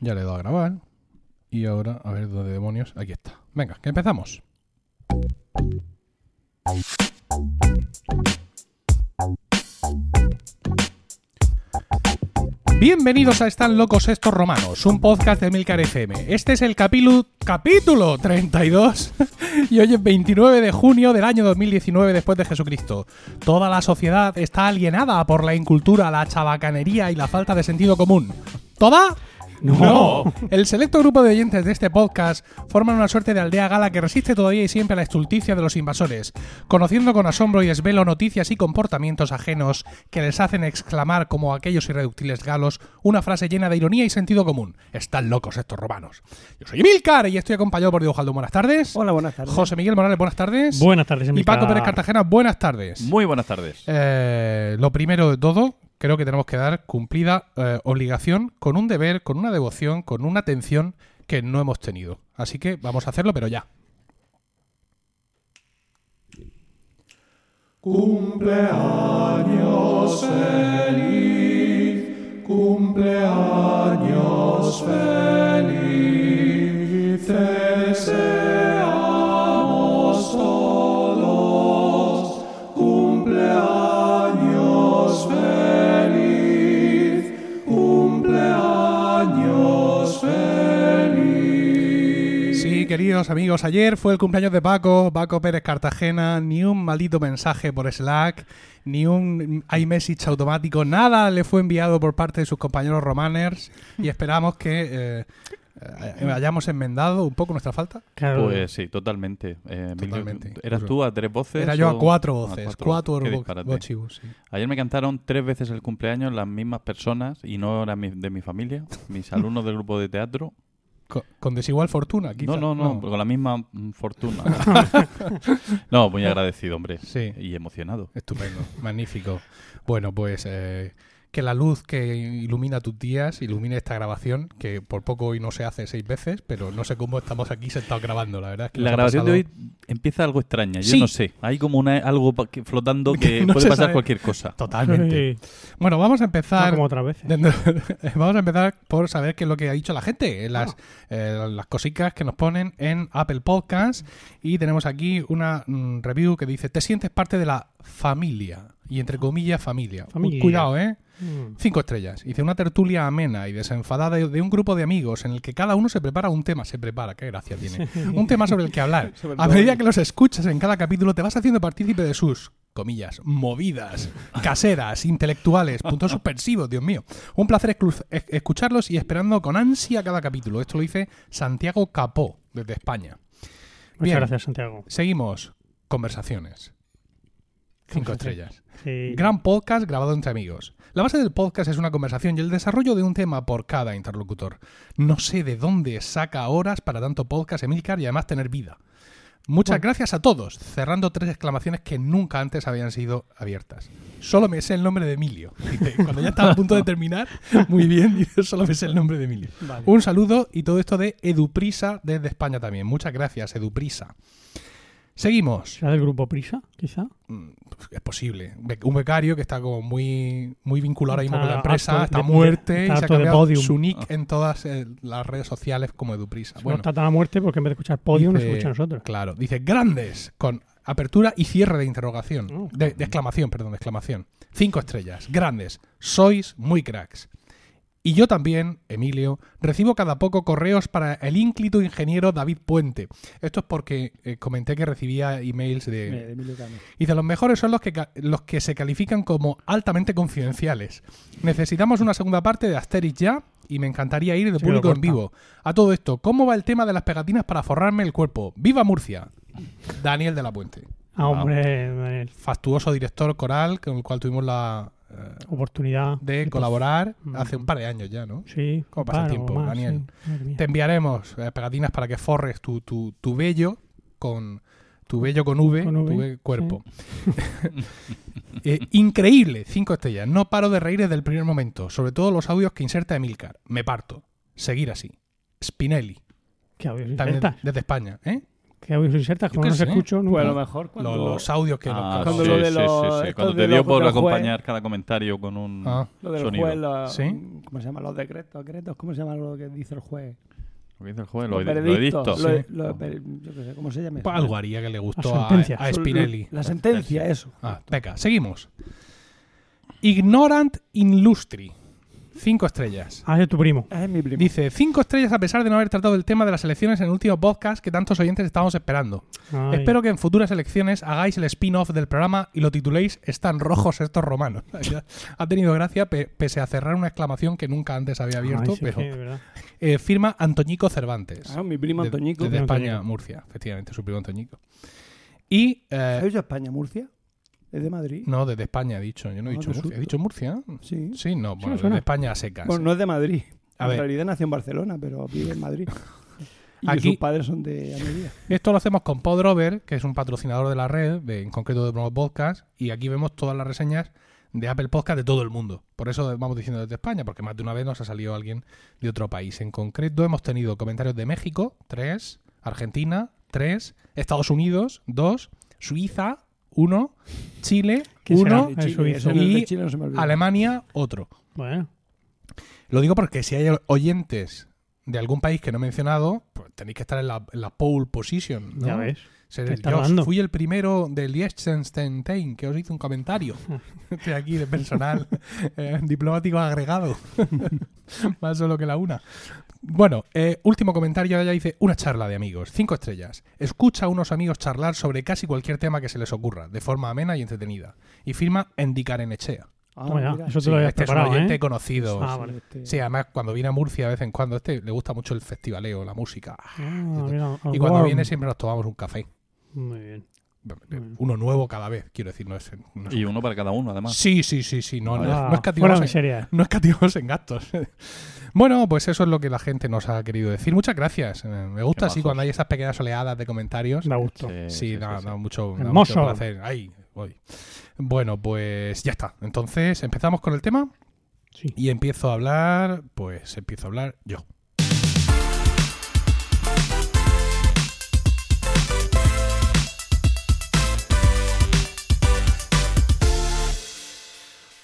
Ya le he dado a grabar. Y ahora, a ver dónde demonios. Aquí está. Venga, que empezamos. Bienvenidos a Están locos estos romanos, un podcast de Milcar FM. Este es el capítulo, capítulo 32 y hoy es 29 de junio del año 2019 después de Jesucristo. Toda la sociedad está alienada por la incultura, la chabacanería y la falta de sentido común. ¿Toda? No. El selecto grupo de oyentes de este podcast forman una suerte de aldea gala que resiste todavía y siempre a la estulticia de los invasores, conociendo con asombro y desvelo noticias y comportamientos ajenos que les hacen exclamar como aquellos irreductibles galos una frase llena de ironía y sentido común. Están locos estos romanos. Yo soy Emilcar y estoy acompañado por Diego Jaldo. Buenas tardes. Hola, buenas tardes. José Miguel Morales, buenas tardes. Buenas tardes, Y Emilcar. Paco Pérez Cartagena, buenas tardes. Muy buenas tardes. Eh, lo primero de todo, creo que tenemos que dar cumplida eh, obligación con un deber, con una devoción, con una atención que no hemos tenido. Así que vamos a hacerlo, pero ya. Cumpleaños feliz, cumpleaños feliz, queridos amigos, ayer fue el cumpleaños de Paco, Paco Pérez Cartagena, ni un maldito mensaje por Slack, ni un iMessage automático, nada le fue enviado por parte de sus compañeros romaners y esperamos que eh, eh, hayamos enmendado un poco nuestra falta. Claro, Pues sí, totalmente. Eh, Totalmente. ¿Eras tú a tres voces? Era yo a cuatro a voces, cuatro? cuatro Qué vo- disparate. vochibus, sí. Ayer me cantaron tres veces el cumpleaños las mismas personas y no eran mi- de mi familia, mis alumnos del grupo de teatro. Con, con desigual fortuna, quizá. No, no, no, con la misma mm, fortuna. no, muy agradecido, hombre. Sí. Y emocionado. Estupendo, magnífico. Bueno, pues eh, que la luz que ilumina tus días ilumine esta grabación, que por poco hoy no se hace seis veces, pero no sé cómo estamos aquí sentados grabando, la verdad. Es que La grabación de hoy empieza algo extraña. Yo Sí. no sé. Hay como una, algo que- flotando que, Que no puede pasar sabe. cualquier cosa. Totalmente. Sí, Bueno, vamos a no empezar. como otras veces. Vamos a empezar por saber qué es lo que ha dicho la gente, eh, Ah. las, eh, las cositas que nos ponen en Apple Podcast. Y tenemos aquí una mm, review que dice: Te sientes parte de la familia. Y entre comillas, familia. Familia. Cuidado, ¿eh? Mm. Cinco estrellas. Dice una tertulia amena y desenfadada de, de un grupo de amigos en el que cada uno se prepara un tema. Se prepara, qué gracia tiene. Un tema sobre el que hablar. A medida que los escuchas en cada capítulo, te vas haciendo partícipe de sus comillas, movidas, caseras, intelectuales, puntos suspensivos, Dios mío. Un placer es- escucharlos y esperando con ansia cada capítulo. Esto lo dice Santiago Capó, desde España. Muchas Bien. gracias, Santiago. Seguimos. Conversaciones. Cinco estrellas. Sí. Gran podcast grabado entre amigos. La base del podcast es una conversación y el desarrollo de un tema por cada interlocutor. No sé de dónde saca horas para tanto podcast Emilcar y además tener vida. Muchas Bueno. gracias a todos, cerrando tres exclamaciones que nunca antes habían sido abiertas. Solo me sé el nombre de Emilio. Dice, cuando ya estaba a punto de terminar, muy bien, dice, solo me sé el nombre de Emilio. Vale. Un saludo y todo esto de Eduprisa desde España también. Muchas gracias, Eduprisa. Seguimos. ¿Será del grupo Prisa, quizá? Mm, es posible. Un becario que está como muy, muy vinculado Está con la empresa, está de- muerte está y se ha de cambiado Podium. su nick en todas eh, las redes sociales como Eduprisa. No Bueno, está tan a muerte porque en vez de escuchar Podium nos dice- escucha a nosotros. Claro, dice grandes con apertura y cierre de interrogación. Oh. De, de exclamación, perdón, de exclamación. Cinco estrellas. Grandes. Sois muy cracks. Y yo también, Emilio, recibo cada poco correos para el ínclito ingeniero David Puente. Esto es porque eh, comenté que recibía emails de, Eh, de Emilio Cano. Dice, los mejores son los que, los que se califican como altamente confidenciales. Necesitamos una segunda parte de Asterix ya y me encantaría ir de Sí, público en vivo. A todo esto, ¿cómo va el tema de las pegatinas para forrarme el cuerpo? ¡Viva Murcia! Daniel de la Puente, Ah, hombre, Daniel, fastuoso director coral con el cual tuvimos la oportunidad. de colaborar Mm. hace un par de años ya, ¿no? Sí, ¿Cómo pasa el tiempo, más, Daniel? sí. Te enviaremos eh, pegatinas para que forres tu, tu, tu vello con tu vello con V, Con V, tu ve- cuerpo. Eh, increíble, cinco estrellas. No paro de reír desde el primer momento, sobre todo los audios que inserta Emilcar. Me parto. Seguir así. Spinelli, ¿Qué audios también insertas? desde España, ¿eh? ¿Qué audios insertas? Como no se sé. escucho nunca. Pues a lo mejor cuando... Los, los audios que Ah, nos cuando sí, lo de sí, los- sí, sí. Cuando de te dio los- por acompañar cada comentario con un Ah. Lo del sonido. juez, los- Sí. ¿cómo se llama? Los decretos, decretos, ¿cómo se llama lo que dice el juez? Lo que dice el juez, lo, Los lo edicto. lo- lo- yo qué sé, ¿cómo se llama? Pues algo haría que le gustó La a, sentencia. a Spinelli. La sentencia, eso. Ah, venga, seguimos. Ignorant Illustri. Cinco estrellas. Ah, es tu primo. Es mi primo. Dice, cinco estrellas a pesar de no haber tratado el tema de las elecciones en el último podcast que tantos oyentes estábamos esperando. Ay. Espero que en futuras elecciones hagáis el spin-off del programa y lo tituléis Están rojos estos romanos. ha tenido gracia pe- pese a cerrar una exclamación que nunca antes había abierto, Ay, sí, pero sí, de eh, firma Antoñico Cervantes. Ah, mi primo de- Antoñico. Desde Antoñico. España, Murcia, efectivamente, su primo Antoñico. Y... eh, ¿Has dicho España, Murcia? ¿Es de Madrid? no, desde España he dicho, yo no he Ah, dicho Murcia. ¿He dicho Murcia? Sí. Sí, no, bueno, suena. desde España secas. Bueno, no es de Madrid. A en ver. realidad nació en Barcelona, pero vive en Madrid. Y Aquí- sus padres son de Almería. Esto lo hacemos con Podrover, que es un patrocinador de la red, de, en concreto de Promo Podcast, y aquí vemos todas las reseñas de Apple Podcast de todo el mundo. Por eso vamos diciendo desde España, porque más de una vez nos ha salido alguien de otro país. En concreto hemos tenido comentarios de México, 3, Argentina, 3, Estados Unidos, 2, Suiza, 1, Chile, ¿Quién será? 1, El Chile, suizo. ese no es Y de Chile, no se me olvida. Alemania, otro. Bueno, Lo digo porque si hay oyentes de algún país que no he mencionado, pues tenéis que estar en la, en la pole position. ¿no? ya ves. Ser- yo fui el primero del Liechtenstein que os hizo un comentario. Estoy aquí de personal eh, diplomático agregado. Más solo que la una. Bueno, eh, último comentario. Ella dice: Una charla de amigos. Cinco estrellas. Escucha a unos amigos charlar sobre casi cualquier tema que se les ocurra, de forma amena y entretenida. Y firma Endicar en Echea. Ah, mira. eso te Sí, lo habías este es un preparado, oyente ¿eh? conocido. Ah, vale. este- Sí, además cuando viene a Murcia de vez en cuando, este le gusta mucho el festivaleo, la música. Ah, mira, Y cuando viene siempre nos tomamos un café. Muy bien. Uno nuevo cada vez, quiero decir, no es... no es- Y uno para cada uno, además. Sí, sí, sí, sí, no, no, Ah, no fuera escatimamos, en, miseria. no escatimamos en gastos. bueno, pues eso es lo que la gente nos ha querido decir. Muchas gracias. Eh, Me gusta Qué así majos. cuando hay esas pequeñas oleadas de comentarios. Da gusto. Sí, da, da mucho, da Hermoso. mucho placer. Ahí, voy. Bueno, pues ya está. Entonces empezamos con el tema Sí. y empiezo a hablar, pues empiezo a hablar yo.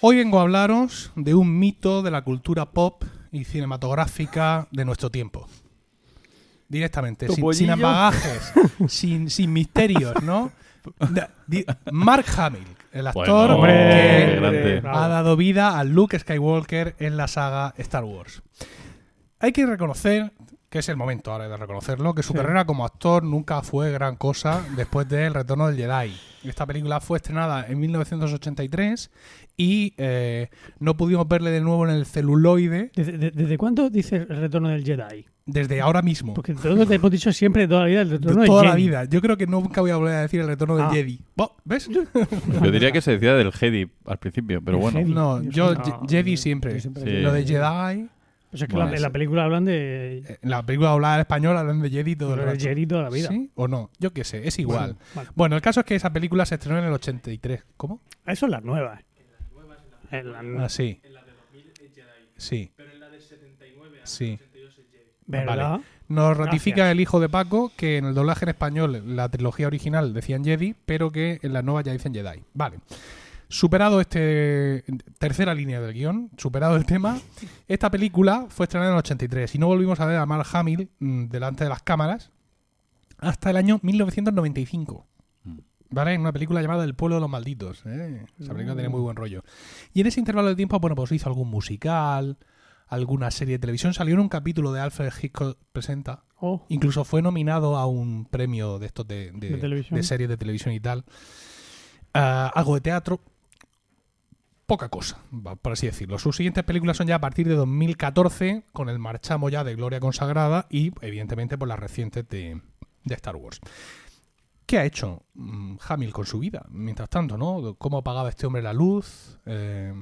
Hoy vengo a hablaros de un mito de la cultura pop y cinematográfica de nuestro tiempo. Directamente, sin, sin bagajes, sin, sin misterios, ¿no? Mark Hamill, el actor Bueno, que grande. ha dado vida a Luke Skywalker en la saga Star Wars. Hay que reconocer, que es el momento ahora de reconocerlo, que su Sí. carrera como actor nunca fue gran cosa después de El Retorno del Jedi. Esta película fue estrenada en 1983 y eh, no pudimos verle de nuevo en el celuloide ¿Desde, de- desde cuándo dice el retorno del Jedi? desde ahora mismo. Porque todos te hemos dicho siempre toda la vida el De retorno del toda la Jedi. vida. Yo creo que nunca voy a volver a decir el retorno del Ah. Jedi. Bo, ¿Ves? Yo diría que se decía del Jedi al principio, pero El bueno. Jedi. No, Yo no, Jedi yo- siempre. yo siempre Sí. digo- Lo de Jedi. O sea, que Bueno, la- en la película hablan de, En la película hablada en español hablan de Jedi todo el de rato. Jedi toda la vida. ¿Sí o no? Yo qué sé, es igual. Vale. Bueno, el caso es que esa película se estrenó en el 83. ¿Cómo? Ah, Eso es las nuevas. En la- Ah, sí. Sí. Sí. ¿Verdad? Nos ratifica Gracias. el hijo de Paco que en el doblaje en español, la trilogía original decían Jedi, pero que en la nueva ya dicen Jedi. Vale. Superado este tercera línea del guion, superado el tema, esta película fue estrenada en el 83 y no volvimos a ver a Mark Hamill mm, delante de las cámaras hasta el año 1995. Mm. ¿Vale? En una película llamada El pueblo de los malditos. ¿eh? Esa película tiene muy buen rollo. Y en ese intervalo de tiempo, bueno, pues hizo algún musical, alguna serie de televisión. Salió en un capítulo de Alfred Hitchcock Presenta. Oh, Incluso fue nominado a un premio de estos de, de, De televisión. de series de televisión y tal. Ah, algo de teatro. Poca cosa, por así decirlo. Sus siguientes películas son ya a partir de 2014, con el marchamo ya de Gloria Consagrada y, evidentemente, por las recientes de, de Star Wars. ¿Qué ha hecho mm, Hamill con su vida? Mientras tanto, ¿no? ¿Cómo pagaba este hombre la luz? Eh,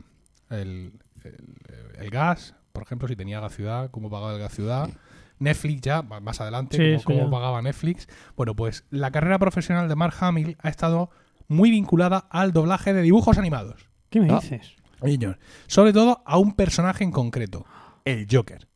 el, el- el gas, por ejemplo, si tenía gas ciudad, ¿cómo pagaba el gas ciudad? Netflix ya, más adelante, Sí, cómo, cómo pagaba Netflix. Bueno, pues la carrera profesional de Mark Hamill ha estado muy vinculada al doblaje de dibujos animados. ¿Qué me dices? Señor. Sobre todo a un personaje en concreto, el Joker.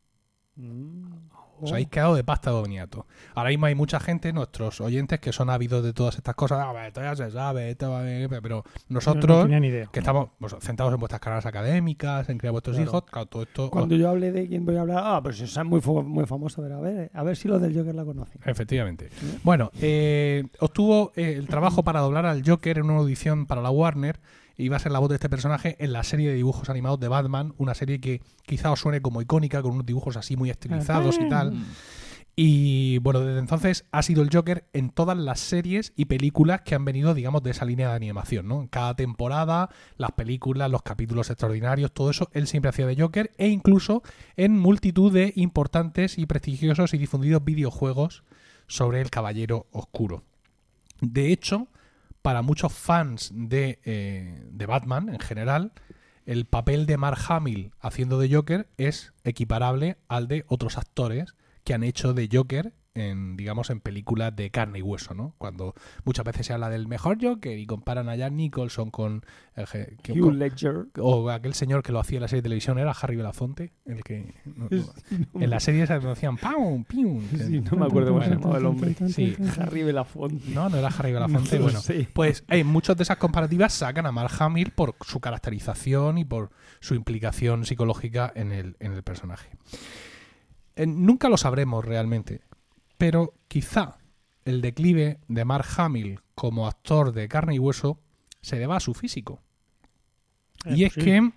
Mm. Os habéis quedado de pasta de boniato. Ahora mismo hay mucha gente, nuestros oyentes, que son ávidos de todas estas cosas. Ah, esto ya se sabe, esto va bien", pero no nosotros, tenía ni idea. que estamos pues, centrados en vuestras carreras académicas, en criar vuestros Claro. hijos, claro, todo esto... Cuando yo hable de quién voy a hablar, ah, pues es muy, muy famosa, pero a ver, a ver si los del Joker la conocen. Efectivamente. Bueno, eh, obtuvo eh, el trabajo para doblar al Joker en una audición para la Warner. Iba a ser la voz de este personaje en la serie de dibujos animados de Batman, una serie que quizá os suene como icónica, con unos dibujos así muy estilizados y tal. Y bueno, desde entonces ha sido el Joker en todas las series y películas que han venido, digamos, de esa línea de animación, ¿no? En cada temporada, las películas, los capítulos extraordinarios, todo eso, él siempre hacía de Joker e incluso en multitud de importantes y prestigiosos y difundidos videojuegos sobre el Caballero Oscuro. De hecho, para muchos fans de, eh, de Batman en general, el papel de Mark Hamill haciendo de Joker es equiparable al de otros actores que han hecho de Joker en, digamos, en películas de carne y hueso, ¿no? Cuando muchas veces se habla del mejor Joker y comparan a Jack Nicholson con, el que- Hugh con- Ledger. o aquel señor que lo hacía en la serie de televisión era Harry Belafonte, el que no- no- en la serie lo decían ¡pam! ¡pium! Sí, no me acuerdo cómo se llamaba el hombre. Sí. Harry Belafonte. no, no era Harry Belafonte, No bueno. sé. Pues eh, muchas de esas comparativas sacan a Mark Hamill por su caracterización y por su implicación psicológica en el, en el personaje. Eh, nunca lo sabremos realmente, pero quizá el declive de Mark Hamill como actor de carne y hueso se deba a su físico. Y es que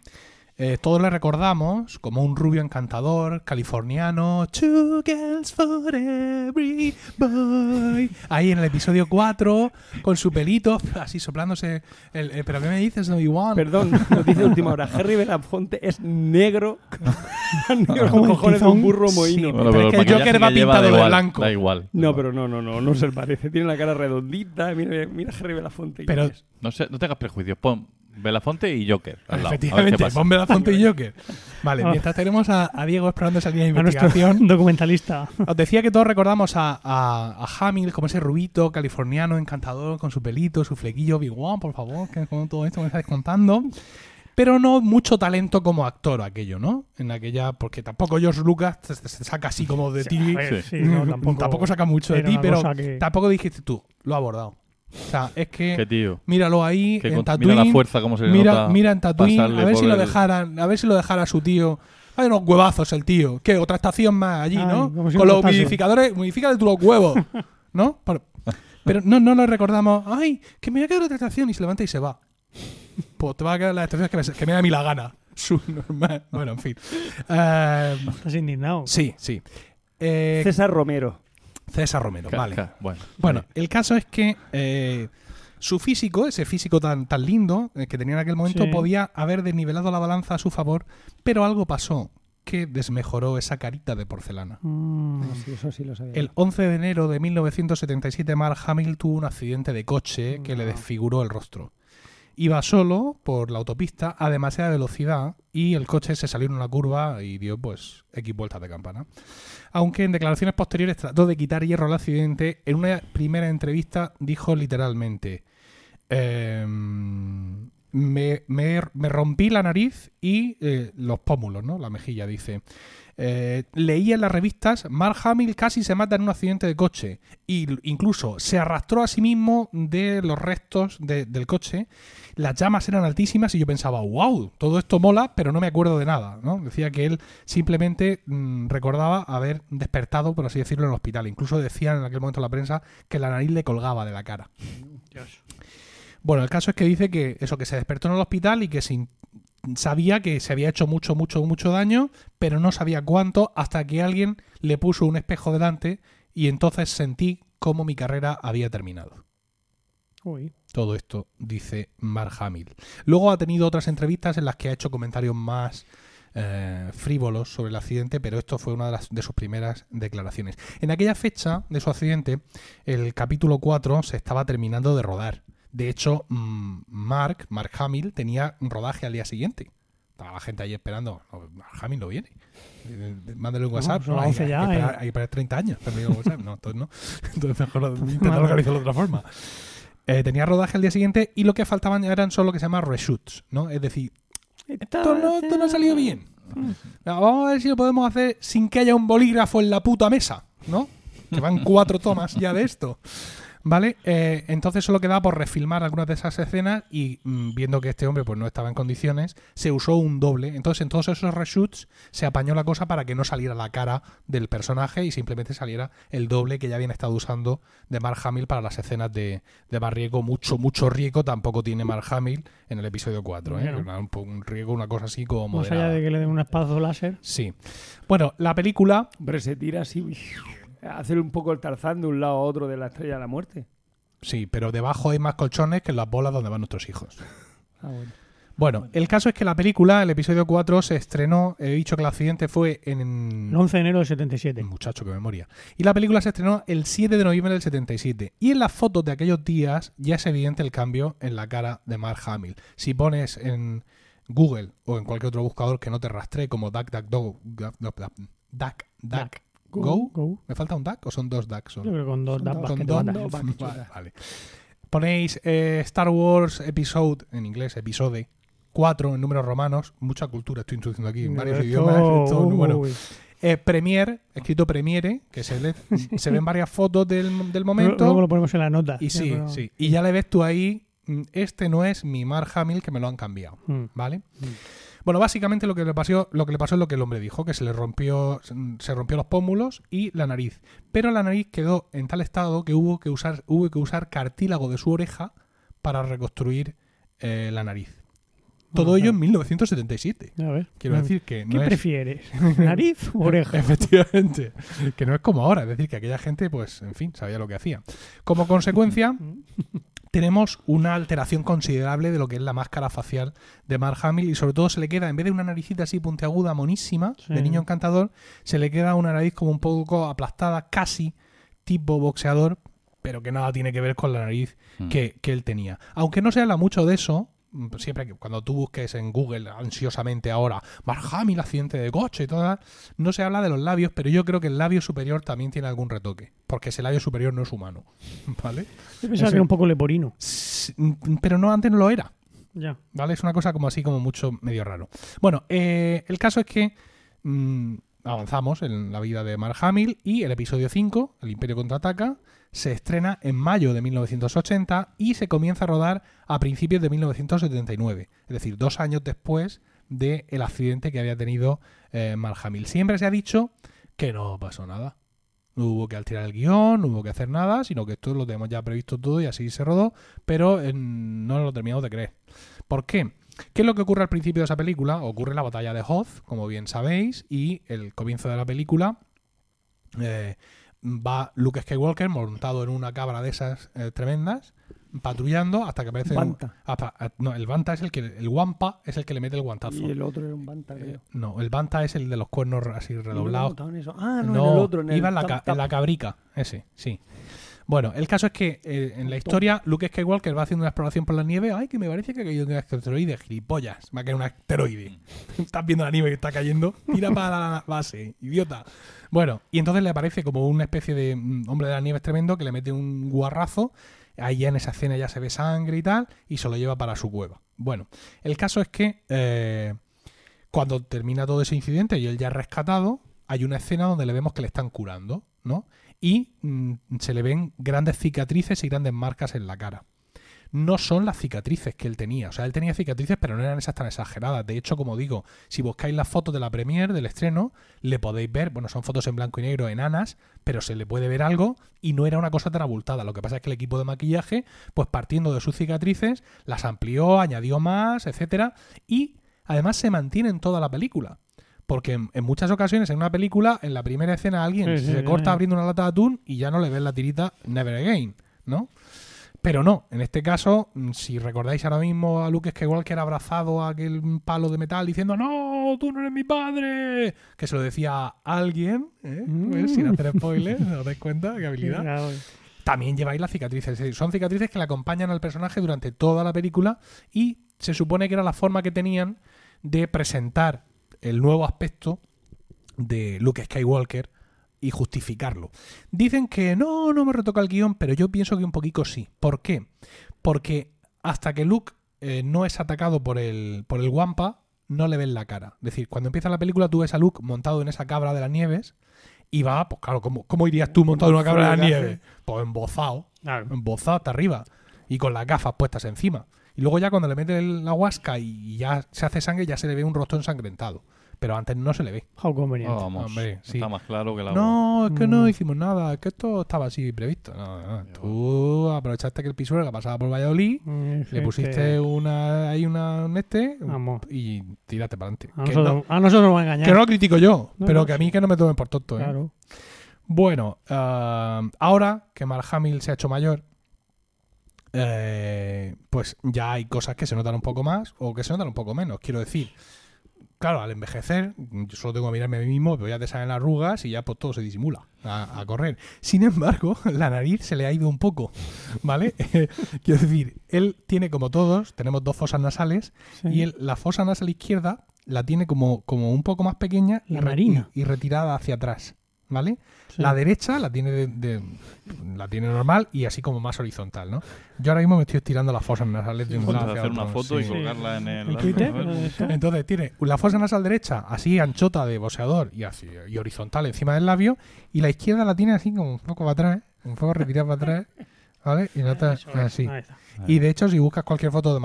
eh, todos le recordamos como un rubio encantador, californiano, Two girls for every boy. Ahí en el episodio 4, con su pelito, así soplándose. El, el- ¿Pero qué me dices, Obi-Wan? Perdón, noticia de última hora. Harry Belafonte es negro. negro Como con cojones de un burro Sí, mohino. Pero es que el Joker va pintado de blanco. Da igual. No, pero no, no, no, no se le parece. Tiene la cara redondita. Mira, mira Harry Belafonte. Pero-. No, sé, no tengas prejuicios. Pon Belafonte y Joker. Al lado. A Efectivamente, pasa. ponme la fonte y Joker. Vale, Ah. mientras tenemos a, a Diego explorando esa línea de A investigación. documentalista. Os decía que todos recordamos a, a, a Hamill como ese rubito californiano encantador con su pelito, su flequillo, Big One, por favor, que con todo esto me estáis contando. Pero no mucho talento como actor aquello, ¿no? En aquella, porque tampoco George Lucas se saca así como de ti. A Sí. sí, no, tampoco, tampoco, saca mucho de ti, pero que- tampoco dijiste tú, lo ha abordado. O sea, es que Qué tío. míralo ahí Que en con- Tatooine. mira la fuerza como se le mira, nota mira en Tatooine, pasarle a ver si lo dejaran, a ver si lo dejara su tío. Hay unos huevazos el tío. ¿Qué? Otra estación más allí, Ay, ¿no? Con los bastase. humidificadores, humidifícate tú los huevos, ¿no? Pero no, no lo recordamos. Ay, que me voy a quedar otra estación y se levanta y se va. Pues te va a quedar la estación que me, que me da a mí la gana. Su normal. Bueno, en fin. Eh, Estás indignado. sí, sí. Eh, César Romero. César Romero, vale. Bueno, Bueno, el caso es que eh, su físico, ese físico tan, tan lindo eh, que tenía en aquel momento, Sí. podía haber desnivelado la balanza a su favor, pero algo pasó que desmejoró esa carita de porcelana. Mm, No, sí, eso sí lo sabía. El 11 de enero de 1977, Mark Hamill tuvo un accidente de coche que le desfiguró el rostro. Iba solo por la autopista a demasiada velocidad y el coche se salió en una curva y dio pues X vueltas de campana. Aunque en declaraciones posteriores trató de quitar hierro al accidente, en una primera entrevista dijo literalmente ehm, me, me- me rompí la nariz y eh, los pómulos, ¿no? La mejilla, dice. Eh, leía en las revistas, Mark Hamill casi se mata en un accidente de coche. Y incluso se arrastró a sí mismo de los restos de- del coche. Las llamas eran altísimas y yo pensaba, wow, todo esto mola, pero no me acuerdo de nada. ¿no? Decía que él simplemente mm, recordaba haber despertado, por así decirlo, en el hospital. Incluso decían en aquel momento en la prensa que la nariz le colgaba de la cara. Bueno, el caso es que dice que eso, que se despertó en el hospital y que sin, sabía que se había hecho mucho, mucho, mucho daño, pero no sabía cuánto hasta que alguien le puso un espejo delante y entonces sentí cómo mi carrera había terminado. uy. Todo esto dice Mark Hamill. Luego ha tenido otras entrevistas en las que ha hecho comentarios más eh, frívolos sobre el accidente, pero esto fue una de, las, de sus primeras declaraciones. En aquella fecha de su accidente, el capítulo 4 se estaba terminando de rodar. De hecho, mm, Mark, Mark Hamill, tenía un rodaje al día siguiente. Estaba la gente ahí esperando. No, Mark Hamill no viene. Eh, Mándale un WhatsApp. No, las hay, 11 hay ya, esperar, eh. hay que esperar 30 años. WhatsApp. No, entonces no. Entonces mejor intentar organizarlo de otra forma. Eh, tenía rodaje al día siguiente y lo que faltaban eran solo lo que se llama reshoots, ¿no? Es decir, esto no, esto no ha salido bien. Vamos a ver si lo podemos hacer sin que haya un bolígrafo en la puta mesa, ¿no? Que van cuatro tomas ya de esto. ¿Vale? Eh, entonces solo quedaba por refilmar algunas de esas escenas y mm, viendo que este hombre pues no estaba en condiciones, se usó un doble. Entonces en todos esos reshoots se apañó la cosa para que no saliera la cara del personaje y simplemente saliera el doble que ya habían estado usando de Mark Hamill para las escenas de, de más riesgo. Mucho, mucho riesgo tampoco tiene Mark Hamill en el episodio 4. ¿eh? Bueno. Una- un, un riesgo, una cosa así como Más allá de que le den un espazo láser. Sí. Bueno, la película Hombre, se tira así. Hacer un poco el tarzán de un lado a otro de la estrella de la muerte. Sí, pero debajo hay más colchones que en las bolas donde van nuestros hijos. Ah, bueno. Bueno, el caso es que la película, el episodio 4, se estrenó. He dicho que el accidente fue en. El 11 de enero del 77. Muchacho, qué memoria. Y la película se estrenó el 7 de noviembre del 77. Y en las fotos de aquellos días ya es evidente el cambio en la cara de Mark Hamill. Si pones en Google o en cualquier otro buscador que no te rastree como DuckDuckGo, Duck, Duck, Go, Go. ¿me falta un Duck o son dos Ducks? Yo creo que con dos Son vas Con dos-. Vale. Ponéis eh, Star Wars Episode, en inglés, episode 4 en números romanos. Mucha cultura estoy introduciendo aquí en varios Esto, idiomas. Esto, bueno, uy. eh, Premiere, escrito Premiere, que se, le- se ven varias fotos del, del Luego momento. lo ponemos en la nota. Y sí, Pero- sí. Y ya le ves tú ahí, mm, este no es mi Mark Hamill que me lo han cambiado. Mm. ¿Vale? Bueno, básicamente lo que le pasó, lo que le pasó es lo que el hombre dijo, que se le rompió, se rompió los pómulos y la nariz. Pero la nariz quedó en tal estado que hubo que usar, hubo que usar cartílago de su oreja para reconstruir eh, la nariz. Todo Ajá. ello en 1977. A ver. Quiero Mm. decir que ¿Qué no es prefieres? ¿Nariz o oreja? Efectivamente. Que no es como ahora. Es decir, que aquella gente, pues, en fin, sabía lo que hacía. Como consecuencia, tenemos una alteración considerable de lo que es la máscara facial de Mark Hamill y sobre todo se le queda, en vez de una naricita así puntiaguda, monísima, Sí. de niño encantador, se le queda una nariz como un poco aplastada, casi tipo boxeador, pero que nada tiene que ver con la nariz Mm. que, que él tenía. Aunque no se habla mucho de eso, siempre que cuando tú busques en Google ansiosamente ahora Mark Hamill accidente de coche y todo, no se habla de los labios, pero yo creo que el labio superior también tiene algún retoque, porque ese labio superior no es humano, ¿vale? Yo pensaba que era un poco leporino. Mm, Pero no, antes no lo era. Ya. ¿Vale? Es una cosa como así, como mucho medio raro. Bueno, eh, el caso es que mm, avanzamos en la vida de Mark Hamill y el episodio 5, El Imperio contraataca, se estrena en mayo de 1980 y se comienza a rodar a principios de 1979. Es decir, dos años después del accidente que había tenido eh, Mark Hamill. Siempre se ha dicho que no pasó nada. No hubo que alterar el guion, no hubo que hacer nada, sino que esto lo tenemos ya previsto todo y así se rodó, pero eh, no lo terminamos de creer. ¿Por qué? ¿Qué es lo que ocurre al principio de esa película? Ocurre la batalla de Hoth, como bien sabéis, y el comienzo de la película eh, va Luke Skywalker montado en una cabra de esas eh, tremendas, patrullando hasta que aparece... un- Banta. hasta- ah, no, el Banta es el que... El Wampa es el que le mete el guantazo. Y el otro era un banta, Eh, creo. no, el Banta es el de los cuernos así ¿Y no redoblados. Ah, no, No, en el otro. En el iba en la, ca- en la cabrica, ese, sí. Bueno, el caso es que eh, en la historia Luke Skywalker va haciendo una exploración por la nieve. Ay, que me parece que ha caído un asteroide. Gilipollas, va a caer un asteroide. Estás viendo la nieve que está cayendo. Tira para la base, idiota. Bueno, y entonces le aparece como una especie de mm, hombre de la nieve tremendo que le mete un guarrazo. Ahí ya en esa escena ya se ve sangre y tal. Y se lo lleva para su cueva. Bueno, el caso es que eh, cuando termina todo ese incidente y él ya es rescatado, hay una escena donde le vemos que le están curando, ¿no? Y mm, se le ven grandes cicatrices y grandes marcas en la cara. No son las cicatrices que él tenía. O sea, él tenía cicatrices, pero no eran esas tan exageradas. De hecho, como digo, si buscáis las fotos de la premiere, del estreno, le podéis ver, bueno, son fotos en blanco y negro enanas, pero se le puede ver algo y no era una cosa tan abultada. Lo que pasa es que el equipo de maquillaje, pues partiendo de sus cicatrices, las amplió, añadió más, etcétera, y además se mantiene en toda la película. Porque en, en muchas ocasiones en una película, en la primera escena alguien Sí, se sí, corta sí. abriendo una lata de atún y ya no le ves la tirita Never Again, ¿no? Pero no, en este caso, mm, si recordáis ahora mismo a Luke Skywalker abrazado a aquel palo de metal diciendo ¡No, tú no eres mi padre! Que se lo decía a alguien, ¿eh? Pues, sin hacer spoilers, ¿os dais cuenta? ¡Qué habilidad! También lleváis las cicatrices. Son cicatrices que le acompañan al personaje durante toda la película y se supone que era la forma que tenían de presentar el nuevo aspecto de Luke Skywalker y justificarlo. Dicen que no, no me retoca el guion, pero yo pienso que un poquito sí. ¿Por qué? Porque hasta que Luke eh, no es atacado por el, por el Wampa, no le ven la cara. Es decir, cuando empieza la película tú ves a Luke montado en esa cabra de las nieves y va, pues claro, ¿cómo, cómo irías tú montado en una cabra de las nieves? Pues embozado, embozado hasta arriba y con las gafas puestas encima. Y luego ya cuando le mete el- la huasca y ya se hace sangre, ya se le ve un rostro ensangrentado. Pero antes no se le ve. How convenient. Oh, vamos, Hombre, sí. está más claro que la. No, es que no Mm. hicimos nada, es que esto estaba así previsto. No, no, Tú aprovechaste que el pisuerga pasaba por Valladolid, Mm, le pusiste que- una, ahí una, un este Vamos. y tírate para adelante. A nosotros, no, a nosotros nos va a engañar. que no lo critico yo, No, pero no, que a mí que no me tomen por tonto. ¿eh? Claro. Bueno, ah, ahora que Mark Hamill se ha hecho mayor, eh, pues ya hay cosas que se notan un poco más o que se notan un poco menos. Quiero decir, claro, al envejecer, yo solo tengo que mirarme a mí mismo, pero ya te salen las arrugas y ya pues todo se disimula a, a correr. Sin embargo, la nariz se le ha ido un poco, ¿vale? Quiero decir, él tiene como todos, tenemos dos fosas nasales Sí. y él, la fosa nasal izquierda la tiene como, como un poco más pequeña y, La y retirada hacia atrás, ¿vale? Sí. La derecha la tiene de, de- la tiene normal y así como más horizontal, ¿no? Yo ahora mismo me estoy estirando las fosas nasales de un Puedes lado hacia hacer una otro, foto y sí. colgarla en el... ¿En Twitter? Entonces tiene la fosa nasal derecha así anchota de boxeador y, así, y horizontal encima del labio y la izquierda la tiene así como un poco para atrás, un poco retirada para atrás, ¿vale? Y es, así. Y de hecho si buscas cualquier foto de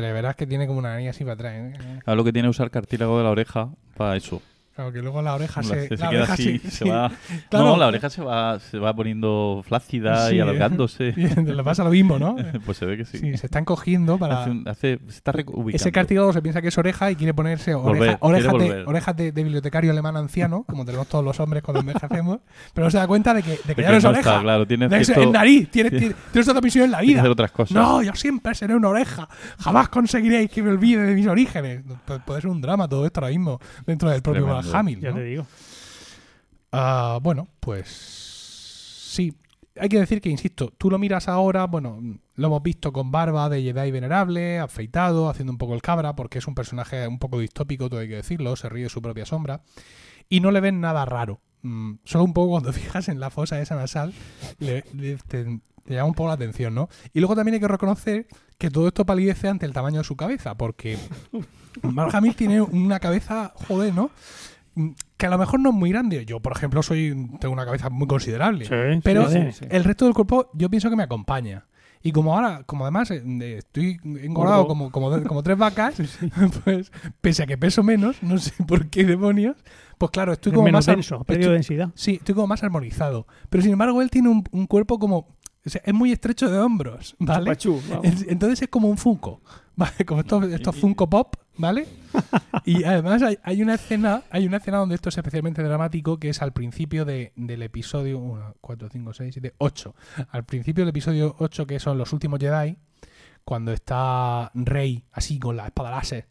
le verás que tiene como una nariz así para atrás. ¿eh? Ahora lo que tiene es usar cartílago de la oreja para eso. Claro que luego la oreja La- se, se la oreja así, se va... Claro. No, la oreja se va, se va poniendo flácida Sí, y alargándose. Le pasa lo mismo, ¿no? pues se ve que sí. Sí, se está encogiendo para... Hace un- hace- se está reubicando. Ese cartílago se piensa que es oreja y quiere ponerse Volver, oreja- orejas, quiere de, volver. orejas de, de bibliotecario alemán anciano, como tenemos todos los hombres cuando envejecemos, pero no se da cuenta de que, de que De ya que no es oreja. está, claro, tiene de que es cierto- el nariz, tienes, tiene- tienes, tienes otra misión en la vida. hacer otras cosas. No, yo siempre seré una oreja. Jamás conseguiréis que me olvide de mis orígenes. Pu- Puede ser un drama todo esto ahora mismo dentro del propio Hamill. Ya ¿no? te digo. Ah, bueno, pues sí. Hay que decir que, insisto, tú lo miras ahora, bueno, lo hemos visto con barba de Jedi venerable, afeitado, haciendo un poco el cabra, porque es un personaje un poco distópico, todo hay que decirlo, se ríe de su propia sombra, y no le ven nada raro. Mm, solo un poco cuando fijas en la fosa esa nasal, le, le- te, te llama un poco la atención, ¿no? Y luego también hay que reconocer que todo esto palidece ante el tamaño de su cabeza, porque Mark Hamill tiene una cabeza, joder, ¿no? Que a lo mejor no es muy grande. Yo, por ejemplo, soy tengo una cabeza muy considerable. Sí, Pero sí, sí, sí. el resto del cuerpo yo pienso que me acompaña. Y como ahora, como además eh, estoy engordado Gordo. como, como, como tres vacas, pues pese a que peso menos, no sé por qué demonios, pues claro, estoy Es como menos más... denso, estoy- densidad. Sí, estoy como más armonizado. Pero sin embargo, él tiene un, un cuerpo como... o sea, es muy estrecho de hombros, ¿vale? Chupachú, Entonces es como un Funko, ¿vale? Como estos, estos Funko Pop, ¿vale? Y además hay, hay una escena, hay una escena donde esto es especialmente dramático, que es al principio de- del episodio 1, 4, 5, 6, 7, 8. Al principio del episodio 8, que son los últimos Jedi, cuando está Rey así con la espada láser.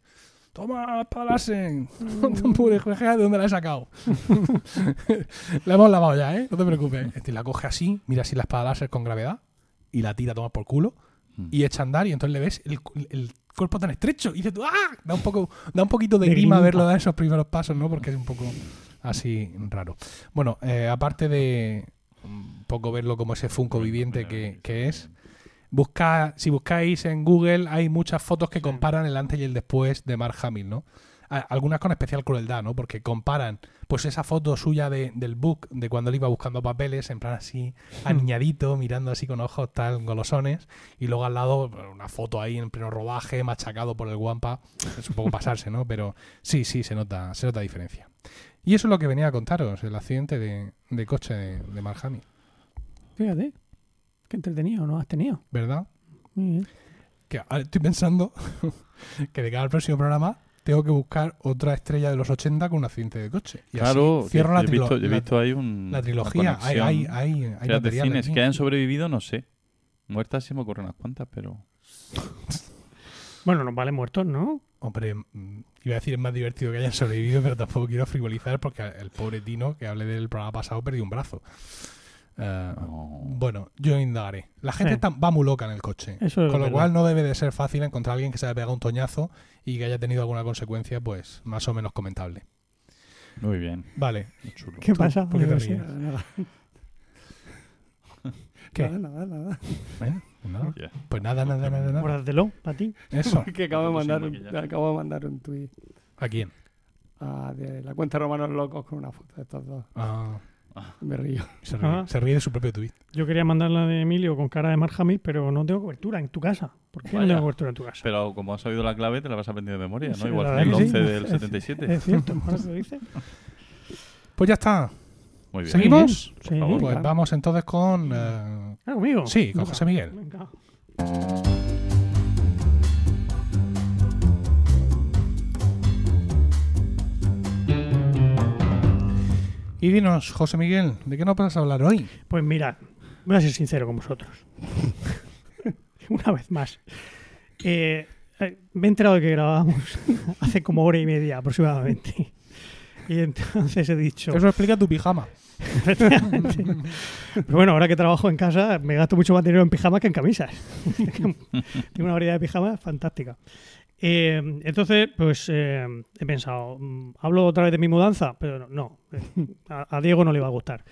Toma, espada láser. Pobre juega, ¿de dónde la he sacado? la hemos lavado ya, ¿eh? No te preocupes. Este, la coge así, mira así la espada láser con gravedad y la tira a tomar por culo Mm. Y echa a andar y entonces le ves el, el cuerpo tan estrecho y dices tú, ¡ah! Da un, poco, da un poquito de, De grima verlo dar esos primeros pasos, ¿no? Porque es un poco así raro. Bueno, eh, aparte de un poco verlo como ese Funko viviente que, que es, busca, si buscáis en Google hay muchas fotos que comparan el antes y el después de Mark Hamill, ¿no? Algunas con especial crueldad, ¿no? Porque comparan pues esa foto suya de, del book, de cuando él iba buscando papeles, en plan así, aniñadito, mirando así con ojos tal golosones, y luego al lado una foto ahí en pleno rodaje, machacado por el guampa. Es un poco pasarse, ¿no? Pero sí, sí, se nota, se nota diferencia. Y eso es lo que venía a contaros, el accidente de, de coche de, de Mark Hamill, Fíjate. Qué entretenido, ¿no? Has tenido. ¿verdad? Muy bien. Que estoy pensando que de cara al próximo programa tengo que buscar otra estrella de los 80 con un accidente de coche. Y así Claro, cierro yo la, he visto, yo he visto ahí un, la una trilogía. Hay, hay, hay, hay material cines que hayan sobrevivido, no sé. Muertas sí me ocurren unas cuantas, pero... Bueno, nos vale muertos, ¿no? Hombre, mm, iba a decir es más divertido que hayan sobrevivido, pero tampoco quiero frivolizar porque el pobre Tino, que hablé del programa pasado, perdió un brazo. Eh, No. Bueno, yo indagaré. La gente Sí. está- va muy loca en el coche. Eso es con lo verdad. cual no debe de ser fácil encontrar a alguien que se haya pegado un toñazo y que haya tenido alguna consecuencia, pues, más o menos comentable. Muy bien. Vale. chulo. ¿Qué pasa? ¿por qué te ríes? Nada, nada. ¿Qué? Nada, nada, Pues pues nada, nada, nada, nada. Guárdatelo, para ti. Eso. Que acabo de, Sin mandar un, acabo de mandar un tuit ¿A quién? a- de la cuenta Romanos Locos con una foto de estos dos. Ah, Me río. se, ríe, se ríe de su propio tuit. Yo quería mandar la de Emilio con cara de Mark Hamill, pero no tengo cobertura en tu casa. ¿Por qué no tengo cobertura en tu casa? Pero como has sabido la clave, te la vas a aprender de memoria, ¿no? Sí, Igual que el verdad que 11 sí. del Es- 77. Es cierto, ahora que lo dices. Pues ya está. Muy bien. ¿Seguimos? Sí, Por favor. Pues vamos entonces con... eh, Ah, conmigo. Sí, con José Miguel. venga. Y dinos, José Miguel, ¿de qué nos vas a hablar hoy? Pues mirad, voy a ser sincero con vosotros. Una vez más. Eh, eh, me he enterado de que grabábamos hace como hora y media aproximadamente. Y entonces he dicho... Eso explica tu pijama. Pero bueno, ahora que trabajo en casa, me gasto mucho más dinero en pijamas que en camisas. Tengo una variedad de pijamas fantástica. Eh, entonces, pues eh, he pensado, mm, ¿hablo otra vez de mi mudanza? Pero no, eh, a, a Diego no le va a gustar.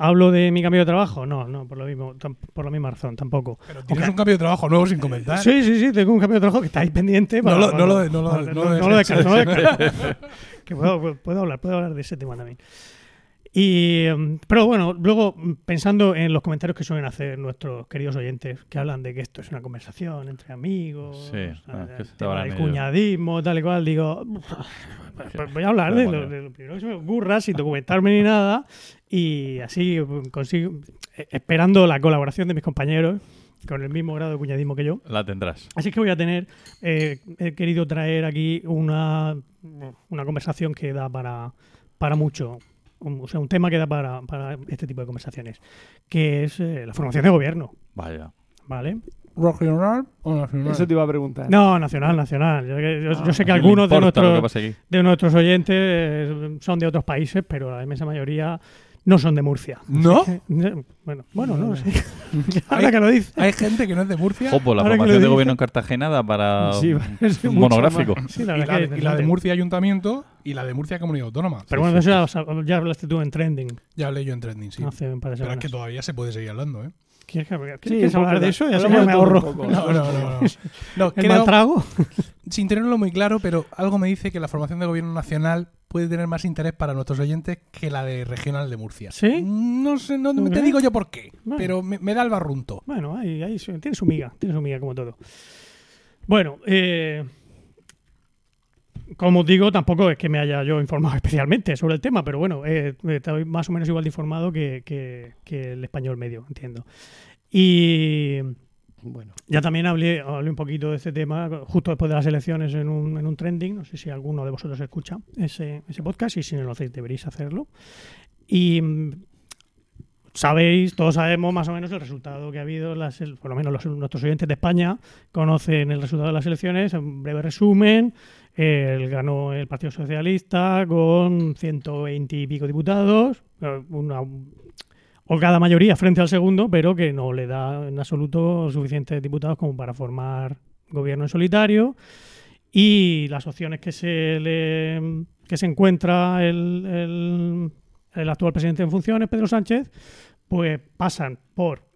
¿Hablo de mi cambio de trabajo? No, no, por, lo mismo, por la misma razón, tampoco. Pero tienes un cambio de trabajo nuevo sin comentar. Sí, sí, sí, tengo un cambio de trabajo que está ahí pendiente. No lo- no lo- no lo- no lo no lo deseches. descarto, no lo descarto. que puedo, puedo hablar, puedo hablar de ese tema también. Y, em, pero bueno, luego mm, pensando en los comentarios que suelen hacer nuestros queridos oyentes, que hablan de que esto es una conversación entre amigos, Sí, ah, el tema del cuñadismo, tal y cual, digo, pues, voy a hablar de lo, de lo primero que se me ocurra, sin documentarme ni nada, y así mm, consigo, eh, esperando la colaboración de mis compañeros con el mismo grado de cuñadismo que yo. La tendrás. Así que voy a tener, eh, he querido traer aquí una, una conversación que da para, para mucho, un- o sea, un tema que da para, para este tipo de conversaciones, que es eh, la formación de gobierno, Vaya. ¿vale? ¿Regional o nacional? Eso te iba a preguntar. No, nacional, nacional. Yo, yo- yo sé que ¿A quién le algunos de nuestros, de nuestros oyentes eh, son de otros países, pero la inmensa mayoría no son de Murcia. ¿No? No, Bueno, bueno, no sé. Hay- Ahora que lo dices. Hay gente que no es de Murcia. Ojo, la Ahora que lo formación de gobierno en Cartagena da para Sí, un- monográfico. Sí, y, la de- y la de interesante. Murcia Ayuntamiento y la de Murcia Comunidad Autónoma. Pero bueno, de eso ya, ya hablaste tú en Trending Ya hablé yo en Trending, sí. hace Pero es que todavía se puede seguir hablando, ¿eh? ¿Quieres, que- Sí, hablar de eso? Ya sé que me ahorro poco. No, no, no. no. No, el creo, trago. sin tenerlo muy claro, pero algo me dice que la formación de gobierno nacional puede tener más interés para nuestros oyentes que la de regional de Murcia. ¿Sí? No sé, no ¿Tú te digo yo por qué, Bueno. pero me, me da el barrunto. Bueno, ahí, ahí tiene su miga, tiene su miga como todo. Bueno, eh, como os digo, tampoco es que me haya yo informado especialmente sobre el tema, pero bueno, eh, estoy más o menos igual de informado que, que- que el español medio, entiendo. Y Bueno, ya también hablé, hablé un poquito de este tema justo después de las elecciones en un, en un trending. No sé si alguno de vosotros escucha ese, ese podcast y si no lo hacéis deberéis hacerlo. Y mm, sabéis, todos sabemos más o menos el resultado que ha habido, las, por lo menos los- nuestros oyentes de España conocen el resultado de las elecciones. En breve resumen, el, ganó el Partido Socialista con 120 y pico diputados, eh, una holgada mayoría frente al segundo, pero que no le da en absoluto suficientes diputados como para formar gobierno en solitario. Y las opciones que se le que se encuentra el, el- el actual presidente en funciones, Pedro Sánchez, pues pasan por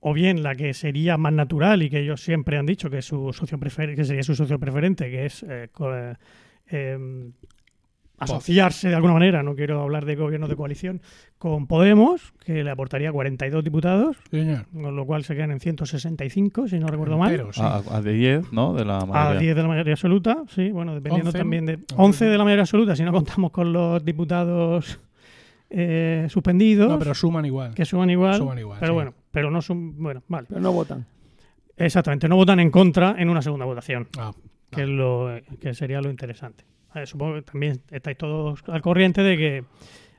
o bien la que sería más natural y que ellos siempre han dicho que es su socio prefer- que sería su socio preferente, que es eh, co- eh, em, asociarse de alguna manera, no quiero hablar de gobierno de coalición, con Podemos, que le aportaría 42 diputados, Señor. con lo cual se quedan en 165, si no recuerdo mal. Entero, sí. A, a de 10, ¿no? De la A mayoría. 10 de la mayoría absoluta, sí, bueno, dependiendo 11, también de... ¿no? 11 de la mayoría absoluta, si no contamos con los diputados eh, suspendidos, No, pero suman igual. que suman igual, Suman igual, pero sí. bueno, pero no son... Bueno, vale. pero no votan. Exactamente, no votan en contra en una segunda votación, Ah, que, es lo, que sería lo interesante. Ver, supongo que también estáis todos al corriente de que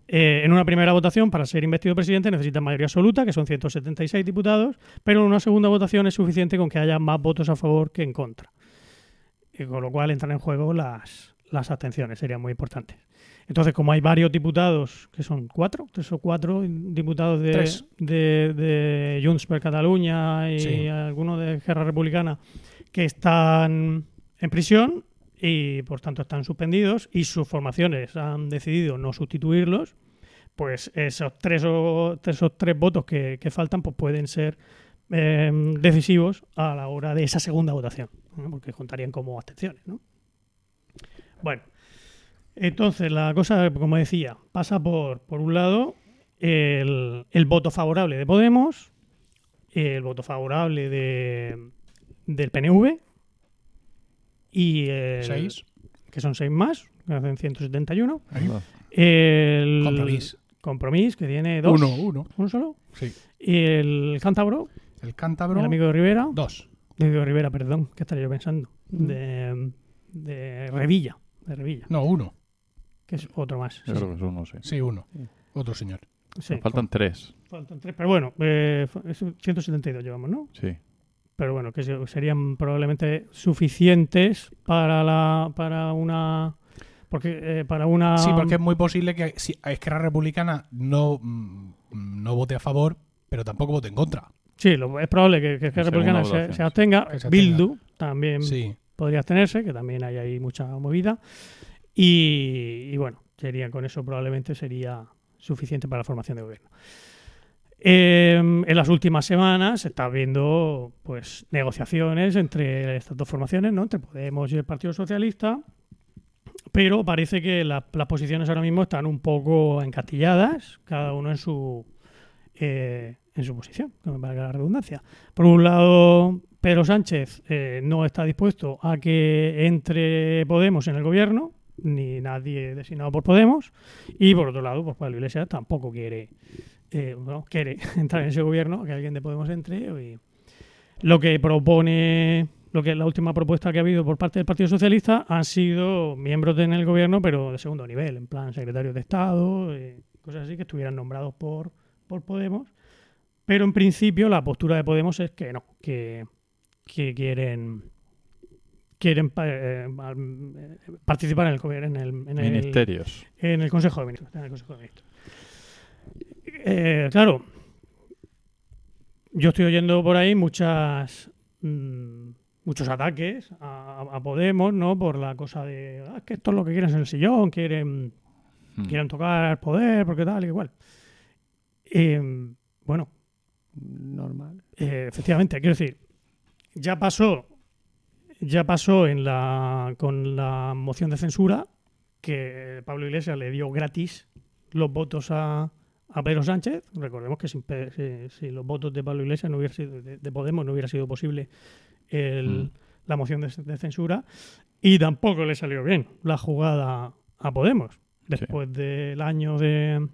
eh, en una primera votación, para ser investido presidente, necesitan mayoría absoluta, que son 176 diputados, pero en una segunda votación es suficiente con que haya más votos a favor que en contra. Y con lo cual entran en juego las, las abstenciones, serían muy importantes. Entonces, como hay varios diputados, que son cuatro, tres o cuatro diputados de, Tres. de, de Junts per Cataluña y Sí. algunos de Guerra Republicana que están en prisión y por tanto están suspendidos y sus formaciones han decidido no sustituirlos, pues esos tres o esos tres votos que, que faltan pues pueden ser eh, decisivos a la hora de esa segunda votación, ¿no? porque contarían como abstenciones. ¿no? Bueno, entonces la cosa, como decía, pasa por, por un lado el, el voto favorable de Podemos, el voto favorable de, del PNV y el, Seis. que son seis más, que hacen 171. Ahí. El Compromís. Compromís, que tiene dos. Uno, uno. ¿Un solo? Sí. Y el Cántabro, El cántabro. el amigo de Rivera. Dos. De Rivera, perdón, ¿qué estaría yo pensando? Mm. De, de Revilla. De Revilla, No, uno. Que es otro más. Yo Sí, creo que es uno, sí. Sí, uno. Otro señor. sí. Nos faltan tres. Faltan tres, pero bueno, eh, es 172 llevamos, ¿no? Sí. Pero bueno, que se- serían probablemente suficientes para la para una porque eh, para una Sí, porque es muy posible que si Esquerra Republicana no, mm, no vote a favor, pero tampoco vote en contra. Sí, lo- es probable que, que Esquerra Republicana se, abstenga. Que se Bildu también Sí. podría abstenerse, que también hay ahí mucha movida. Y, bueno, sería con eso probablemente sería suficiente para la formación de gobierno. Eh, en las últimas semanas se está viendo pues negociaciones entre estas dos formaciones, ¿no? entre Podemos y el Partido Socialista, pero parece que la- las posiciones ahora mismo están un poco encastilladas, cada uno en su eh, en su posición, que me valga la redundancia. Por un lado, Pedro Sánchez eh, no está dispuesto a que entre Podemos en el gobierno, ni nadie designado por Podemos, y por otro lado, pues Pablo Iglesias tampoco quiere, eh, quiere entrar en ese gobierno, que alguien de Podemos entre. Y lo que propone, lo que la última propuesta que ha habido por parte del Partido Socialista han sido miembros en el gobierno, pero de segundo nivel, en plan secretarios de Estado, eh, cosas así, que estuvieran nombrados por, por Podemos. Pero en principio la postura de Podemos es que no, que, que quieren quieren eh, al- eh, participar en el gobierno, en el, en el- Ministerios. en el Consejo de Ministros. en el Consejo de Ministros. Eh, claro, yo estoy oyendo por ahí muchas mm, muchos ataques a, a Podemos, ¿no? Por la cosa de "Ah, es que esto es lo que quieren es el sillón, quieren Mm. quieren tocar poder, porque tal y igual. Eh, bueno, Normal. eh, efectivamente, quiero decir, ya pasó, ya pasó en la, con la moción de censura que Pablo Iglesias le dio gratis los votos a, a Pedro Sánchez. Recordemos que sin si, si los votos de Pablo Iglesias no hubiera sido, de, de Podemos no hubiera sido posible el- Mm. la moción de, de censura y tampoco le salió bien la jugada a Podemos después del año de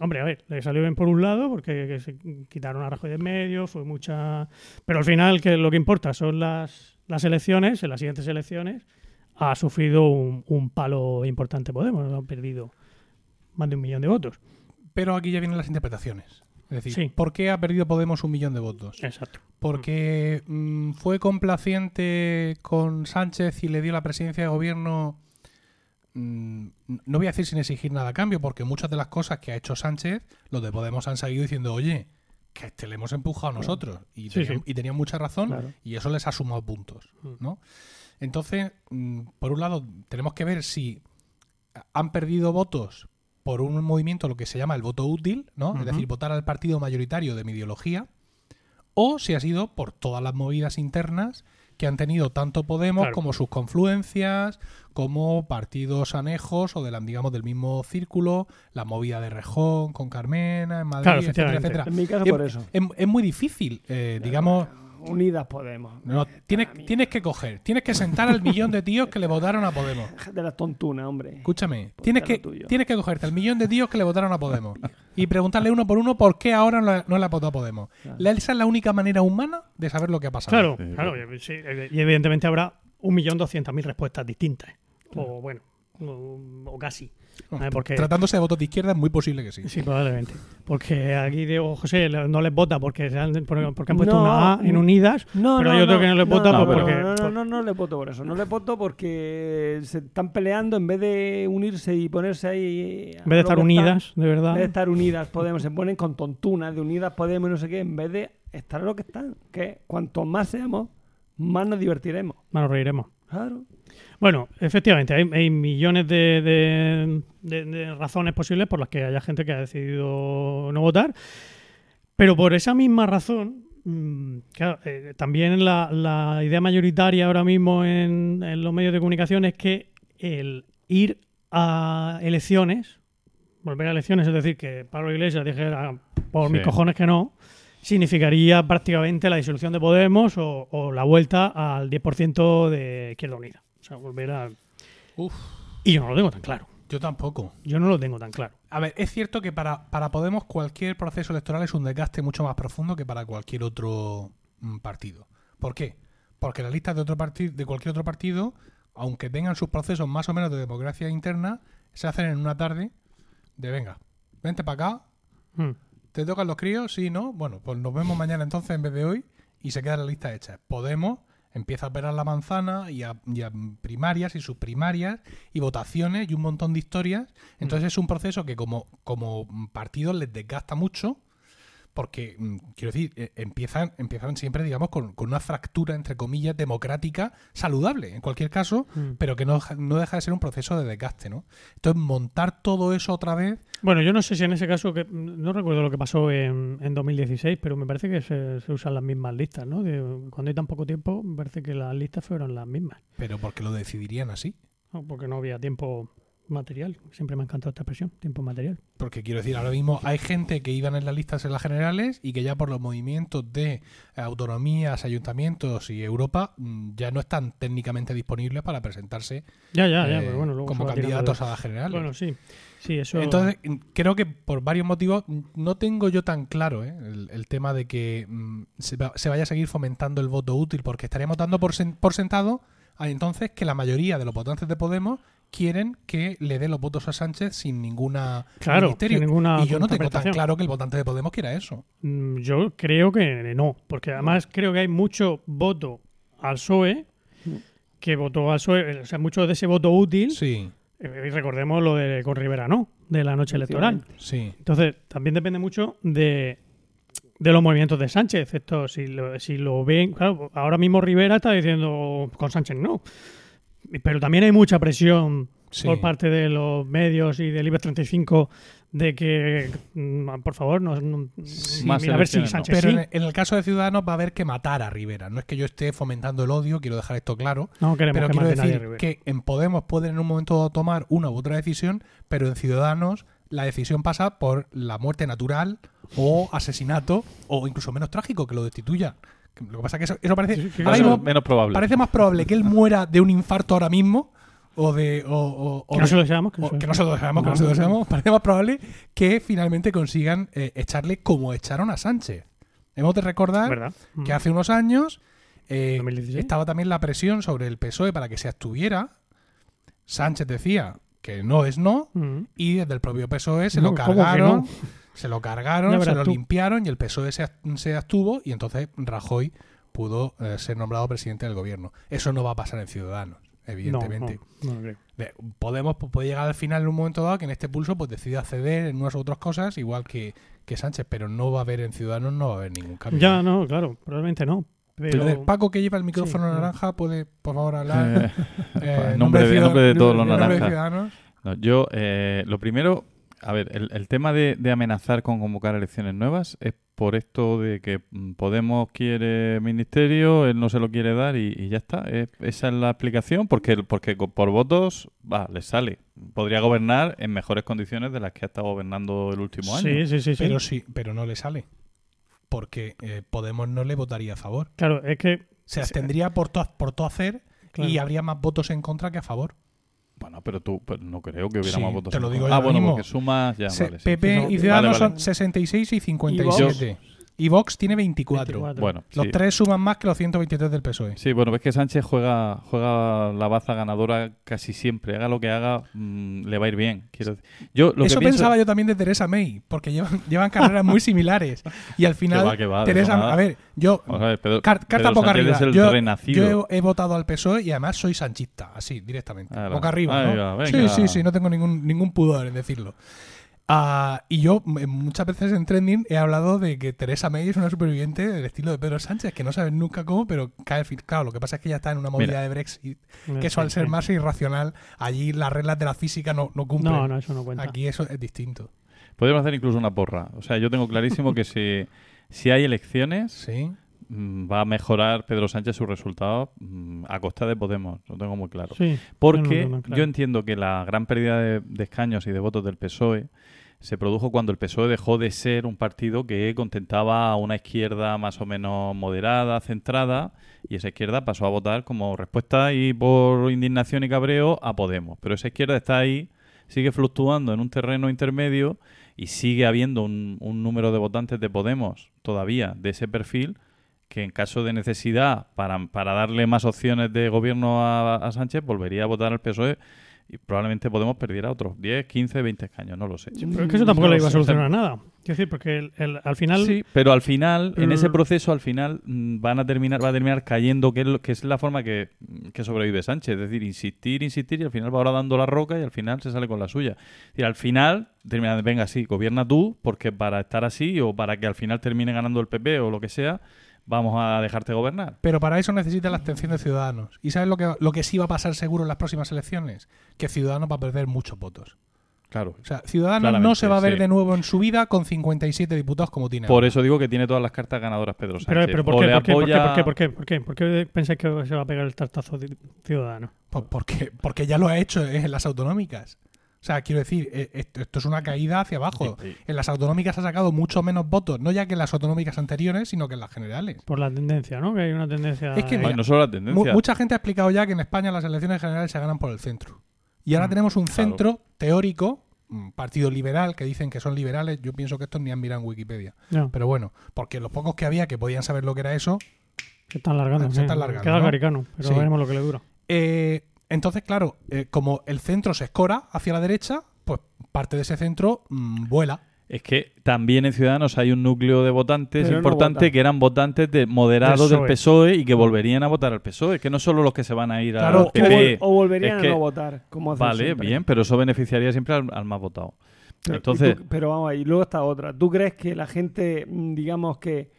Hombre, a ver, le salió bien por un lado porque que se quitaron a Rajoy de medio, fue mucha... Pero al final que lo que importa son las, las elecciones, en las siguientes elecciones ha sufrido un, un palo importante Podemos, ha perdido más de un millón de votos. Pero aquí ya vienen las interpretaciones. Es decir, Sí. ¿por qué ha perdido Podemos un millón de votos? Exacto. Porque mm, fue complaciente con Sánchez y le dio la presidencia de gobierno. mm, no voy a decir sin exigir nada a cambio, porque muchas de las cosas que ha hecho Sánchez, los de Podemos han seguido diciendo, oye, que este le hemos empujado nosotros. Y, Sí, tenían, sí. y tenían mucha razón, Claro. y eso les ha sumado puntos. Mm. ¿no? Entonces, mm, por un lado, tenemos que ver si han perdido votos por un movimiento, lo que se llama el voto útil, ¿no? Es decir, votar al partido mayoritario de mi ideología, o si ha sido por todas las movidas internas que han tenido tanto Podemos Claro. como sus confluencias, como partidos anejos o de la, digamos, del mismo círculo, la movida de Rejón con Carmena en Madrid, Claro, etcétera, etcétera. En mi caso, Es- por eso. Es, es muy difícil, eh, digamos, Unidas Podemos. no, tienes, tienes que coger, tienes que sentar al millón de tíos que le votaron a Podemos. De la tontuna, hombre. Escúchame, Ponte tienes que, tienes que cogerte al millón de tíos que le votaron a Podemos y preguntarle uno por uno por qué ahora no, le- no le ha votado a Podemos. Claro. La- Esa es la única manera humana de saber lo que ha pasado. Claro, Sí, claro. sí, y evidentemente habrá 1.200.000 respuestas distintas. O bueno, o, o casi. Bueno, Eh, porque- Tratándose de votos de izquierda es muy posible que sí. Sí, probablemente. Porque aquí Diego José le- no les vota porque, se han, porque han puesto No, una A en Unidas. No, Pero no, hay otro no, que no les no, vota no, no, porque- No, no, no, no les voto por eso. No les voto porque se están peleando en vez de unirse y ponerse ahí. En vez de estar unidas, de En verdad. vez de estar unidas, Podemos, se ponen con tontunas de unidas Podemos y no sé qué, en vez de estar lo que están. Que cuanto más seamos, más nos divertiremos. Bueno, reiremos. Claro. Bueno, efectivamente, hay, hay millones de, de- de- de razones posibles por las que haya gente que ha decidido no votar. Pero por esa misma razón, mm, claro, eh, también la, la idea mayoritaria ahora mismo en, en los medios de comunicación es que el ir a elecciones, volver a elecciones, es decir, que Pablo Iglesias dijera por mis cojones que no, significaría prácticamente la disolución de Podemos o, o la vuelta al 10% de Izquierda Unida. O sea, volver a... Uf, Y yo no lo tengo tan claro. yo tampoco. Yo no lo tengo tan claro. A ver, es cierto que para, para Podemos cualquier proceso electoral es un desgaste mucho más profundo que para cualquier otro mm, partido. ¿Por qué? Porque las listas de otro partido, de cualquier otro partido, aunque tengan sus procesos más o menos de democracia interna, se hacen en una tarde de venga, vente para acá, Mm. ¿Te tocan los críos? Sí, ¿no? Bueno, pues nos vemos mañana entonces en vez de hoy y se queda la lista hecha. Podemos empieza a operar la manzana y a, y a primarias y subprimarias y votaciones y un montón de historias. Entonces es un proceso que como, como partido les desgasta mucho porque, mm, quiero decir, eh, empiezan, empiezan siempre, digamos, con, con una fractura, entre comillas, democrática saludable, en cualquier caso, Mm. pero que no, deja- no deja de ser un proceso de desgaste, ¿no? Entonces, montar todo eso otra vez Bueno, yo no sé si en ese caso, que no recuerdo lo que pasó en, en 2016, pero me parece que se, se usan las mismas listas, ¿no? De- cuando hay tan poco tiempo, me parece que las listas fueron las mismas, Pero porque lo decidirían así. ¿no? porque no había tiempo material. Siempre me ha encantado esta expresión, tiempo material. Porque quiero decir, ahora mismo hay gente que iban en las listas en las generales y que ya por los movimientos de autonomías, ayuntamientos y Europa mm, ya no están técnicamente disponibles para presentarse Ya, ya, ya, eh, pero bueno, luego como de- candidatos a las generales. Bueno, sí, sí, eso... Entonces, mm, creo que por varios motivos mm, no tengo yo tan claro ¿eh? el, el tema de que mm, se, va- se vaya a seguir fomentando el voto útil, porque estaríamos dando por, sen- por sentado ah, entonces que la mayoría de los votantes de Podemos quieren que le dé los votos a Sánchez sin ninguna Claro, ministerio. sin ninguna y yo no tengo tan claro que el votante de Podemos quiera eso. Mm, Yo creo que no, porque además creo que hay mucho voto al PSOE que votó al PSOE, o sea, mucho de ese voto útil, Sí, eh, y recordemos lo de con Rivera, ¿no? De la noche electoral. sí. Entonces, también depende mucho de, de los movimientos de Sánchez. Esto, si lo, si lo ven, claro, ahora mismo Rivera está diciendo con Sánchez no. Pero también hay mucha presión Sí. por parte de los medios y del IBEX 35 de que, mm, por favor, no, no- Más mira a ver si elecciones no. Sánchez Pero sí. en, el- caso de Ciudadanos va a haber que matar a Rivera. No es que yo esté fomentando el odio, quiero dejar esto claro. No queremos Pero que quiero nadie decir Rivera. que en Podemos pueden en un momento tomar una u otra decisión, pero en Ciudadanos la decisión pasa por la muerte natural o asesinato o incluso menos trágico que lo destituya. Lo que pasa es que eso, eso parece, Sí, sí, ahora claro. mismo menos probable. parece más probable que él muera de un infarto ahora mismo o de o, o- o Que no se lo deseamos. Que no o se lo que no se lo deseamos, que no se lo deseamos, parece más probable que finalmente consigan eh, echarle como echaron a Sánchez. Hemos de recordar ¿Verdad? Mm. que hace unos años eh, 2016. estaba también la presión sobre el PSOE para que se abstuviera. Sánchez decía que no es no Mm. y desde el propio PSOE se No, lo ¿cómo que cargaron? Se lo cargaron, se lo tú. limpiaron y el PSOE se, se abstuvo y entonces Rajoy pudo eh, ser nombrado presidente del gobierno. Eso no va a pasar en Ciudadanos, No, evidentemente. no, no creo. Podemos pues, puede llegar al final en un momento dado que en este pulso pues decida ceder en unas u otras cosas igual que, que Sánchez, pero no va a haber en Ciudadanos no va a haber ningún cambio. Ya, no, claro, probablemente no. Pero, Entonces, Paco que lleva el micrófono Sí, naranja puede por favor hablar Eh, eh, en nombre de, nombre de todos los naranjas. Yo, eh, lo primero, a ver, el, el tema de, de amenazar con convocar elecciones nuevas es por esto de que Podemos quiere ministerio, él no se lo quiere dar y, y ya está. Es- esa es la explicación, porque, porque por votos, va, le sale. Podría gobernar en mejores condiciones de las que ha estado gobernando el último año. sí, sí, sí, sí. Pero sí, pero no le sale. Porque eh, Podemos no le votaría a favor. Claro, es que Se abstendría por todo, por todo hacer Claro. y habría más votos en contra que a favor. Bueno, pero tú pues, no creo que hubiera Sí, más votos. te lo digo contra. yo Ah, bueno, mismo. porque sumas ya, Se- vale, sí. PP No, y Ciudadanos vale, vale. son 66 y 57. Y Vox tiene 24. 24. Bueno, Los sí. tres suman más que los 123 del PSOE. Sí, bueno, ves que Sánchez juega, juega la baza ganadora casi siempre. Haga lo que haga, mm, le va a ir bien. Quiero decir. Yo lo Eso que pienso- pensaba yo también de Teresa May, porque llevan, llevan carreras muy similares. Y al final, Que va, que va, Teresa, a ver, yo, Vamos a ver, Pedro- car- carta Pedro boca Sánchez arriba. es el yo renacido. yo he, he votado al PSOE y además soy sanchista, así, directamente. Ala. Boca arriba, Ahí ¿no? va, venga. sí, sí, sí, no tengo ningún, ningún pudor en decirlo. Ah, y yo muchas veces en Trending he hablado de que Teresa May es una superviviente del estilo de Pedro Sánchez, que no sabes nunca cómo, pero cae. Claro, lo que pasa es que ella está en una movida Mira. de Brexit, que eso al ser más irracional, allí las reglas de la física no, no cumplen. No, no, eso no cuenta. Aquí eso es distinto. Podríamos hacer incluso una porra. O sea, yo tengo clarísimo que si si hay elecciones, Sí. mm, va a mejorar Pedro Sánchez sus resultados mm, a costa de Podemos. Lo tengo muy claro. Sí, Porque no, no, no, claro. yo entiendo que la gran pérdida de, de escaños y de votos del PSOE se produjo cuando el PSOE dejó de ser un partido que contentaba a una izquierda más o menos moderada, centrada, y esa izquierda pasó a votar como respuesta y por indignación y cabreo a Podemos. Pero esa izquierda está ahí, sigue fluctuando en un terreno intermedio y sigue habiendo un, número de votantes de Podemos todavía de ese perfil que en caso de necesidad para, para darle más opciones de gobierno a, a Sánchez volvería a votar al PSOE y probablemente Podemos perdiera otros 10, 15, 20 escaños, no lo sé. Pero es que eso tampoco No le iba a sé. solucionar nada. Quiero decir, porque el- el- al final. Sí, pero al final, en ese Mm. proceso, al final mm, van a terminar, va a terminar cayendo, que es, lo- que es la forma que, que sobrevive Sánchez. Es decir, insistir, insistir, y al final va ahora dando la roca y al final se sale con la suya. Y al final termina, venga, sí, gobierna tú, porque para estar así o para que al final termine ganando el PP o lo que sea, vamos a dejarte gobernar. Pero para eso necesita la abstención de Ciudadanos. ¿Y sabes lo que, lo que sí va a pasar seguro en las próximas elecciones? Que Ciudadanos va a perder muchos votos. Claro. O sea, Ciudadanos no se va a ver sí. de nuevo en su vida con 57 diputados como tiene Por ahora. eso digo que tiene todas las cartas ganadoras Pedro Sánchez. Pero, pero ¿por, qué, por, qué, por, qué, apoya- por, qué, por qué? ¿Por qué? ¿Por qué? ¿Por qué pensáis que se va a pegar el tartazo de ciudadano? Pues porque, porque ya lo ha hecho en las autonómicas. O sea, quiero decir, eh, esto, esto es una caída hacia abajo. Sí, sí. En las autonómicas ha sacado mucho menos votos, no ya que en las autonómicas anteriores, sino que en las generales. Por la tendencia, ¿no? Que hay una tendencia. Es que, Ay, mira, no solo la Mu- tendencia. mucha gente ha explicado ya que en España las elecciones generales se ganan por el centro. Y ahora Mm, tenemos un claro. centro teórico, un partido liberal, que dicen que son liberales. Yo pienso que estos ni han mirado en Wikipedia. No, Pero bueno, porque los pocos que había que podían saber lo que era eso. se están largando. se están largando, Queda ¿no? garicano, pero Sí. veremos lo que le dura. eh, entonces, claro, eh, como el centro se escora hacia la derecha, pues parte de ese centro mm, vuela. Es que también en Ciudadanos hay un núcleo de votantes Pero no importante votan. que eran votantes de moderados Del del PSOE. Y que volverían a votar al PSOE. Que no solo los que se van a ir Claro, al o, PP. vol- o volverían Es que- a no votar, como hacen Vale, siempre. bien, pero eso beneficiaría siempre al, al más votado. Pero, Entonces, y tú- pero vamos ahí, luego está otra. ¿Tú crees que la gente, mm, digamos que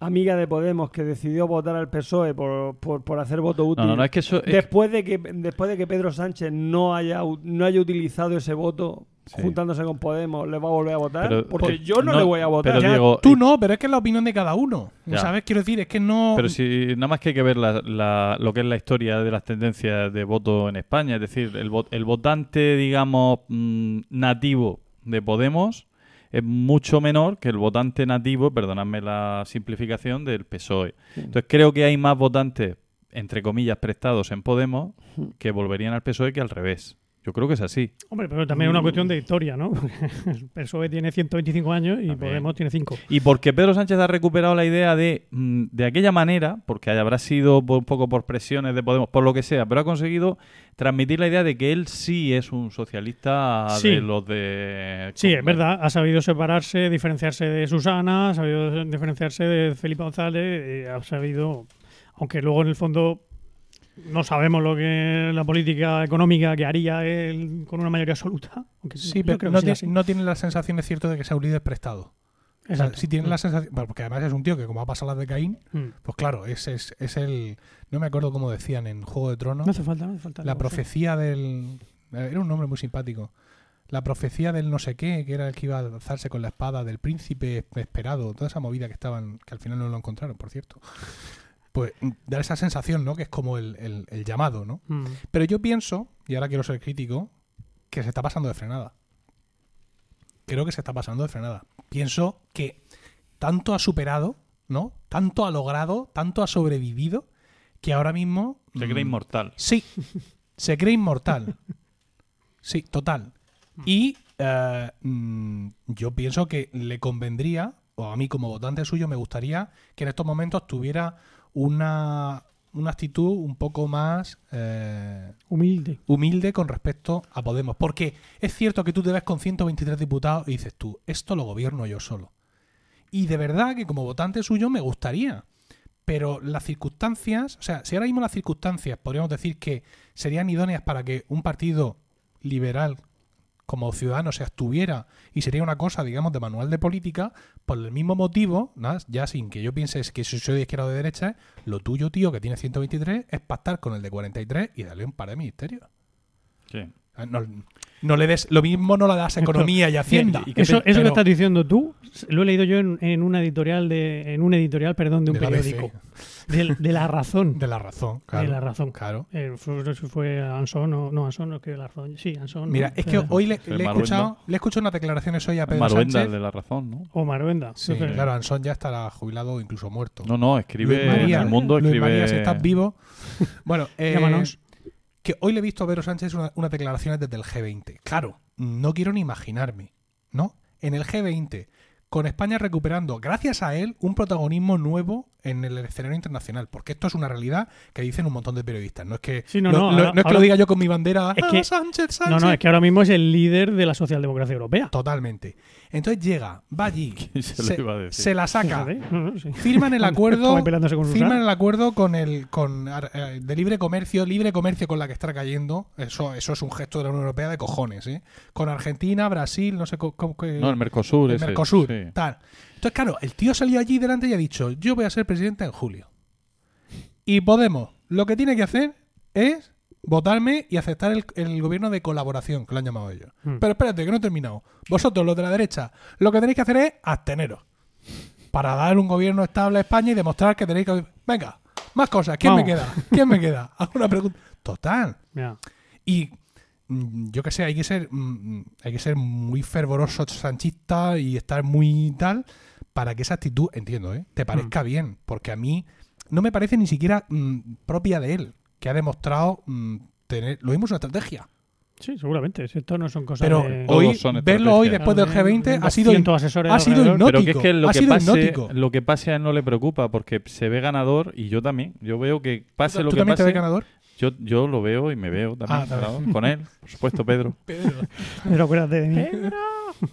amiga de Podemos, que decidió votar al PSOE por, por, por hacer voto útil, no, no, no, es que eso... es- después de que después de que Pedro Sánchez no haya no haya utilizado ese voto Sí. juntándose con Podemos, le va a volver a votar? Pero- Porque por- yo no, no, le voy a votar. pero Ya, Diego, tú no, pero es que es la opinión de cada uno. Ya. ¿Sabes? Quiero decir, es que no. Pero si nada más que hay que ver la- la- lo que es la historia de las tendencias de voto en España, es decir, el, el votante, digamos, mm, nativo de Podemos es mucho menor que el votante nativo, perdonadme la simplificación, del PSOE. Entonces creo que hay más votantes, entre comillas, prestados en Podemos que volverían al PSOE que al revés. Yo creo que es así. Hombre, pero también es una cuestión de historia, ¿no? El PSOE tiene 125 años y. Podemos tiene 5. Y porque Pedro Sánchez ha recuperado la idea de, mm, de aquella manera, porque habrá sido un poco por presiones de Podemos, por lo que sea, pero ha conseguido transmitir la idea de que él sí es un socialista Sí. de los de... Sí, es verdad, ha sabido separarse, diferenciarse de Susana, ha sabido diferenciarse de Felipe González, eh, ha sabido, aunque luego en el fondo no sabemos lo que la política económica que haría él con una mayoría absoluta. Aunque Sí, pero creo no, que tiene, no tiene la sensación, es cierto, de que sea un líder prestado. O sea, si tiene la sensación. bueno, porque además es un tío que, como ha pasado las de Caín, Mm. pues claro, es, es, es el. No me acuerdo cómo decían en Juego de Tronos. No hace falta, no hace falta. la profecía del. Era un nombre muy simpático. La profecía del no sé qué, que era el que iba a alzarse con la espada del príncipe esperado. Toda esa movida que estaban, que al final no lo encontraron, por cierto. Pues mm, da esa sensación, ¿no? Que es como el, el- el llamado, ¿no? Mm. Pero yo pienso, y ahora quiero ser crítico, que se está pasando de frenada. Creo que se está pasando de frenada. Pienso que tanto ha superado, ¿no? Tanto ha logrado, tanto ha sobrevivido, que ahora mismo. Se cree mm, inmortal. Sí, se cree inmortal. Sí, total. Y eh, yo pienso que le convendría, o a mí como votante suyo, me gustaría que en estos momentos tuviera una, una actitud un poco más eh, Humilde. humilde con respecto a Podemos. Porque es cierto que tú te ves con 123 diputados y dices tú, esto lo gobierno yo solo. Y de verdad que como votante suyo me gustaría. Pero las circunstancias, o sea, si ahora mismo las circunstancias podríamos decir que serían idóneas para que un partido liberal como ciudadano se abstuviera y sería una cosa, digamos, de manual de política, por el mismo motivo, ya sin que yo piense que si soy de izquierda o de derecha, lo tuyo, tío, que tiene 123, es pactar con el de 43 y darle un par de ministerios. Sí. Ah, No, no le des, lo mismo no le das a economía y hacienda. y- y- Eso, eso Pero- que estás diciendo tú, lo he leído yo en, en una editorial de, en un editorial, perdón, de un De la periódico. De, de la razón. De la razón, claro. De la razón. Claro. Eh, fue, no sé si fue Anson o no, Anson, no que la razón. Sí, Anson. Mira, ¿no? es que la hoy le, Sí, le he escuchado, le he escuchado unas declaraciones hoy a Pedro Maruenda, Sánchez. de la razón, ¿no? O Maruenda. Sí, Pero- claro, Ansón ya estará jubilado o incluso muerto. No, no, escribe Luis María, en el mundo, Luis escribe... María, si estás vivo. Bueno, eh, Llámanos. Que hoy le he visto a Pedro Sánchez una- unas declaraciones desde el G20. Claro, no quiero ni imaginarme, ¿no? En el G20, con España recuperando, gracias a él, un protagonismo nuevo en el escenario internacional. Porque esto es una realidad que dicen un montón de periodistas. No es que, Sí, no, lo, no, lo- ahora- no es que ahora- lo diga yo con mi bandera. Es "Ah, que- Sánchez, Sánchez. No, no, es que ahora mismo es el líder de la socialdemocracia europea. Totalmente. Entonces llega, va allí, ¿Quién se la saca, sí. firman el acuerdo firman el acuerdo con el con eh, de libre comercio libre comercio con la que está cayendo eso eso es un gesto de la Unión Europea de cojones ¿eh? con Argentina Brasil no sé co- que- No, el Mercosur el ese, Mercosur sí. tal entonces claro el tío salió allí delante y ha dicho yo voy a ser presidente en julio y Podemos lo que tiene que hacer es votarme y aceptar el, el gobierno de colaboración, que lo han llamado ellos. Hmm. Pero espérate, que no he terminado. Vosotros, los de la derecha, lo que tenéis que hacer es absteneros. Para dar un gobierno estable a España y demostrar que tenéis que... Venga, más cosas. ¿Quién me queda? ¿Quién me queda? Haz una pregunta. Total. Y mm, yo qué sé, hay que ser mm, hay que ser muy fervoroso sanchista y estar muy tal para que esa actitud, entiendo, ¿eh? te parezca bien, porque a mí no me parece ni siquiera mm, propia de él, que ha demostrado mm, tener lo mismo es una estrategia. Sí, seguramente. Esto no son cosas Pero de... Hoy son verlo hoy después del Claro, G20 ha sido 200 asesores ha sido hipnótico. Pero que es que lo ha que, sido pase, hipnótico. lo que pase a él no le preocupa porque se ve ganador y yo también. Yo veo que pase ¿Tú lo que también te ves pase. ganador? Yo, yo lo veo y me veo también. Ah, con él, por supuesto, Pedro. Pero acuérdate de mí.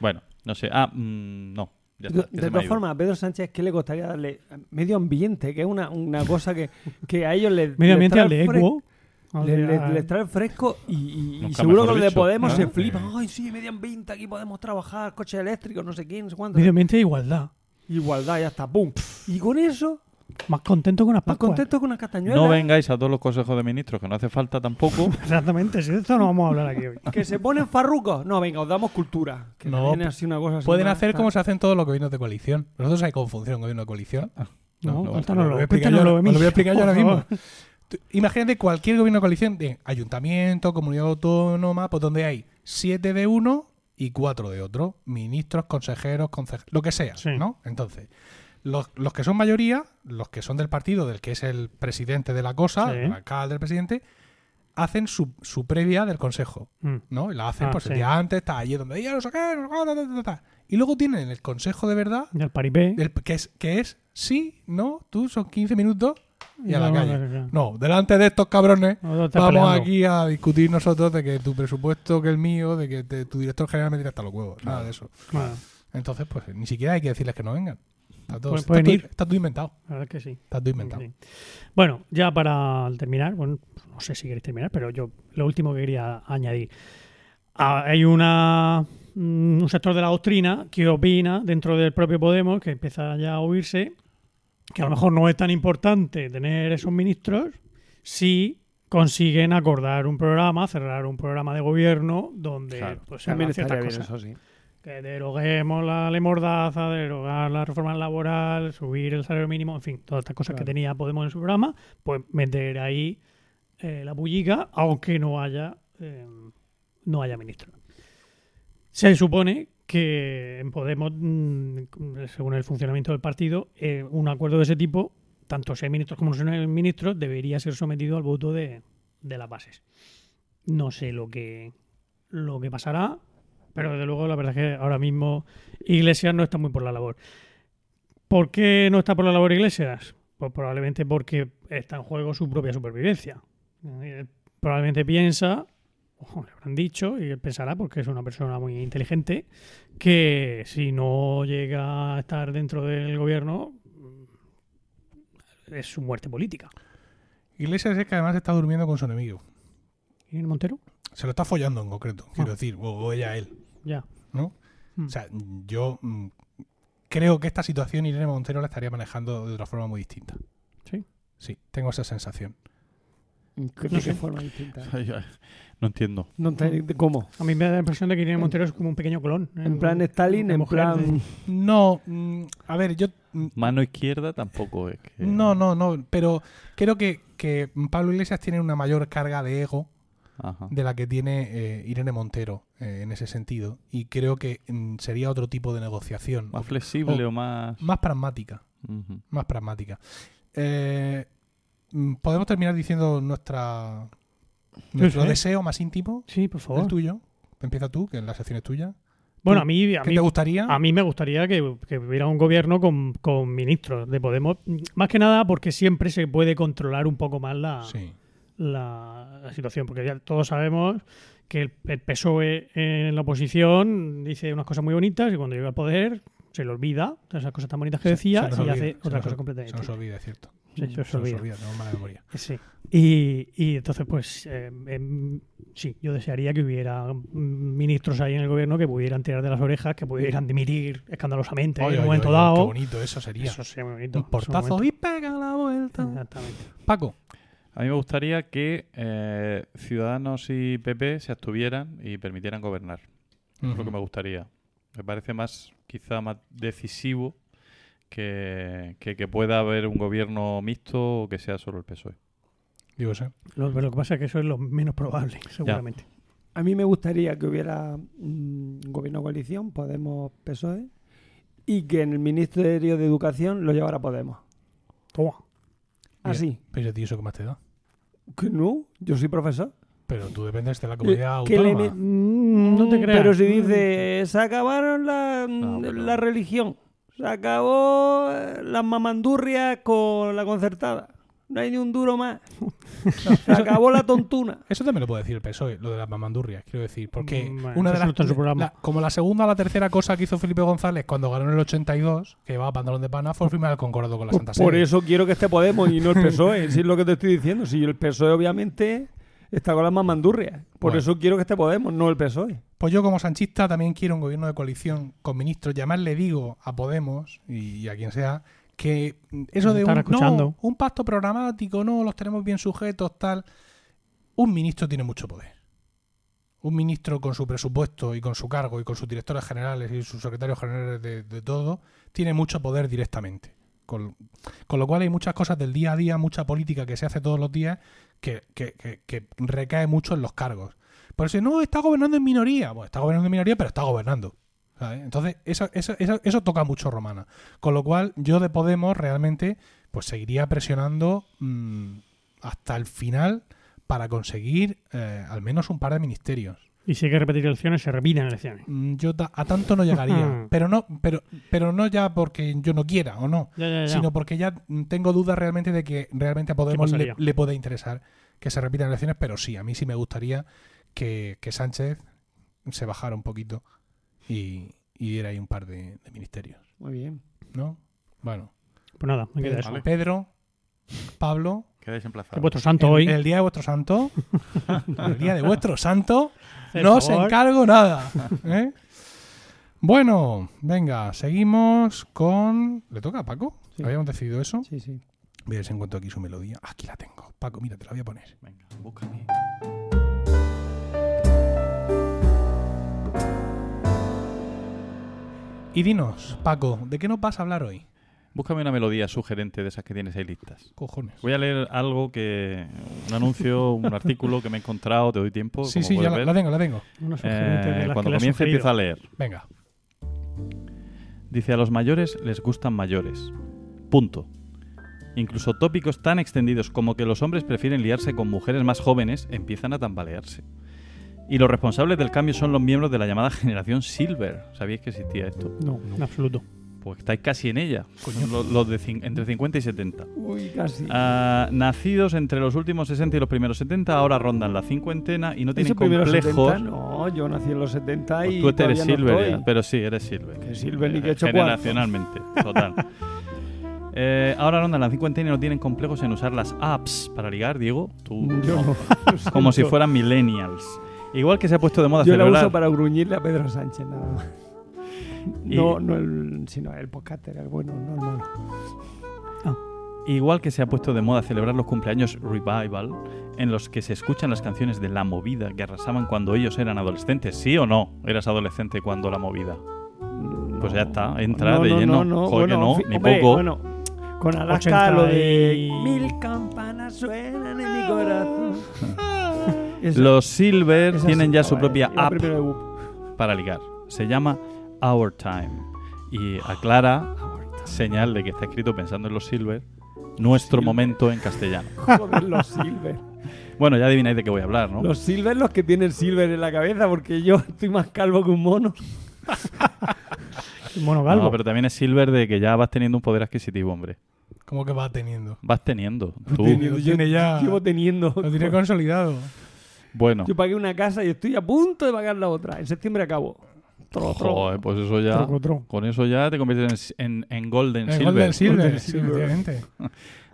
Bueno, no sé. Ah, mm, no. De, está, todas formas, a Pedro Sánchez, ¿qué le gustaría darle? Medio ambiente, que es una, una cosa que, que a ellos les. Medio ambiente al de fre- Equo. O Les, trae fresco y, y- y Nunca seguro que los de Podemos se flipan. Ay, sí, medio ambiente, aquí podemos trabajar, coches eléctricos, no sé quién, no sé cuánto. Medio ambiente e igualdad. Igualdad, ya está, pum. Y con eso, Más contento que unas más pascuas. contento que una castañuela. No vengáis a todos los consejos de ministros, que no hace falta tampoco. Exactamente, si de esto no vamos a hablar aquí hoy. Que se ponen farrucos. No, venga, os damos cultura. Que No, viene así una cosa así Pueden más, hacer como se hacen todos los gobiernos de coalición. Nosotros hay confusión en gobierno de coalición. No, no, no, cuéntanoslo, Lo voy a explicar yo, lo voy a explicar yo ahora mismo. Tú- Imagínate cualquier gobierno de coalición de ayuntamiento, comunidad autónoma, pues donde hay siete de uno y cuatro de otro. Ministros, consejeros, conce- lo que sea, Sí. ¿no? Entonces, los, los que son mayoría, los que son del partido del que es el presidente de la cosa, Sí. el alcalde, el presidente, hacen su, su previa del consejo, Mm. ¿no? Y la hacen Ah, pues el sí. día antes, está allí donde ya no sé qué. Y luego tienen el consejo de verdad, Del paripé. el- que, es, que es sí, no, tú son 15 minutos y a la calle. no, delante de estos cabrones vamos peleando. aquí a discutir nosotros de que tu presupuesto que el mío, de que te- tu director general me tira hasta los huevos. Nada de eso. Entonces, pues ni siquiera hay que decirles que no vengan. Está todo, Pueden- está pueden todo- ir. está todo inventado. la verdad es que sí. Está todo inventado. Sí. Bueno, ya para terminar, bueno, no sé si queréis terminar, pero yo lo último que quería añadir. Ah, Hay una, mm, un sector de la doctrina que opina dentro del propio Podemos, que empieza ya a oírse, que a lo mejor no es tan importante tener esos ministros si consiguen acordar un programa, cerrar un programa de gobierno donde Claro. pues, se También hagan ciertas cosas. eso, sí. Que deroguemos la ley mordaza, derogar la reforma laboral, subir el salario mínimo, en fin, todas estas cosas que tenía Podemos en su programa, pues meter ahí eh, la bullica, aunque no haya eh, no haya ministro. Se supone que en Podemos, mm, según el funcionamiento del partido, eh, un acuerdo de ese tipo, tanto hay ministros como hay ministros, debería ser sometido al voto de, de las bases. No sé lo que, lo que pasará, pero desde luego la verdad es que ahora mismo Iglesias no está muy por la labor. ¿Por qué no está por la labor Iglesias? Pues probablemente porque está en juego su propia supervivencia. Eh, Probablemente piensa, o le habrán dicho, y él pensará, porque es una persona muy inteligente, que si no llega a estar dentro del gobierno, es su muerte política. Iglesias es que además está durmiendo con su enemigo. ¿Y en Montero? Se lo está follando en concreto, quiero Ah. decir, o, o ella a él, Ya. ¿no? Mm. O sea, yo mm, creo que esta situación Irene Montero la estaría manejando de otra forma muy distinta. Sí. Sí, tengo esa sensación. ¿Qué- ¿De No sé. forma distinta? No entiendo. No de- ¿Cómo? A mí me da la impresión de que Irene Montero es como un pequeño clon. ¿eh? En plan Stalin, en plan... de- No, mm, a ver, yo. mm, Mano izquierda tampoco es que... No, no, no. Pero creo que, que Pablo Iglesias tiene una mayor carga de ego Ajá. de la que tiene eh, Irene Montero eh, en ese sentido. Y creo que mm, sería otro tipo de negociación. Más flexible o- o más... Más pragmática. Más pragmática. Eh, mm, Podemos terminar diciendo nuestra nuestro sí. deseo más íntimo, Sí, por el favor. tuyo. Empieza tú, que la sección es tuya. Bueno, a mí, a ¿Qué mí, te gustaría? a mí me gustaría que, que hubiera un gobierno con, con ministros de Podemos. Más que nada porque siempre se puede controlar un poco más la, Sí. La, la situación. Porque ya todos sabemos que el, el PSOE en la oposición dice unas cosas muy bonitas y cuando llega al poder se le olvida todas esas cosas tan bonitas que Se- decía se y olvida, hace se otra cosa Se completamente. nos olvida, es cierto. Se Se nos olvida. olvida, tenemos mala memoria. Sí. Y, y entonces, pues, eh, em, sí, yo desearía que hubiera ministros ahí en el gobierno que pudieran tirar de las orejas, que pudieran dimitir escandalosamente Oye, en un momento oye, dado. Qué bonito eso sería. Eso sería muy bonito. Un portazo y pega la vuelta. Exactamente. Paco. A mí me gustaría que eh, Ciudadanos y PP se abstuvieran y permitieran gobernar. Es lo que me gustaría. Me parece más, quizá más decisivo que, que, que pueda haber un gobierno mixto o que sea solo el PSOE. Digo, sí. Lo, pero lo que pasa es que eso es lo menos probable, seguramente. A mí me gustaría que hubiera mm, un gobierno de coalición, Podemos, PSOE, y que en el Ministerio de Educación lo llevara Podemos. Toma. Así. Pero tío, ¿eso qué más te da? Que no, yo soy profesor. Pero tú dependes de la comunidad ¿Qué le autónoma. me- Mm, no te Mm, creas. Pero si dice, se acabaron la, No, pero- la religión, se acabó eh, las mamandurrias con la concertada. No hay ni un duro más. se acabó la tontuna. Eso también lo puede decir el PSOE, lo de las mamandurrias, quiero decir. Porque Mm, bueno, una de las. no la- como la segunda o la tercera cosa que hizo Felipe González cuando ganó en el 82, que llevaba pantalón de pana, fue firmar el concordo con la Santa Sede. Por eso quiero que esté Podemos y no el PSOE. si es lo que te estoy diciendo. Si el PSOE, obviamente, está con las mamandurrias. Por Bueno. eso quiero que esté Podemos, no el PSOE. Pues yo, como sanchista, también quiero un gobierno de coalición con ministros. Y además le digo a Podemos y a quien sea que eso de un, escuchando. no, un pacto programático, no, los tenemos bien sujetos, tal. Un ministro tiene mucho poder. Un ministro con su presupuesto y con su cargo y con sus directores generales y sus secretarios generales de, de todo, tiene mucho poder directamente. Con, con lo cual hay muchas cosas del día a día, mucha política que se hace todos los días que, que- que- que recae mucho en los cargos. Por eso, no, está gobernando en minoría. Bueno, está gobernando en minoría, pero está gobernando. ¿Sabes? Entonces, eso, eso, eso, eso toca mucho Romana. Con lo cual, yo de Podemos realmente pues seguiría presionando mm, hasta el final para conseguir eh, al menos un par de ministerios. Y si hay que repetir elecciones, se repiten elecciones. Mm, Yo a tanto no llegaría, pero no, pero, pero no ya porque yo no quiera o no, Ya, ya, ya. sino porque ya tengo dudas realmente de que realmente a Podemos le, puede interesar que se repitan elecciones, pero sí, a mí sí me gustaría que, que Sánchez se bajara un poquito y, y diera ahí un par de, de ministerios, Muy bien. ¿no? Bueno, Pues nada, me queda Pedro, eso. Vale. Pedro, Pablo, Quedáis Que emplazados. vuestro santo en hoy. el día de vuestro santo, el día de vuestro santo, no os encargo nada. ¿eh? Bueno, venga, seguimos con... ¿Le toca a Paco? Sí. ¿Habíamos decidido eso? Sí, sí. Voy a ver si encuentro aquí su melodía. Aquí la tengo. Paco, mira, te la voy a poner. Venga, búscame. Y dinos, Paco, ¿de qué nos vas a hablar hoy? Búscame una melodía sugerente de esas que tienes ahí listas. Cojones. Voy a leer algo que. Un anuncio, un artículo que me he encontrado, te doy tiempo. Sí, sí, ya la, ver. la tengo, la tengo. Una Eh, sugerente de las cuando comience empieza a leer. Venga. Dice, a los mayores les gustan mayores. Punto. Incluso tópicos tan extendidos como que los hombres prefieren liarse con mujeres más jóvenes empiezan a tambalearse. Y los responsables del cambio son los miembros de la llamada generación Silver. ¿Sabíais que existía esto? No, en absoluto. Pues estáis casi en ella. Son Los, los de entre 50 y 70. Uy, casi. Ah, nacidos entre los últimos 60 y los primeros 70, ahora rondan la cincuentena y no tienen ¿Ese primero complejos. 70? No, yo nací en los 70 Pues y tú eres no Silver, estoy. pero sí, eres Silver. Que Silver ni que he Eh, hecho. Generacionalmente, total. Eh, ahora rondan la cincuentena y no tienen complejos en usar las apps para ligar, Diego. Tú, Yo no. no. Como si fueran millennials. Igual que se ha puesto de moda Yo la celebrar. uso para gruñirle a Pedro Sánchez, nada más. Y- No, no el, sino el podcaster, el bueno, no el malo. igual que se ha puesto de moda celebrar los cumpleaños revival, en los que se escuchan las canciones de La Movida que arrasaban cuando ellos eran adolescentes, ¿sí o no? ¿Eras adolescente cuando La Movida? Pues ya está, entra No, de no, lleno. no, no, Joder, bueno, no, ni hombre, poco. Bueno, con Alaska lo 80 de y- mil campanas suenan en mi corazón. Esa- Los Silver esa tienen sí ya su propia app para ligar. Se llama Our Time. Y aclara, señal de que está escrito pensando en los Silver, nuestro Silver. momento en castellano. Joder, los Silver. Bueno, ya adivináis de qué voy a hablar, ¿no? Los Silver los que tienen Silver en la cabeza, porque yo estoy más calvo que un mono. Mono galgo. No, pero también es Silver de que ya vas teniendo un poder adquisitivo, hombre. Como que va teniendo. Vas teniendo. Tú. Teniendo. Yo ya- Llevo teniendo. Lo tiene consolidado. Bueno. Yo pagué una casa y estoy a punto de pagar la otra. En septiembre acabo. Tro, tro. Joder, pues eso ya. Tro. Con eso ya te conviertes en, en, en Golden El Silver. Golden Silver, Golden sí, Silver. efectivamente.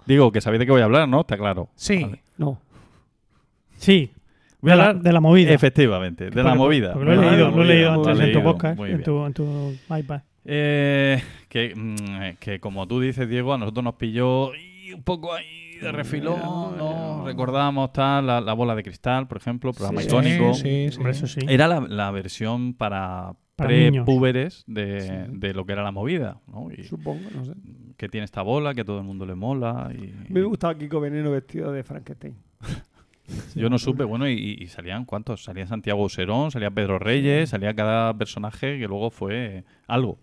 Digo, que sabéis de qué voy a hablar, ¿no? Está claro. Sí. Vale. No. Sí, Voy a hablar de la movida. Efectivamente, de la movida. Porque lo he leído, lo he leído antes en tu podcast, en tu, en tu iPad. Eh, que, mm, que como tú dices, Diego, a nosotros nos pilló y un poco ahí de refilón, ¿no? Recordamos tal, la, la bola de cristal, por ejemplo, programa Sí, icónico. Sí, sí, Hombre, sí. eso sí. Era la, la versión para, Para pre-púberes de, Sí. de lo que era la movida, ¿no? Y Supongo, no sé. que tiene esta bola, que a todo el mundo le mola. Y, me gustaba Kiko Veneno vestido de Frankenstein. Yo no supe, bueno, y, y salían cuántos, salía Santiago Userón, salía Pedro Reyes, salía cada personaje que luego fue algo.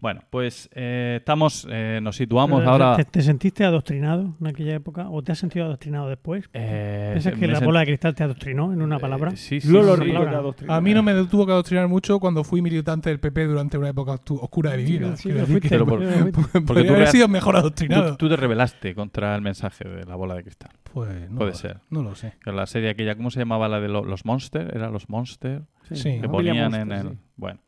Bueno, pues eh, estamos, eh, nos situamos Pero, ahora. ¿te, te sentiste adoctrinado en aquella época? ¿O te has sentido adoctrinado después? eh, ¿Piensas que la sent- bola de cristal te adoctrinó en una palabra? Eh, sí, sí, sí. Palabra. te adoctrinó. A mí no me tuvo que adoctrinar mucho cuando fui militante del PP durante una época oscura de mi vida. Sí, Quiero lo decir fuiste, que Pero por- lo fuiste. porque tú haber sido mejor adoctrinado. tú te rebelaste contra el mensaje de la bola de cristal. Pues no Puede lo- ser. No lo sé. La serie aquella, ¿cómo se llamaba la de lo- los Monsters? ¿Era los Monsters? Sí. que ponían en Monster, el... sí. Bueno.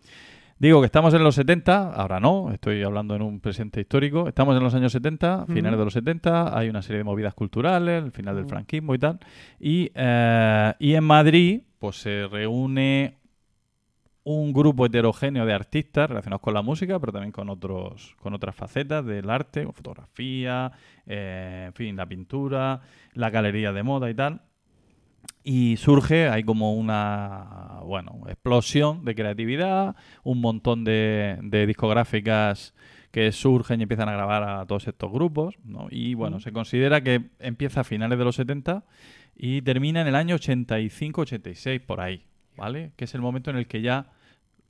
Digo que estamos en los 70, ahora no, estoy hablando en un presente histórico. Estamos en los años 70, finales de los 70, hay una serie de movidas culturales, el final del franquismo y tal. Y, eh, y en Madrid, pues se reúne un grupo heterogéneo de artistas relacionados con la música, pero también con otros, con otras facetas del arte, con fotografía, eh, en fin, la pintura, la galería de moda y tal. Y surge, hay como una bueno, explosión de creatividad, un montón de, de discográficas que surgen y empiezan a grabar a todos estos grupos, ¿no? Y bueno, se considera que empieza a finales de los 70 y termina en el año 85-86, por ahí, ¿vale? Que es el momento en el que ya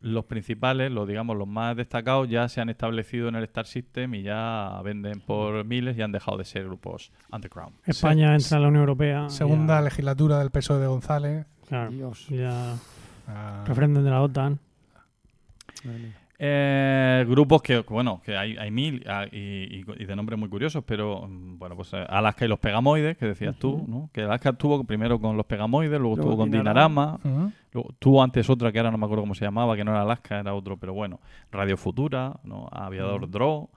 los principales, los digamos los más destacados, ya se han establecido en el Star System y ya venden por miles y han dejado de ser grupos underground. España entra a la Unión Europea. Segunda ya- legislatura del PSOE de González. claro, Dios. ya Ah, referéndum de la OTAN. Eh, grupos que, bueno, que hay, hay mil ah, y, y- y de nombres muy curiosos, pero mm, bueno, pues eh, Alaska y los Pegamoides, que decías tú, ¿no? Que Alaska estuvo primero con los Pegamoides, luego Luego estuvo con Dinarama. Tuvo antes otra que ahora no me acuerdo cómo se llamaba, que no era Alaska, era otro, pero bueno, Radio Futura, ¿no? Aviador Draw.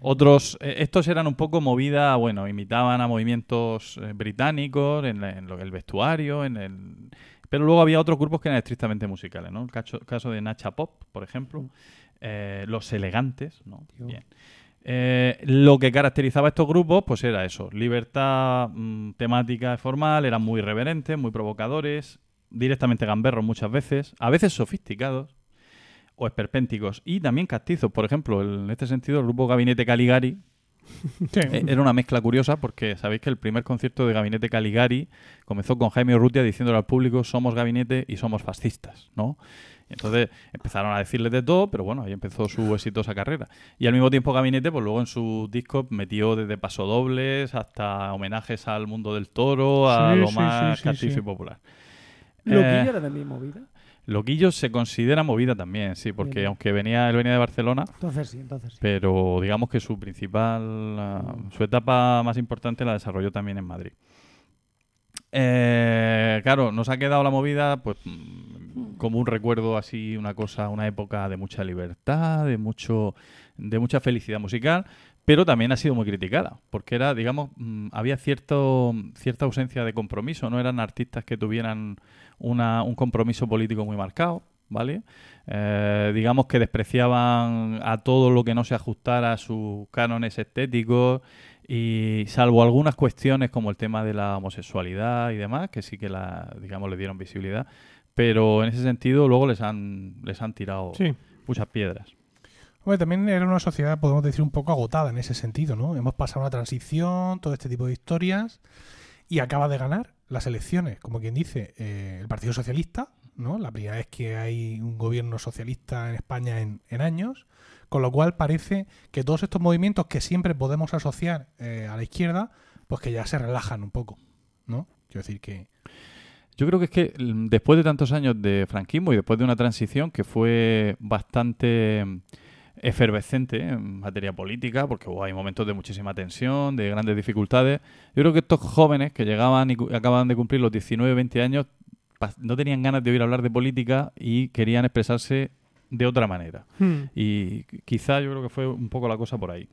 Otros, eh, estos eran un poco movida, bueno, imitaban a movimientos eh, británicos en, la- en lo, el vestuario, en el... Pero luego había otros grupos que eran estrictamente musicales, ¿no? El caso, caso de Nacha Pop, por ejemplo, eh, Los Elegantes, ¿no? Bien. Eh, lo que caracterizaba a estos grupos, pues era eso, libertad mm, temática y formal, eran muy irreverentes, muy provocadores, directamente gamberros muchas veces, a veces sofisticados o esperpénticos y también castizos. Por ejemplo, el- en este sentido, el grupo Gabinete Caligari Sí. eh, era una mezcla curiosa porque sabéis que el primer concierto de Gabinete Caligari comenzó con Jaime Urrutia diciéndole al público somos gabinete y somos fascistas, ¿no? Y entonces empezaron a decirles de todo, pero bueno, ahí empezó su exitosa carrera. Y al mismo tiempo Gabinete, pues luego en sus discos metió desde pasodobles hasta homenajes al mundo del toro, a Sí, lo sí, más castizo y popular. ¿Loquillo Eh, era también movida? Loquillo se considera movida también, sí, porque Bien. aunque venía, él venía de Barcelona, Entonces sí, entonces sí. pero digamos que su principal, ah, su etapa más importante la desarrolló también en Madrid. Eh, claro, nos ha quedado la movida, pues mm, como un recuerdo así, una cosa, una época de mucha libertad, de mucho, de mucha felicidad musical, pero también ha sido muy criticada, porque era, digamos, mm, había cierto, cierta ausencia de compromiso, no eran artistas que tuvieran una, un compromiso político muy marcado, ¿vale? Eh, digamos que despreciaban a todo lo que no se ajustara a sus cánones estéticos Y salvo algunas cuestiones como el tema de la homosexualidad y demás, que sí que la, digamos, le dieron visibilidad, pero en ese sentido luego les han, les han tirado Sí. muchas piedras. Hombre, también era una sociedad, podemos decir, un poco agotada en ese sentido, ¿no? Hemos pasado una transición, todo este tipo de historias, y acaba de ganar las elecciones, como quien dice, eh, el Partido Socialista, ¿no? La primera vez que hay un gobierno socialista en España en, en años, con lo cual parece que todos estos movimientos que siempre podemos asociar eh, a la izquierda, pues que ya se relajan un poco, ¿no? Quiero decir que... Yo creo que es que mm, después de tantos años de franquismo y después de una transición que fue bastante efervescente en materia política, porque hay momentos de muchísima tensión, de grandes dificultades, yo creo que estos jóvenes que llegaban y acababan de cumplir los 19, 20 años, no tenían ganas de oír hablar de política y querían expresarse de otra manera. Hmm. Y qu- quizá yo creo que fue un poco la cosa por ahí.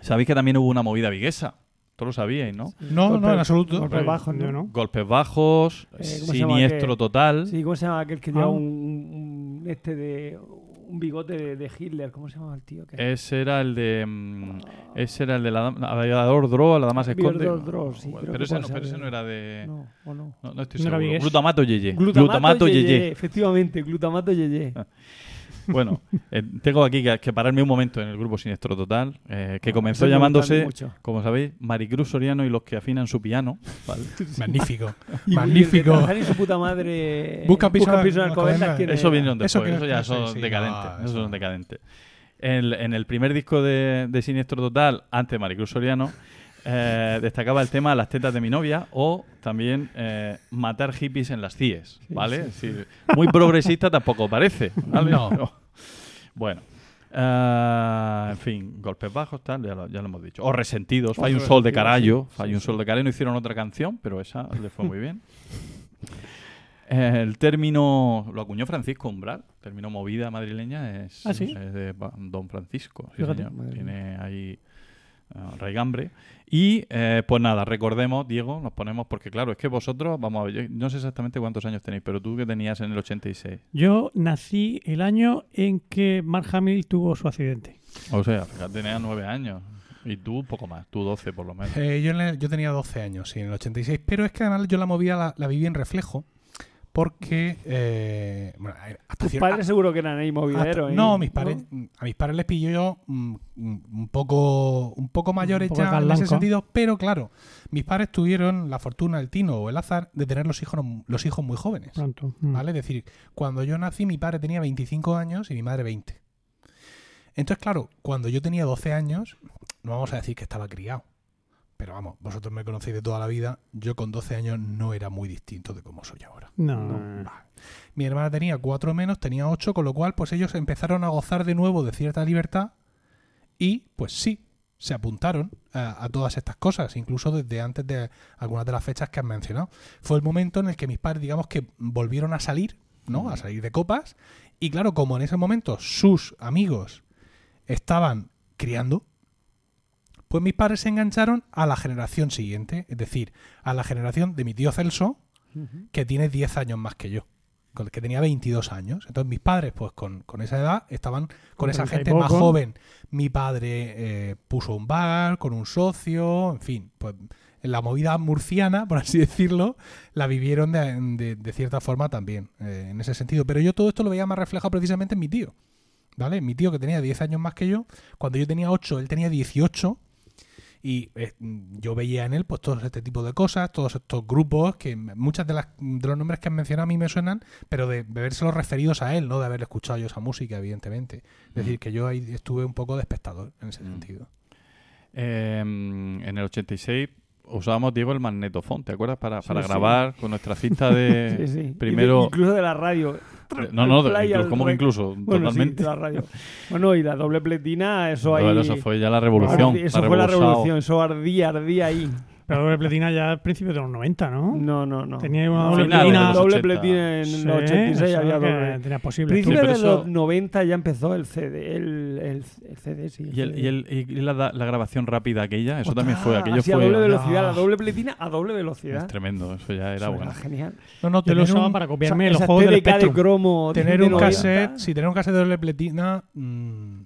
Sabéis que también hubo una movida viguesa. Todos lo sabíais, ¿no? No, no, en absoluto. Golpes bajos, Yo ¿no? no. Golpes bajos, Eh, ¿cómo se llama siniestro total. Sí, ¿cómo se llama aquel que Ah. lleva un, un- este de un bigote de, de Hitler? ¿Cómo se llama el tío? Ese era el de. mm, ese era el de la aviador Dro, la dama se esconde. Dro, sí, Bueno, pero ese no, pero ese de- no era de. No, o no. no, estoy ¿No era seguro. Glutamato Yeye. Glutamato, Yeye. yeye, efectivamente, glutamato yeye. Bueno, eh, tengo aquí que, que pararme un momento en el grupo Siniestro Total, eh, que Ah, comenzó eso me llamándose, como sabéis, Maricruz Soriano y los que afinan su piano. ¿vale? Magnífico. Y- el magnífico. y su puta madre. Busca piso en en Alcobendas. Alcobendas, ¿quién Eso vinieron Eso después, que- eso, ya sí, son sí, decadentes. no, eso eso- son decadentes. En, en el primer disco de, de Siniestro Total, antes de Maricruz Soriano, eh, destacaba el tema Las tetas de mi novia o también eh, Matar hippies en las CIES, ¿vale? Muy progresista tampoco parece, ¿vale? No. Bueno. eh, en fin, golpes bajos, tal, ya lo, ya lo hemos dicho. O resentidos, Fai un sol de carallo. sí, un sol de carallo. No hicieron otra canción, pero esa le fue muy bien. El término lo acuñó Francisco Umbral, término movida madrileña es, ¿Ah, sí? es de Don Francisco, sí, señor. Tiene ahí ah, raigambre. Y eh, pues nada, recordemos, Diego, nos ponemos porque claro, es que vosotros, vamos a ver, yo no sé exactamente cuántos años tenéis, pero tú que tenías en el 86. Yo nací el año en que Mark Hamill tuvo su accidente. O sea, tenías nueve años. Y tú poco más, tú 12 por lo menos. Eh, yo, en el- yo tenía 12 años, sí, en el 86, pero es que además yo la movida la, la viví en reflejo, porque... eh, bueno, hasta Tus padres seguro que eran ahí movideros. ¿eh? no, mis padres, a mis padres les pillo yo mm, mm, un poco un poco mayores poco ya en ese sentido, pero claro, mis padres tuvieron la fortuna, el tino o el azar de tener los hijos los hijos muy jóvenes. Pronto. Mm. ¿Vale? Es decir, cuando yo nací, mi padre tenía 25 años y mi madre 20. Entonces, claro, cuando yo tenía 12 años, no vamos a decir que estaba criado. Pero vamos, vosotros me conocéis de toda la vida. Yo con 12 años no era muy distinto de como soy ahora. No. Mi hermana tenía 4 menos, tenía 8, con lo cual, pues ellos empezaron a gozar de nuevo de cierta libertad y, pues sí, se apuntaron a, a todas estas cosas, incluso desde antes de algunas de las fechas que has mencionado. Fue el momento en el que mis padres, digamos que volvieron a salir, ¿no? A salir de copas. Y claro, como en ese momento sus amigos estaban criando, pues mis padres se engancharon a la generación siguiente, es decir, a la generación de mi tío Celso, que tiene 10 años más que yo, con el que tenía 22 años. Entonces mis padres, pues con, con esa edad, estaban con esa 30 y gente más joven. Mi padre eh, puso un bar con un socio, en fin, pues la movida murciana, por así decirlo, la vivieron de, de- de cierta forma también, eh, en ese sentido. Pero yo todo esto lo veía más reflejado precisamente en mi tío. ¿Vale? Mi tío que tenía 10 años más que yo, cuando yo tenía 8, él tenía 18 y eh, yo veía en él pues todo este tipo de cosas, todos estos grupos que muchas de las de los nombres que han mencionado a mí me suenan, pero de, de verse referidos a él, no de haber escuchado yo esa música, evidentemente. Es decir, que yo ahí estuve un poco de espectador en ese Mm. sentido. Eh, en el 86 usábamos, Diego, el magnetofón, ¿te acuerdas? Para, para sí. grabar con nuestra cinta de... Sí, Primero... incluso de la radio. No, no, de- incluso- ¿cómo que incluso? Bueno, Totalmente. sí, de la radio. Bueno, y la doble pletina, eso ahí. Eso fue ya la revolución. Eso fue la revolución, eso ardía, ardía ahí. Pero doble pletina ya al principio de los 90, ¿no? No, no, no. Tenía una doble pletina. los doble 80. pletina en Sí, los 86 eso había doble. Tenía posible. Principios pero de eso- los 90 ya empezó el CD, el, el, el CD, sí. el Y, el, CD. y, el- y la, la grabación rápida aquella, eso también fue, Ah, aquello así a fue doble velocidad, No. la doble pletina a doble es velocidad. tremendo, eso ya era Eso bueno. genial. No, no, Yo lo tener usaba un, para O sea, copiarme los juegos del de cromo. tener un 90. cassette, si tener un cassette de doble pletina, mm,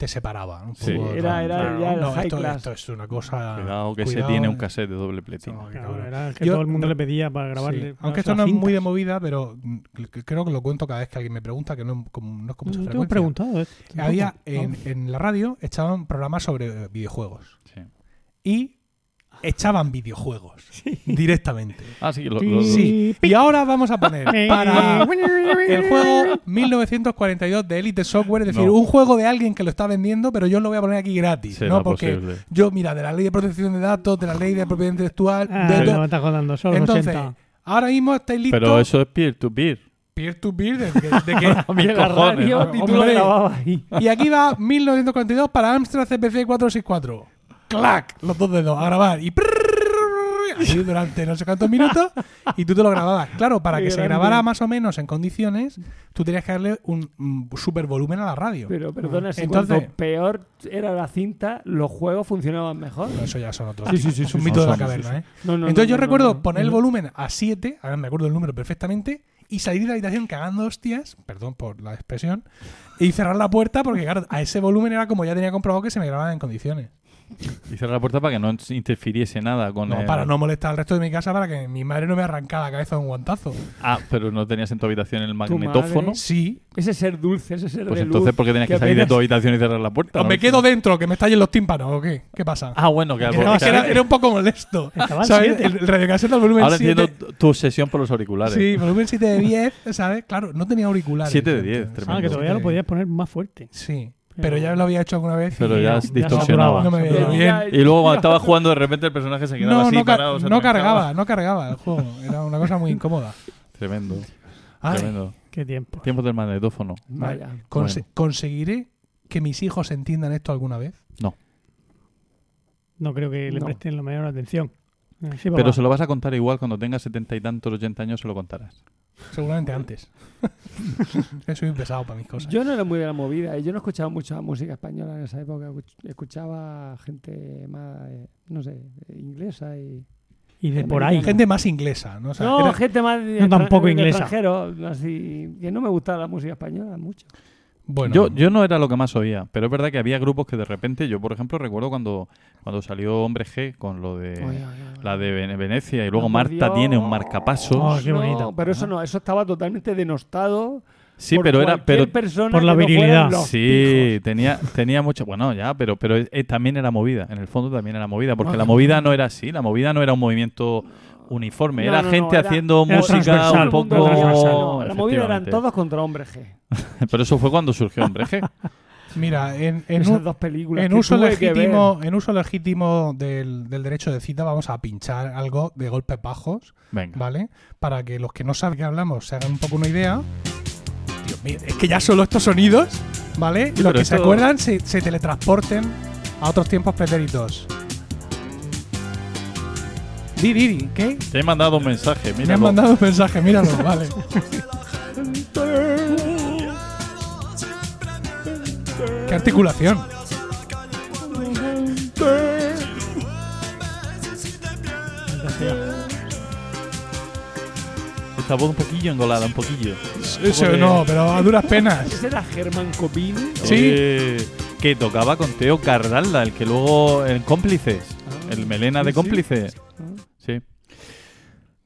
te separaba. Un Sí, poco, era- era claro. ya el No, high esto, class. esto es una cosa. Cuidado que se tiene un eh. cassette de doble platino. No, Claro, era que Yo- todo el mundo le pedía para grabarle. Sí. Aunque esto no es muy de movida, pero mm, creo que lo cuento cada vez que alguien me pregunta, que no, es como- no es con mucha preguntado. eh, Había en, en la radio echaban programas sobre videojuegos Sí. y echaban videojuegos directamente. Ah, sí, lo- Sí. lo- Sí. Y ahora vamos a poner para el juego 1942 de Elite Software, es decir, No. un juego de alguien que lo está vendiendo, pero yo lo voy a poner aquí gratis, será ¿no? Porque posible. yo, mira, de la ley de protección de datos, de la ley de propiedad intelectual, Ah, de no estás jodando, solo Entonces, 80. ahora mismo estáis listos. Pero eso es peer-to-peer. peer to peer, de que, de que- cojones, radio ¿no? y tú Hombre. Y aquí va 1942 para Amstrad CPC 464. ¡Clac! Los dos dedos a grabar. Y así durante no sé cuántos minutos. Y tú te lo grababas. Claro, para que se grabara más o menos en condiciones, tú tenías que darle un, super volumen a la radio. Pero perdona, si Entonces- cuanto peor era la cinta, los juegos funcionaban mejor. Eso ya son otros. Sí, sí, sí, es un mito de la caverna. ¿eh? Entonces yo recuerdo poner el volumen a 7, ahora me acuerdo el número perfectamente, y salir de la habitación cagando hostias, perdón por la expresión, y cerrar la puerta porque claro, a ese volumen era como ya tenía comprobado que se me grababa en condiciones. Y cerrar la puerta para que no interfiriese nada con No, el- para no molestar al resto de mi casa para que mi madre no me arrancara la cabeza de un guantazo. Ah, pero no tenías en tu habitación el magnetófono. Sí. Ese ser dulce, ese ser Pues de entonces, luz, ¿por qué tenías que, salir de tu habitación y cerrar la puerta? O no? me quedo dentro, que me estallen los tímpanos, ¿o qué? ¿Qué pasa? Ah, bueno, que, no, que- era, era un poco molesto. ¿Sabes? El, el radiocasete al volumen ahora 7. entiendo tu- obsesión por los auriculares. Sí, volumen 7 de 10, ¿sabes? Claro, no tenía auriculares. 7 de Entonces, 10, tremendo. Ah, que todavía lo podías poner más fuerte. Sí, Pero- ya lo había hecho alguna vez. Pero y ya has distorsionado. No me veía Ya- bien. ya- Y luego cuando estaba jugando de repente el personaje se quedaba No, así no, ca- parado. no cargaba, no cargaba el juego. Era una cosa muy incómoda. Tremendo, Ay, tremendo. Qué tiempo. Tiempo del magnetófono. Vaya. conse- Bueno. ¿Conseguiré que mis hijos entiendan esto alguna vez? No. No creo que le No. presten la mayor atención. Sí, Pero se lo vas a contar igual cuando tengas setenta y tantos, ochenta años, se lo contarás. Seguramente antes. Soy un pesado para mis cosas. Yo no era muy de la movida y yo no escuchaba mucha música española en esa época. Escuchaba gente más, eh, no sé, inglesa y... Y de por ahí. Gente más inglesa, ¿no? O sea, no, era- gente más No, tampoco inglesa. extranjero, así, que no me gustaba la música española mucho. Bueno, Yo, yo no era lo que más oía, pero es verdad que había grupos que de repente, yo por ejemplo recuerdo cuando, cuando salió Hombre G con lo de Oye, oye, oye. la de Vene- Venecia y luego Marta Dios. tiene un marcapasos. Oh, qué No, bonito. pero eso no, eso estaba totalmente denostado. sí, por pero era pero persona por la no virilidad. sí, pijos. tenía tenía mucho, bueno, ya, pero pero eh, también era movida, en el fondo también era movida, porque No, la movida no era así, la movida no era un movimiento uniforme, No, era no, no, gente era- haciendo era música un poco era transversal. No, la movida eran todos contra Hombre G. Pero eso fue cuando surgió Hombre G. mira, en, en Esas un- dos películas. En que uso, que legítimo, en uso legítimo del, del derecho de cita vamos a pinchar algo de golpes bajos, Venga. ¿vale? Para que los que no saben qué hablamos se hagan un poco una idea. Dios mío, es que ya solo estos sonidos, ¿vale? Sí, los que se acuerdan se, se teletransporten a otros tiempos pretéritos. Di, di, di, ¿qué? Te he mandado un mensaje, Me mira. han mandado un mensaje, míralo, vale. ¿Qué articulación? Esta voz un poquillo engolada, un poquillo. Eso no, pero a duras penas. Ese era Germán Copini. Sí. Eh, que tocaba con Teo Cardalda, el que luego en cómplices. Ah, El melena sí, de cómplices. Ah. Sí.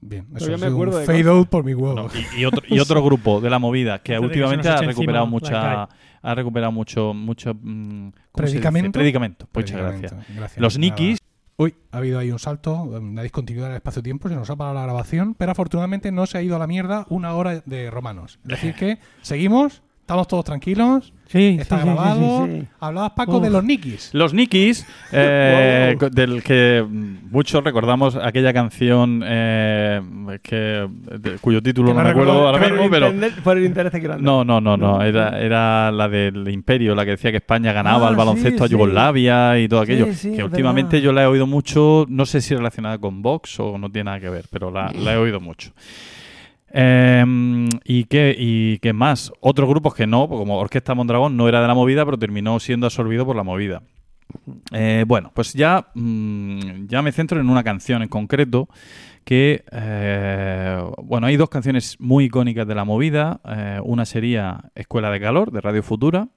Bien, eso ha me acuerdo un de fade out por mi huevo. No, y, y otro, y otro grupo de la movida que últimamente ha recuperado encima mucha ha recuperado mucho mucho mm. ¿Predicamento? predicamento muchas gracias gracias. los. Nikis Uy, ha habido ahí un salto, una discontinuidad del espacio-tiempo, se nos ha parado la grabación, pero afortunadamente no se ha ido a la mierda una hora de romanos. Es decir, que seguimos, estamos todos tranquilos, Sí, está sí, sí, sí, grabado. sí, sí. Hablabas, Paco, Uf. de los Nikis. los Nikis eh, Wow. del que muchos recordamos aquella canción eh, que de- cuyo título Que no recuerdo ahora que mismo pero por el interés grande. no, no, no, no. No. Era, era la del Imperio, la que decía que España ganaba Ah, el baloncesto sí, a sí. Yugoslavia y todo aquello. sí, que últimamente verdad. yo la he oído mucho, no sé si relacionada con Vox o no tiene nada que ver, pero la, la he oído mucho. Eh, ¿y, qué, ¿Y qué más? Otros grupos que no, como Orquesta Mondragón no era de la movida, pero terminó siendo absorbido por la movida. Eh, bueno, pues ya, mm, ya me centro en una canción en concreto que, eh, bueno, hay dos canciones muy icónicas de la movida. Eh, una sería Escuela de Calor, de Radio Futura,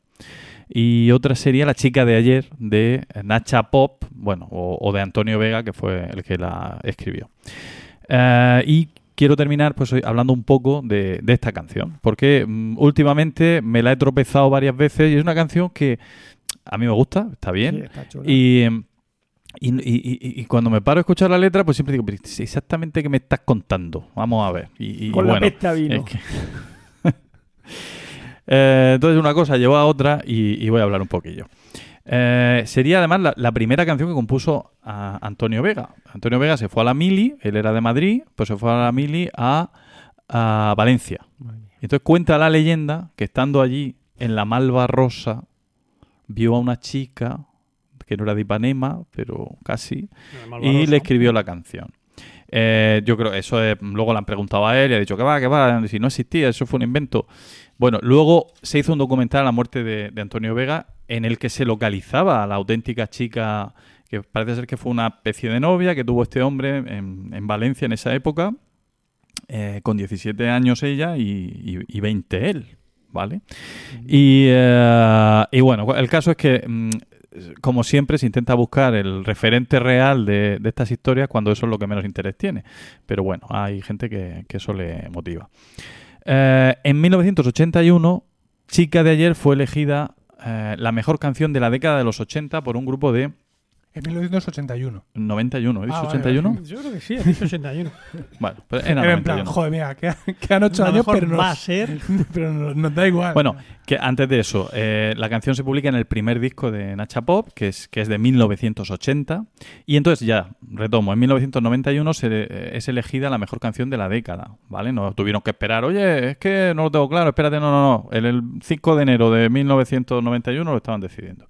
Y otra sería La chica de ayer de Nacha Pop, bueno, o, o de Antonio Vega, que fue el que la escribió. Y quiero terminar pues hoy hablando un poco de, de esta canción, porque mm, últimamente me la he tropezado varias veces y es una canción que a mí me gusta, está bien. Sí, está chula. Y, em, y, y- y- y cuando me paro a escuchar la letra, pues siempre digo, "Pero exactamente qué me estás contando. Vamos a ver. Y, Con la bueno, pesta vino. es que- Eh, entonces una cosa llevó a otra y voy a hablar un poquillo. Eh, sería además la, la primera canción que compuso a Antonio Vega. Antonio Vega se fue a la Mili, él era de Madrid, pues se fue a la Mili a, a Valencia. Entonces cuenta la leyenda que estando allí en la Malva Rosa vio a una chica que no era de Ipanema, pero casi, y le escribió la canción. Eh, yo creo eso es- luego le han preguntado a él y ha dicho que va, que va, si no existía, eso fue un invento. Bueno, luego se hizo un documental a la muerte de, de Antonio Vega en el que se localizaba a la auténtica chica que parece ser que fue una especie de novia que tuvo este hombre en, en Valencia en esa época, eh, con 17 años ella y, y- y 20 él, ¿vale? Y, eh, y bueno, el caso es que, mm, como siempre, se intenta buscar el referente real de, estas historias cuando eso es lo que menos interés tiene. Pero bueno, hay gente que, que eso le motiva. Eh, en 1981, Chica de ayer fue elegida eh, la mejor canción de la década de los 80 por un grupo de En 1981. 91. ¿He dicho Ah, vale, 81? Yo creo que sí, ha dicho 81. Bueno, pues era Era en plan, 91. joder, mira, que- quedan 8 A lo años, pero, nos, va a ser. pero nos, nos da igual. Bueno, que antes de eso, eh, la canción se publica en el primer disco de Nacha Pop, que es, que es de 1980. Y entonces ya, retomo, en 1991 se, eh, es elegida la mejor canción de la década, ¿vale? No tuvieron que esperar, oye, es que no lo tengo claro, espérate, no, no, no. En el 5 de enero de 1991 lo estaban decidiendo.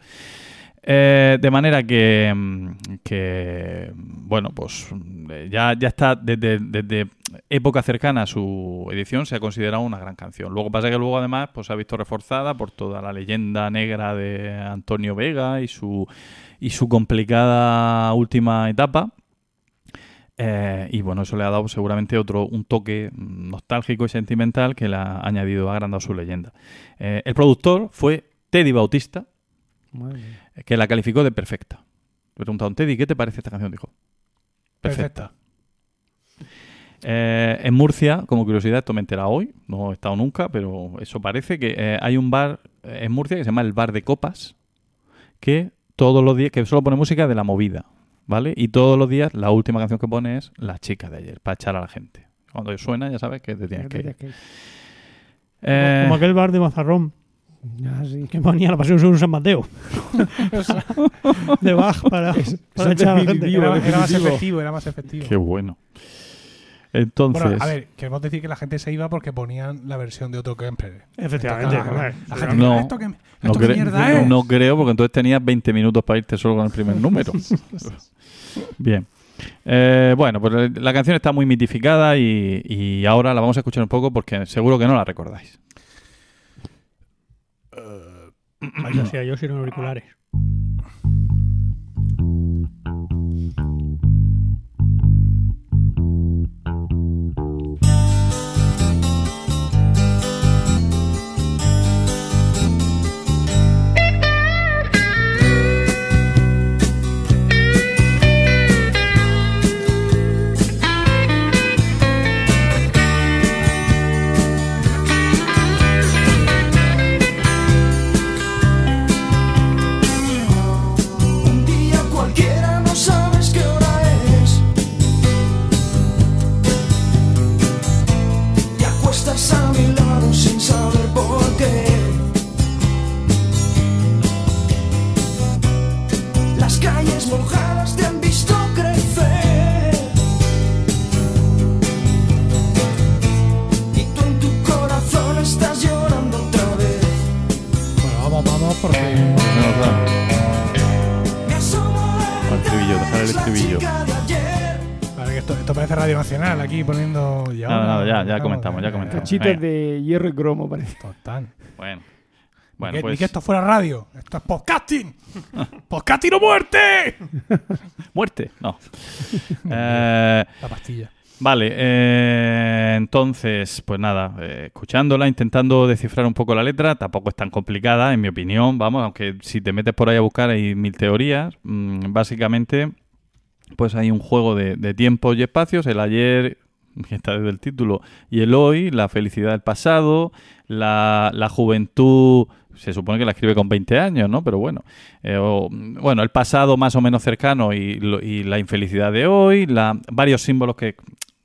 Eh, de manera que, mm, que, bueno, pues eh, ya, ya está desde, desde época cercana a su edición se ha considerado una gran canción. Luego pasa que luego además pues se ha visto reforzada por toda la leyenda negra de Antonio Vega y su y su complicada última etapa. Eh, y bueno, eso le ha dado seguramente otro un toque mm, nostálgico y sentimental que le ha añadido, ha agrandado su leyenda. El productor fue Teddy Bautista. Que la calificó de perfecta. Le preguntaron, Teddy, ¿qué te parece esta canción? Dijo, perfecta. Eh, en Murcia, como curiosidad, esto me he enterado hoy, no he estado nunca, pero eso parece que eh, hay un bar eh, en Murcia que se llama el Bar de Copas, que todos los días, que solo pone música de la movida, ¿vale? Y todos los días la última canción que pone es La chica de ayer, para echar a la gente. Cuando suena, ya sabes que te tienes que ir. Como aquel bar de Mazarrón Ah, sí. que ponía la pasión sobre San Mateo. de Bach para, para echar a la gente. era, era más efectivo, era más efectivo. qué bueno. Entonces, Bueno, a ver, queremos decir que la gente se iba porque ponían la versión de Otto Kemper. Efectivamente. Claro, hombre. La gente No. esto que, no, esto cre- qué mierda es. no creo, porque entonces tenías 20 minutos para irte solo con el primer número. Bien. Eh, bueno, pues la canción está muy mitificada y, y ahora la vamos a escuchar un poco porque seguro que no la recordáis. Vaya, si a yo sin auriculares. estribillo. Vale, que esto, esto parece Radio Nacional aquí poniendo. Ya, Nada, nada, ya- ya comentamos, ya comentamos. Cachitos Venga. de hierro y cromo, parece. Total. Bueno. Ni Bueno, que, pues ni que esto fuera radio. Esto es podcasting. ¡Podcasting o muerte! muerte. No. Eh, La pastilla. Vale, eh, entonces, pues nada, eh, escuchándola, intentando descifrar un poco la letra, tampoco es tan complicada, en mi opinión, vamos, aunque si te metes por ahí a buscar hay mil teorías. Mm, básicamente, pues hay un juego de, de tiempos y espacios, el ayer, que está desde el título, y el hoy, la felicidad del pasado, la, la juventud, se supone que la escribe con 20 años, ¿no? Pero bueno, eh, bueno, el pasado más o menos cercano y, lo- y la infelicidad de hoy, varios símbolos que,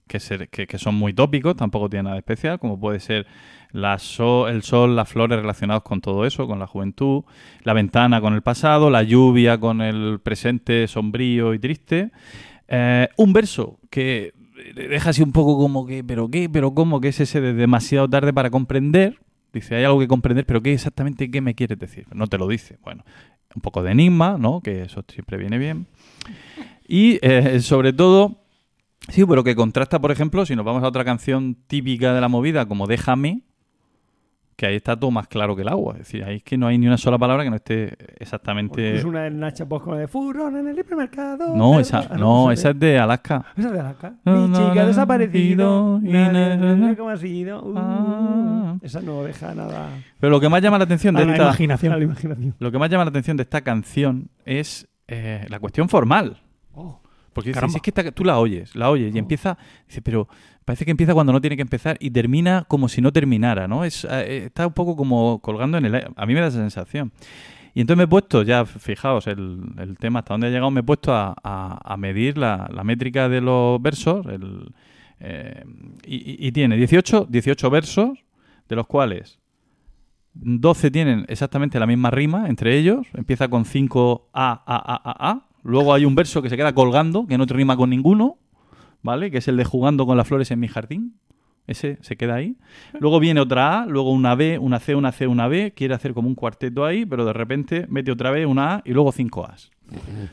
que, que- que son muy tópicos, tampoco tiene nada especial, como puede ser el sol, las flores relacionados con todo eso, con la juventud, la ventana con el pasado, la lluvia con el presente sombrío y triste. Eh, un verso que deja así un poco como que, ¿pero qué? ¿Pero cómo? que es ese de demasiado tarde para comprender? Dice, hay algo que comprender, pero ¿qué exactamente qué me quieres decir? No te lo dice. Bueno, un poco de enigma, ¿no? Que eso siempre viene bien. Y eh, sobre todo, sí, pero que contrasta, por ejemplo, si nos vamos a otra canción típica de la movida, como Déjame, que ahí está todo más claro que el agua. Es decir, ahí es que no hay ni una sola palabra que no esté exactamente... Incluso una de Nacha Post como de furón en el hipermercado. No, verde". esa, Ah, no, sé esa es de Alaska. Esa es de Alaska. No, Mi no, chica no, ha desaparecido. y Nadie no, no, no. cómo ha sido. Uh, Ah. Esa no deja nada Pero lo que más llama la atención de A la esta... imaginación. a la imaginación. Lo que más llama la atención de esta canción es eh, la cuestión formal. Oh. Porque dices, es que esta- tú la oyes, la oyes y empieza, dice, pero parece que empieza cuando no tiene que empezar y termina como si no terminara, ¿no? Es, eh, está un poco como colgando en el aire. A mí me da esa sensación. Y entonces me he puesto, ya fijaos el, el tema hasta dónde ha llegado, me he puesto a, medir la, la métrica de los versos eh, y tiene 18, 18 versos, de los cuales 12 tienen exactamente la misma rima entre ellos. Empieza con 5 A, A, A, A, A. Luego hay un verso que se queda colgando, que no te rima con ninguno, ¿vale? Que es el de jugando con las flores en mi jardín. Ese se queda ahí. Luego viene otra A, luego una B, una C, una C, una B. Quiere hacer como un cuarteto ahí, pero de repente mete otra vez una A y luego cinco As.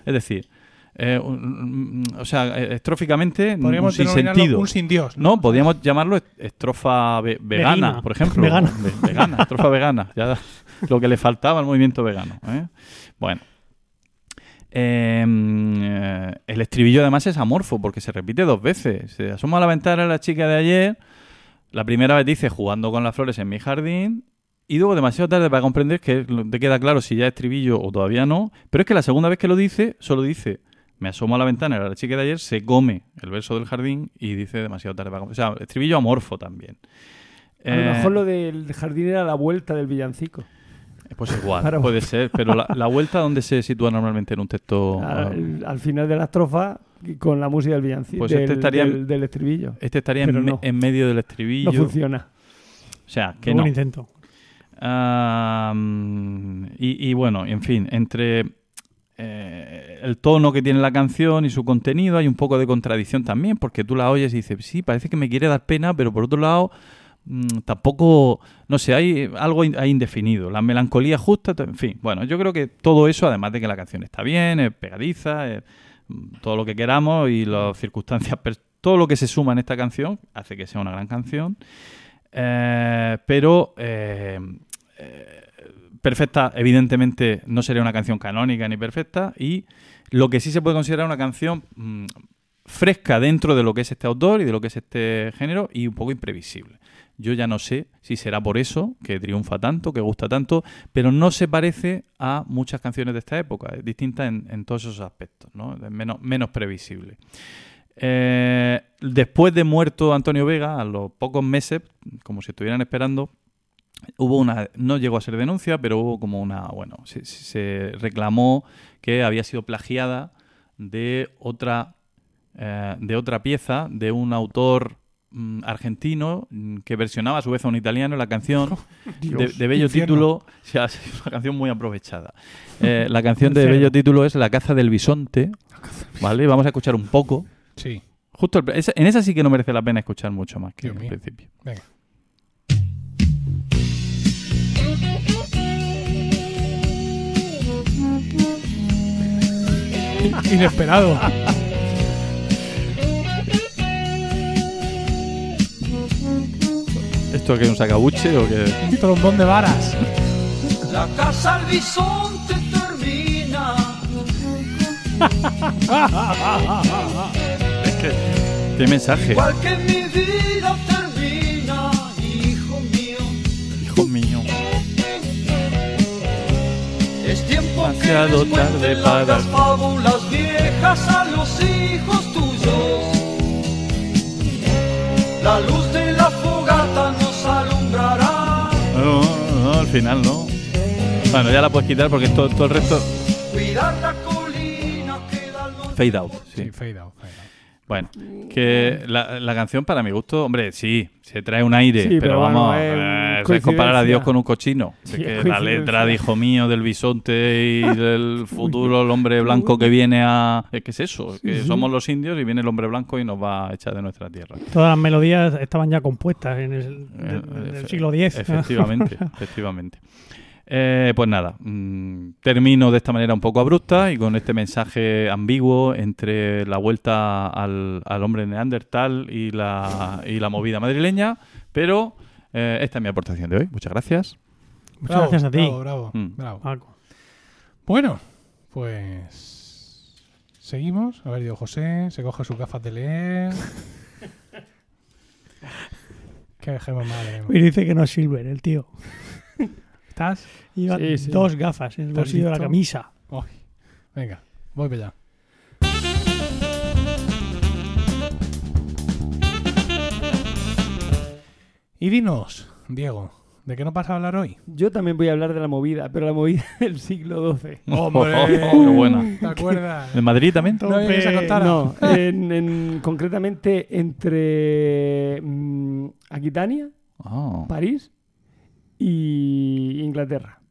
Es decir, eh, un- o sea, eh, estróficamente un Podríamos sin sentido. un sin Dios. No, podríamos llamarlo est- estrofa ve- vegana, por ejemplo. Vegana. Ve- vegana, estrofa vegana. Ya lo que le faltaba al movimiento vegano. ¿eh? Bueno. Eh, eh, el estribillo además es amorfo porque se repite dos veces. Se asoma a la ventana la chica de ayer. La primera vez dice jugando con las flores en mi jardín. Y luego demasiado tarde para comprender que te queda claro si ya es estribillo o todavía no. Pero es que la segunda vez que lo dice, solo dice me asomo a la ventana, era la chica de ayer, se come el verso del jardín y dice demasiado tarde para comprender. O sea, estribillo amorfo también. A lo Eh, mejor lo del jardín era la vuelta del villancico. Pues igual, Para- puede ser. Pero la, la vuelta, ¿dónde se sitúa normalmente en un texto? Al, al final de la estrofa y con la música del villancico. Pues del, este estaría- del, del estribillo. Este estaría en, no. medio del estribillo. No funciona. O sea, que Un no. intento. Ah, mm, y, y bueno, en fin, entre eh, el tono que tiene la canción y su contenido hay un poco de contradicción también, porque tú la oyes y dices, sí, parece que me quiere dar pena, pero por otro lado, tampoco, no sé, hay algo indefinido. La melancolía justa, en fin, bueno, yo creo que todo eso, además de que la canción está bien, es pegadiza, es, mm, todo lo que queramos y las circunstancias, todo lo que se suma en esta canción hace que sea una gran canción. Eh, pero eh, eh, perfecta, evidentemente, no sería una canción canónica ni perfecta. Y lo que sí se puede considerar una canción mm, fresca dentro de lo que es este autor y de lo que es este género y un poco imprevisible. Yo ya no sé si será por eso que triunfa tanto, que gusta tanto, pero no se parece a muchas canciones de esta época. Es distinta en, todos esos aspectos, ¿no? Es menos, previsible. Eh, después de muerto Antonio Vega, a los pocos meses, como si estuvieran esperando, hubo una, no llegó a ser denuncia, pero hubo como una, bueno, se, reclamó que había sido plagiada de otra, eh, de otra pieza de un autor argentino mm, que versionaba a su vez a un italiano la canción de, de bello infierno. título, o sea, es una canción muy aprovechada. Eh, la canción de bello título es La caza del bisonte, ¿vale? Vamos a escuchar un poco. Sí. Justo el- en esa sí que no merece la pena escuchar mucho más que Dios mío. principio. Venga. Inesperado. ¿Esto que es un sacabuche o qué? Un trombón de varas. La casa al bisonte termina. ¿Qué mensaje? Igual que mi vida termina, hijo mío. Hijo mío. Es tiempo Demasiado que tarde para- largas fábulas viejas a los hijos tuyos. La luz de la fogata nos alumbrará. No, no, no, al final no. Bueno, ya la puedes quitar porque todo, todo el resto. Fade out, sí. Sí, fade out, fade out. Bueno, que la, la canción para mi gusto, hombre, sí, se trae un aire, Sí, pero, pero vamos, bueno, es comparar a Dios con un cochino. Sí, que la letra de hijo mío, del bisonte y del futuro, el hombre blanco que viene a... Que es eso, que somos los indios y viene el hombre blanco y nos va a echar de nuestra tierra. Todas las melodías estaban ya compuestas en el, Eh, del- siglo X. Efectivamente, efectivamente. Eh, pues nada, mm, termino de esta manera un poco abrupta y con este mensaje ambiguo entre la vuelta al, al hombre neandertal y la, y la movida madrileña, pero eh, esta es mi aportación de hoy. Muchas gracias. Muchas Bravo, gracias a ti. Bravo, bravo, Mm. bravo. Paco. Bueno, pues seguimos. A ver, Diego José se coge sus gafas de leer. Qué dejemos mal. Y dice que no es Silver, el tío. ¿Estás? Lleva Sí, sí. dos gafas en el ¿Estás bolsillo de la camisa. Uy, venga, voy para allá. Y dinos, Diego, ¿de qué nos vas a hablar hoy? Yo también voy a hablar de la movida, pero la movida del siglo XII. ¡Hombre! qué buena. ¿Te acuerdas? ¿En Madrid también? No se contara. No, en, en- concretamente entre mm, Aquitania, Ah, París y Inglaterra.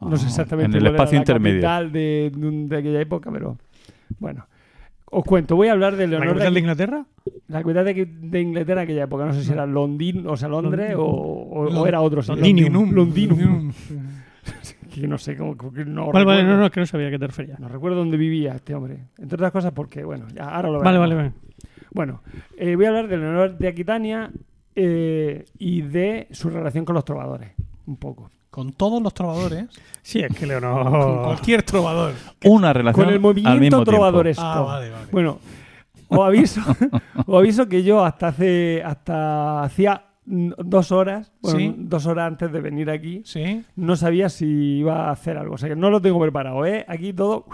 No sé ah, exactamente En el cuál era espacio la intermedio. capital de, de aquella época, pero bueno. Os cuento, voy a hablar de ¿La Leonor capital de de, Inglaterra? la capital de, de Inglaterra en aquella época. No sé si era Londín, o sea, Londres o, era otro sitio. Londinium. Londinum. Que no sé cómo. no Vale, vale, no, no, que no sabía a qué te referías. No recuerdo dónde vivía este hombre. Entre otras cosas porque, bueno, ya ahora lo Vale, veremos. vale, vale. Bueno, eh, voy a hablar de Leonor de Aquitania eh, y de su relación con los trovadores. Un poco. Con todos los trovadores. Sí, es que Con Leonor. cualquier trovador. Una relación Con el al mismo movimiento trovadoresco. Ah, vale, vale. Bueno, os aviso, os aviso que yo hasta hace hasta hacía dos horas, bueno, Sí. dos horas antes de venir aquí, Sí. no sabía si iba a hacer algo. O sea que no lo tengo preparado, ¿eh? Aquí todo.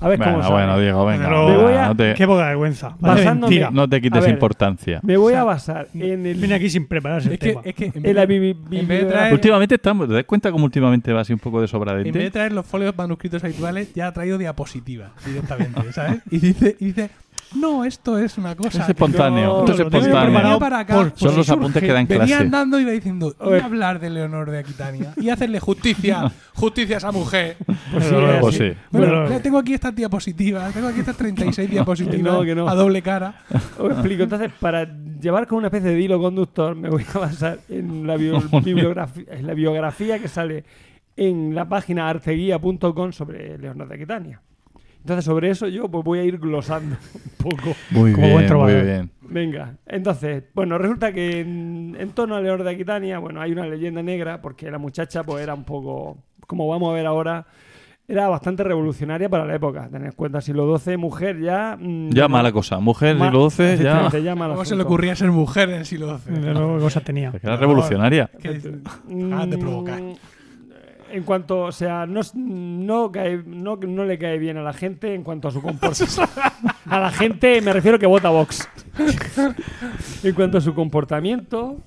A ver cómo Bueno, sale. bueno, Diego, venga. Pero- Me voy a- no, te, Qué poca vergüenza. Basándome- no te quites ver, importancia. Me voy a basar en el Viene aquí sin prepararse el Es que, tema. es que en, en vez, la de- bibi- en vez de bibliografía- traer- Últimamente estamos, ¿te das cuenta cómo últimamente va así un poco de en vez de traer los folios manuscritos habituales, ya ha traído diapositivas directamente, ¿sabes? Y dice, y dice no, esto es una cosa. Es espontáneo, no, esto es espontáneo. para acá. por- Son por los apuntes que da en Venía clase. andando y iba diciendo, A ver. y hablar de Leonor de Aquitania y hacerle justicia, justicia a esa mujer. Pues sí, Pues sí. Bueno, ya tengo aquí estas diapositivas, tengo aquí estas 36 diapositivas Que no, que no. a doble cara. Os explico. Entonces, para llevar con una especie de hilo conductor, me voy a basar en la, bio- bibliografía, en la biografía que sale en la página arteguía.com sobre Leonor de Aquitania. Entonces, sobre eso yo pues, voy a ir glosando un poco. Muy Como buen bien, muy trovador. bien. Venga, entonces, bueno, resulta que en, en torno a Leonor de Aquitania, bueno, hay una leyenda negra porque la muchacha pues era un poco, como vamos a ver ahora, era bastante revolucionaria para la época. Tened en cuenta, siglo XII, mujer ya... mm, Ya mala cosa. Mujer, ma- siglo XII, ya. ¿Cómo se le ocurría ser mujer en el siglo XII? De luego, ¿qué cosas tenía? Era revolucionaria. Mm, Ah, de provocar. En cuanto, o sea, no, no, cae- no, no le cae bien a la gente en cuanto a su comportamiento. a la gente me refiero que vota Vox. en cuanto a su comportamiento,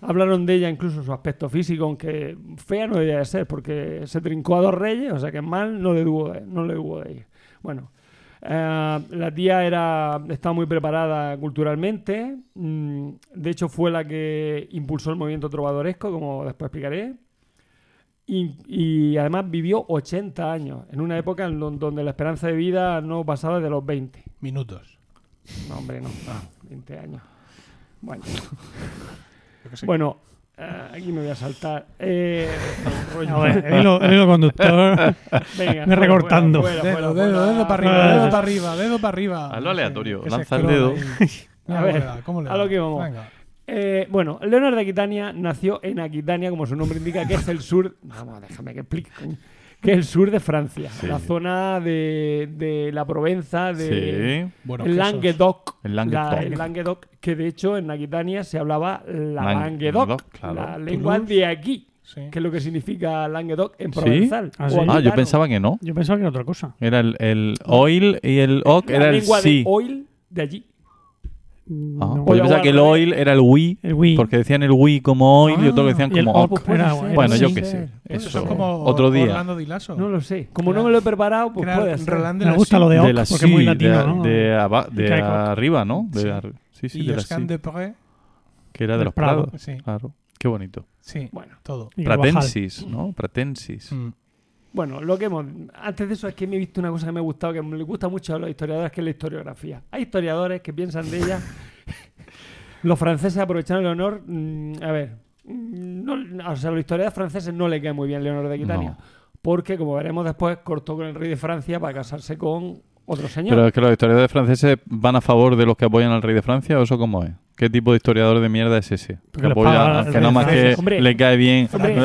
hablaron de ella incluso su aspecto físico, aunque fea no debía de ser, porque se trincó a dos reyes, o sea que mal no le hubo de, no le hubo de ella. Bueno, eh, la tía era, estaba muy preparada culturalmente, mm, de hecho fue la que impulsó el movimiento trovadoresco, como después explicaré. Y, y además vivió 80 años, en una época en don- donde la esperanza de vida no pasaba de los 20. Minutos. No, hombre, no. 20 años. Bueno, bueno eh, aquí me voy a saltar. Eh, rollo. A ver, el hilo, el hilo conductor. Venga, me fuera, recortando. fuera, fuera, Dedo, fuera, dedo, fuera. dedo para arriba, Ah, dedo para arriba, dedo para arriba. Hazlo aleatorio, lanza el dedo. A ¿Cómo ver? ¿Cómo le a lo que vamos. Venga. Eh, bueno, Leonor de Aquitania nació en Aquitania, como su nombre indica, que es el sur. Vamos, déjame que explique. coño. que es el sur de Francia, Sí. la zona de, de la Provenza, de Sí. El. Languedoc, El la- Languedoc. el Languedoc, que de hecho en Aquitania se hablaba la Lang- Languedoc, Languedoc, claro. la lengua de aquí, Sí. que es lo que significa Languedoc en ¿Sí? provenzal. Ah, sí. Ah, yo pensaba que no. Yo pensaba que era otra cosa. Era el, el oil y el oc la era el lengua sí. de oil de allí. Mm, Ah, no. pues yo pensaba que el oil era el we, El Wii. porque decían el we como oil y otros lo decían como oc era- Bueno, yo sí. qué sé. Eso, Eso es como otro día. No lo sé. Como Era- no me lo he preparado, pues puede ser. Roland de Me gusta lo de de oc, la porque es muy sí, latino, de, ¿no? de aba- de arriba, ¿no? De Sí. ar- sí, sí, Y de la sí. de Pré. Que era de los Prado. prados. Sí, Claro. Qué bonito. sí, Bueno, todo. Pratensis, ¿no? Pratensis. Mm. Bueno, lo que hemos. Antes de eso es que me he visto una cosa que me ha gustado, que me gusta mucho a los historiadores, que es la historiografía. Hay historiadores que piensan de ella. los franceses aprovecharon Leonor. mm, a ver. mm, no- o sea, a los historiadores franceses no le cae muy bien Leonor de Aquitania. No. Porque, como veremos después, cortó con el rey de Francia para casarse con otro señor. Pero es que los historiadores franceses van a favor de los que apoyan al rey de Francia o eso cómo es? ¿Qué tipo de historiador de mierda es ese? Porque apoya, que nada de más que Hombre, le cae bien. Hombre,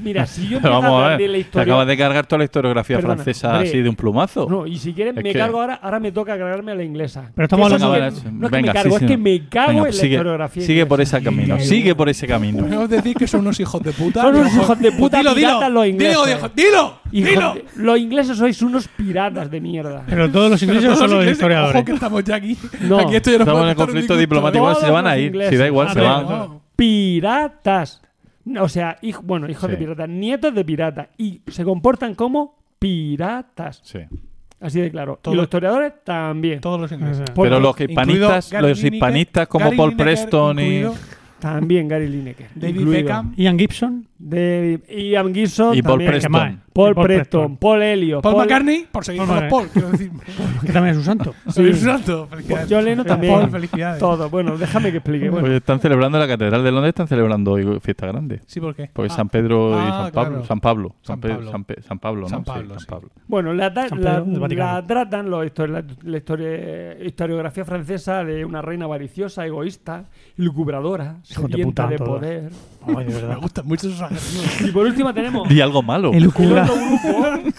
mira, si yo vamos a hablar ver, de la te historia. acabas de cargar toda la historiografía Perdona, francesa hombre. así de un plumazo. No, y si quieres Es me que- cargo ahora, ahora me toca cargarme a la inglesa. Pero estamos hablando- Venga, no es que venga, me cargo, sí, es que me cago Venga, en la sigue, historiografía. sigue por ese camino, Sí. sigue por ese camino. Podemos decir que son unos hijos de puta. Son unos hijos de puta Dilo, dilo. los ingleses. Dilo, dilo. De- los ingleses sois unos piratas de mierda. Pero todos los ingleses son los historiadores. Ojo que estamos ya aquí. No. Aquí esto ya no Estamos puede en el conflicto diplomático, ¿eh? Se van a ir. ingleses. Si da igual, se van. No. Piratas. O sea, bueno, hijos Sí. de piratas, nietos de piratas. Y se comportan como piratas. Sí. Así de claro. Todo- y los historiadores también. Todos los ingleses. Porque- Pero los hispanistas, los Lineker, hispanistas como Gary Paul Lineker, Preston y, También Gary Lineker. David incluido. Beckham. Ian Gibson. De Ian Gibson. y Paul también. Preston. Paul, Paul Preston, Preston. Paul Elliot. Paul McCartney, por seguir Paul con. Paul, quiero decir. Que también es un santo. Soy un santo. Felicidades. John Lennon también. Paul, felicidades. Todo. Bueno, déjame que explique. Bueno, Oye, están celebrando en la Catedral de Londres, están celebrando hoy fiesta grande. Sí, ¿por qué? Porque Ah, San Pedro y Ah, San Pablo. claro. San Pablo. San, Pablo. San Pe- San Pablo, ¿no? San Sí, Pablo, San sí. Pablo. bueno la, la- la tratan los histori- la, la historia- historiografía francesa de una reina avariciosa, egoísta, lucubradora, Hijo de sedienta puta, de, poder. Ay, de Me verdad. gustan mucho esos adjetivos. Y por último tenemos Di algo malo. El lucubra. otro grupo.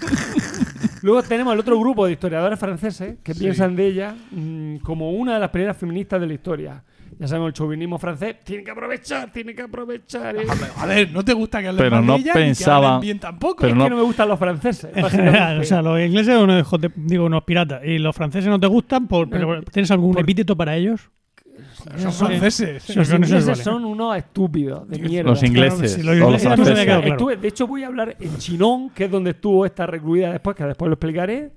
Luego tenemos el otro grupo de historiadores franceses que piensan de ella mm, como una de las primeras feministas de la historia. Ya sabemos, el chauvinismo francés tiene que aprovechar, tiene que aprovechar. ¿eh? A ver, ¿no te gusta que hablen Pero no de ella que hablen bien tampoco? pero es no- que no me gustan los franceses. En general, o sea, los ingleses son unos, digo, unos piratas y los franceses no te gustan, por, pero ¿tienes algún por- epíteto para ellos? Son franceses. Los ingleses vale. son unos estúpidos de mierda. Los ingleses. si los o los ingleses no se me franceses. quedado claro. Estuve- de hecho, voy a hablar en Chinón, que es donde estuvo esta recluida después, que después lo explicaré.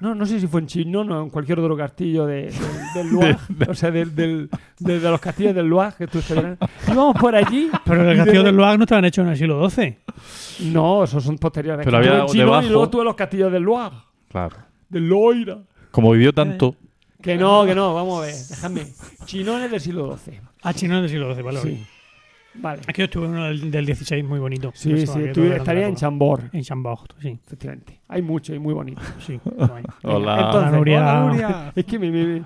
No, no sé si fue en Chinón o en cualquier otro castillo de, del- del Loire, o sea, del, del- de, de los castillos del Loire que tú. Íbamos por allí. Pero y el de- castillo del Loire no estaban hechos en el siglo XII. No, esos son posteriores. Pero había en Chinón debajo- y luego estuve en los castillos del Loire, Claro. del Loire. Como vivió tanto, Que no, que no, vamos a ver, déjame. Chinón es del siglo XII. Ah, chino es del siglo XII, vale. Sí. vale. Aquí yo estuve en uno del, del 16 muy bonito. Sí, Eso, sí, estuve- estaría en. Chambord, En Chambord, sí. efectivamente. Hay mucho y muy bonito. sí. Hola. Entonces, Hola, Nuria. Hola, Nuria. Es que me. me- me-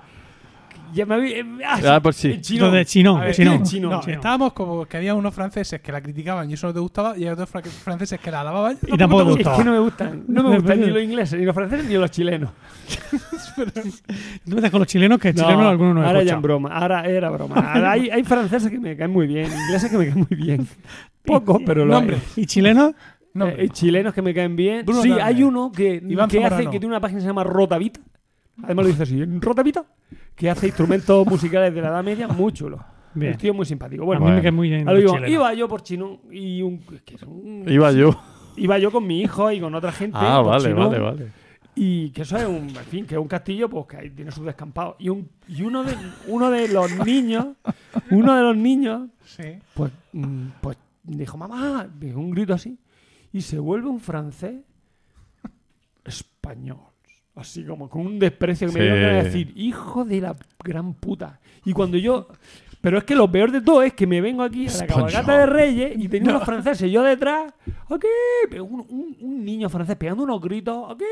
ya me había. eh, ah, Ah, por sí. en Chinón. Entonces, Chinón, A ver, Chinón. en Chinón. No, Chino. estábamos como que había unos franceses que la criticaban y eso no te gustaba, y hay otros fra- franceses que la alababan. Y tampoco te Es gustaba. que no me gustan. No me gustan ni los ingleses, ni los franceses, ni los chilenos. Tú metes con los chilenos, que chilenos algunos no ahora ya en broma. Ahora era broma. Ahora hay, hay franceses que me caen muy bien, ingleses que me caen muy bien. Pocos, pero lo hay. ¿Y chilenos? No, Eh, chilenos que me caen bien. Bruno sí, hay uno que, que hace que tiene una página que se llama Rotavita. Además lo dice así, en Rotavita, que hace instrumentos musicales de la Edad Media muy chulos. Bien. El tío es muy simpático. a Bueno, mí Bueno. me cae muy bien a digo, iba yo por Chinón y un, es que es un- iba yo. iba yo con mi hijo y con otra gente. Ah, por vale, Chinón, vale, vale. Y que eso es un, en fin, que es un castillo, pues que ahí tiene sus descampados. Y, un, y uno, de, uno de los niños, uno de los niños, sí. pues, mm, pues dijo, mamá, un grito así, y se vuelve un francés español. Así como con un desprecio que me dio de decir, hijo de la gran puta. Y cuando yo. Pero es que lo peor de todo es que me vengo aquí a la cabalgata de Reyes y tenía unos franceses yo detrás, aquí, pero un, un- un niño francés pegando unos gritos, aquí,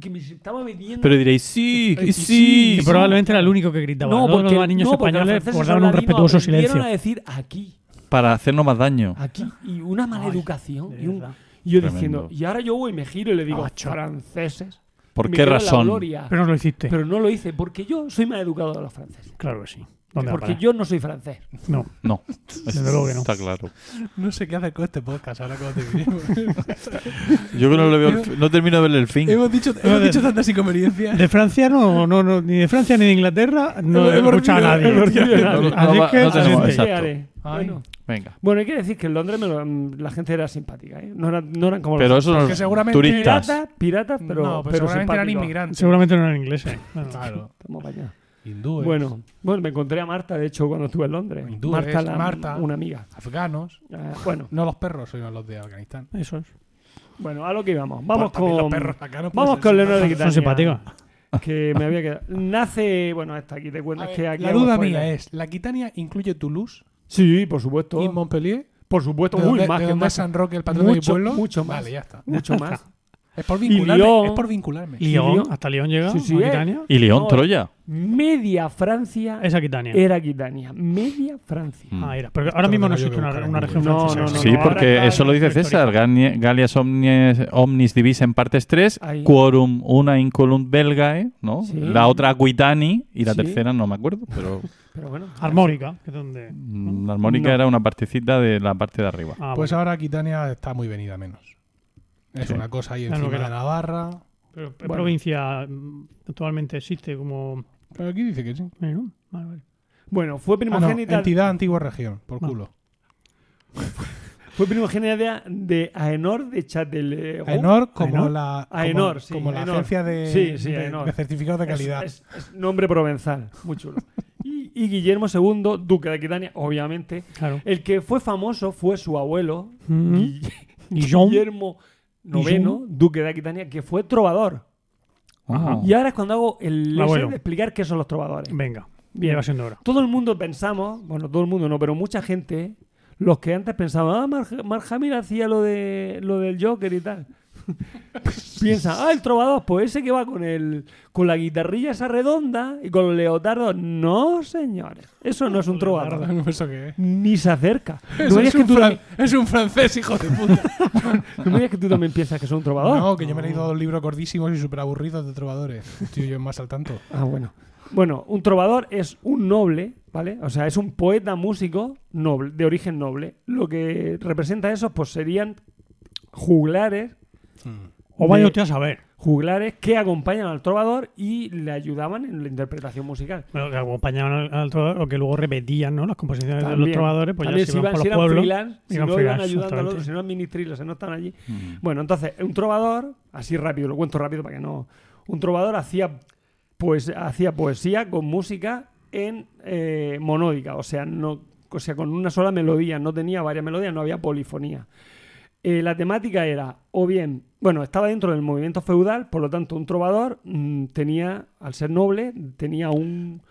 que me estaba metiendo. Pero diréis, sí, Eh, que sí, sí. Que probablemente era el único que gritaba. no, Todos porque, los niños no, porque los españoles guardaban un respetuoso silencio. a decir aquí, Para hacernos más daño. aquí, y una mala educación. Y, un- verdad. Y yo Tremendo. diciendo, y ahora yo voy y me giro y le digo, franceses. ¿Por Me qué razón? gloria. Pero no lo hiciste. Pero no lo hice porque yo soy más educado de los franceses. claro que sí. ¿Dónde va a Porque parar? yo no soy francés. No. No. Desde luego que no. Está claro. No sé qué hacer con este podcast ahora cuando terminemos. Yo que no, le veo el fi- no termino de verle el fin. hemos dicho, hemos dicho tantas inconveniencias. De Francia no, no, no, ni de Francia ni de Inglaterra no Hemos- hemos escucha a recibido- nadie. hemos recibido a nadie. Así No, no, que no tenemos- adelante. exacto. ¿Qué haré? Ay. Bueno. Venga. Bueno, hay que decir que en Londres me lo- mm, la gente era simpática, ¿eh? No eran, no eran como Pero los eso no Porque seguramente- turistas. piratas, piratas, pero, no, pero, pero seguramente eran simpáticos. inmigrantes. Seguramente no eran ingleses. Bueno, Claro. Estamos. Hindúes. Bueno, bueno, me encontré a Marta, de hecho, cuando estuve en Londres. Hindúes, Marta, la- Marta. una amiga. Afganos. Eh, bueno, No los perros, sino los de Afganistán. Eso es. bueno, a lo que íbamos. Vamos Pues con los perros no vamos con Leonardo de. Son simpáticos. Que me había quedado. Nace, bueno, esta aquí te ver, que aquí la duda mía es, ¿la Aquitania incluye Toulouse Sí, por supuesto. y Montpellier? Por supuesto, ¿De dónde, más de que dónde más. San Roque, el patrón de mi Mucho, pueblo? mucho más. Vale, ya está. Mucho más. Es por vincularme. Lyon. Es por vincularme. Y León, Lyon. hasta León llega. Sí, sí, eh. Aquitania. Y No, Troya. Media Francia Es Aquitania. era Aquitania. Media Francia. Mm. Ah, era. Pero ahora mismo no existe una, región. No, francesa. no, no, Sí, porque eso lo dice César. Gallias omnes, omnis divis en partes 3, Ahí. quorum una incolunt belgae, ¿no? Sí. La otra Aquitani y la Sí. tercera no me acuerdo, pero Pero bueno. Armórica, que es donde. mm, la armónica No. era una partecita de la parte de arriba. Ah, Pues bueno. ahora Aquitania está muy venida menos. Es Sí. una cosa ahí encima queda. de Navarra. Pero ¿qué bueno. provincia actualmente existe como. Pero aquí dice que sí. Eh, ¿no? Vale, vale. Bueno, fue Ah, no, primogénita, entidad antigua región, por Ah. culo. fue primogénita de Aenor de Châtellerault. Aenor como Aenor. la, como, Aenor, sí, como la Aenor. agencia de, Sí, sí, de- certificados de calidad. Es, es nombre provenzal, muy chulo. Y, y Guillermo II, duque de Aquitania, obviamente. Claro. El que fue famoso fue su abuelo, Mm. Guille- Guillaume. Guillaume. duque de Aquitania, que fue trovador. Ah. Y ahora es cuando hago el Abuelo. de explicar qué son los trovadores. Venga. Bien. Va siendo hora. Todo el mundo pensamos, bueno, todo el mundo no, pero mucha gente, los que antes pensaban, ah, Hamill hacía lo, de, lo del Joker y tal. Piensan, ah, el trovador, pues ese que va con el con la guitarrilla esa redonda y con los leotardos. No, señores, eso no es un trovador. ¿Eso qué es? Ni se acerca. Eso No es, que un fran- es un francés, hijo de puta. no me digas que tú también piensas que es un trovador. no, que yo me he leído dos libros gordísimos y súper aburridos de trovadores. Estoy yo más al tanto. Ah, bueno. Bueno, un trovador es un noble, ¿vale? O sea, es un poeta músico noble, de origen noble. Lo que representa eso, pues serían juglares, O vaya usted a saber. juglares que acompañan al trovador y le ayudaban en la interpretación musical. Bueno, que acompañaban al, al trovador, o que luego repetían ¿no? las composiciones de los trovadores, pues También ya si, se iban iban, por si los eran pueblos. freelance, si no iban ayudando al otro, si no eran ministriles, si no estaban allí. Mm. Bueno, entonces, un trovador, así rápido, lo cuento rápido para que no. Un trovador hacía, pues, hacía poesía con música en eh, monódica, o sea, no, o sea, con una sola melodía, no tenía varias melodías, no había polifonía. Eh, la temática era, o bien, bueno, estaba dentro del movimiento feudal, por lo tanto, un trovador mm, tenía, al ser noble, tenía un.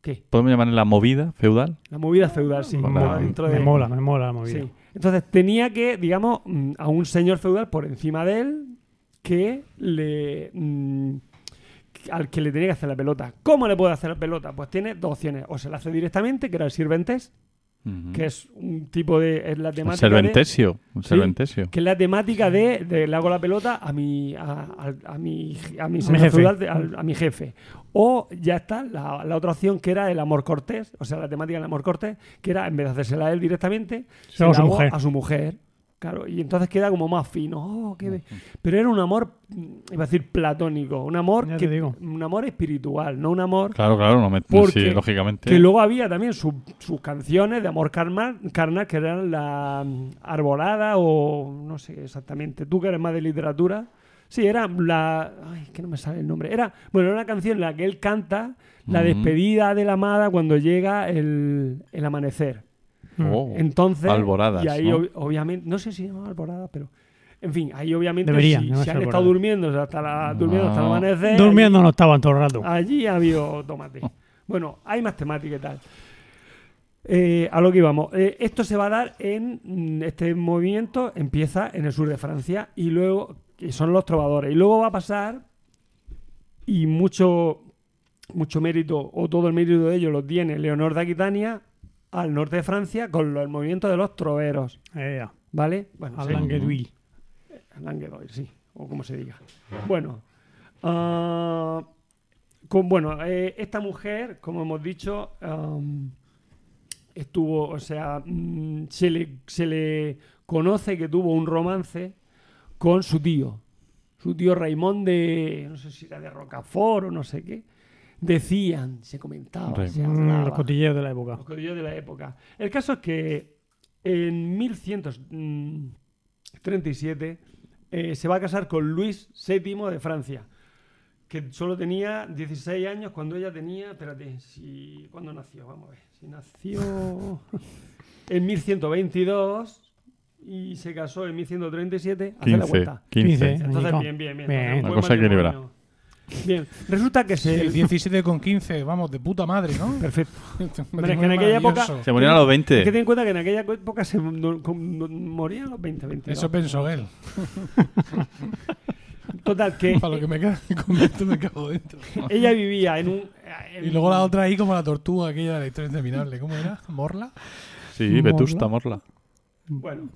¿Qué? ¿Podemos llamarle la movida feudal? La movida feudal, sí. Dentro me de- mola, me mola la movida. Sí. Entonces tenía que, digamos, mm, a un señor feudal por encima de él que le. mm, al que le tenía que hacer la pelota. ¿Cómo le puede hacer la pelota? Pues tiene dos opciones. O se la hace directamente, que era el sirventes, Que es un tipo de. Es la Un temática. de- serventesio. Un Sí. serventesio. que es la temática de, de le hago la pelota a mi a, a- a mi a mi jefe. de- al- a, mi jefe o ya está la, la otra opción que era el amor cortés o sea la temática del amor cortés que era en vez de hacérsela a él directamente Se a la su hago mujer. a su mujer claro y entonces queda como más fino Oh, qué pero era un amor mm, iba a decir platónico un amor que digo. un amor espiritual no un amor Claro, claro, no me, Porque- sí, lógicamente. que luego había también su- sus canciones de amor carnal, carnal que eran la mm, arbolada o no sé exactamente. Tú que eres más de literatura. Sí, era la. Ay, que no me sale el nombre. Era, bueno, era una canción en la que él canta la despedida de la amada cuando llega el, el amanecer. Oh, Entonces. alboradas, Y ahí, ¿no? ob- obviamente. No sé si llama alborada, pero. En fin, ahí obviamente. Debería, si, han estado durmiendo hasta, la, durmiendo hasta el No. amanecer. Durmiendo no estaban todo el rato. Allí ha habido tomate. Bueno, hay más temática y tal. Eh, a lo que íbamos. Eh, esto se va a dar en. mm, Este movimiento empieza en el sur de Francia y luego. Y son los trovadores. Y luego va a pasar. Y mucho. Mucho mérito, o todo el mérito de ello lo tiene Leonor de Aquitania al norte de Francia con lo- el movimiento de los troveros. Eh. ¿Vale? Bueno, sí. Alain Guedouille. Languedoc, sí, o como se diga. Bueno, ah, con, bueno eh, esta mujer, como hemos dicho, estuvo, o sea, mm, se le, se le conoce que tuvo un romance con su tío, su tío Raimón de, no sé si era de Rocafort o no sé qué. Decían, se comentaba, Raimón. se Mm, hablaba. los cotilleos de la época. Los códigos de la época. El caso es que en 1137 eh, se va a casar con Luis VII de Francia, que solo tenía 16 años cuando ella tenía, espérate, si, ¿cuándo nació? Vamos a ver, si nació en 1122 y se casó en 1137, hace la 15. cuenta. 15. 15. Entonces, bien, bien, bien. Bien. Una cosa equilibrada. Bien, resulta que se... El 17 con 15, vamos, de puta madre, ¿no? Perfecto. Hombre, que en aquella época- Se murieron a los Es que 20. ten en cuenta que en aquella época se no- con- no- morían a los 20, 22. Eso pensó él. Total, que Para lo que me queda con esto me cago dentro. ella vivía en un... en- Y luego la otra ahí como la tortuga aquella de la historia interminable. ¿Cómo era? ¿Morla? Sí, Vetusta Morla. Bueno,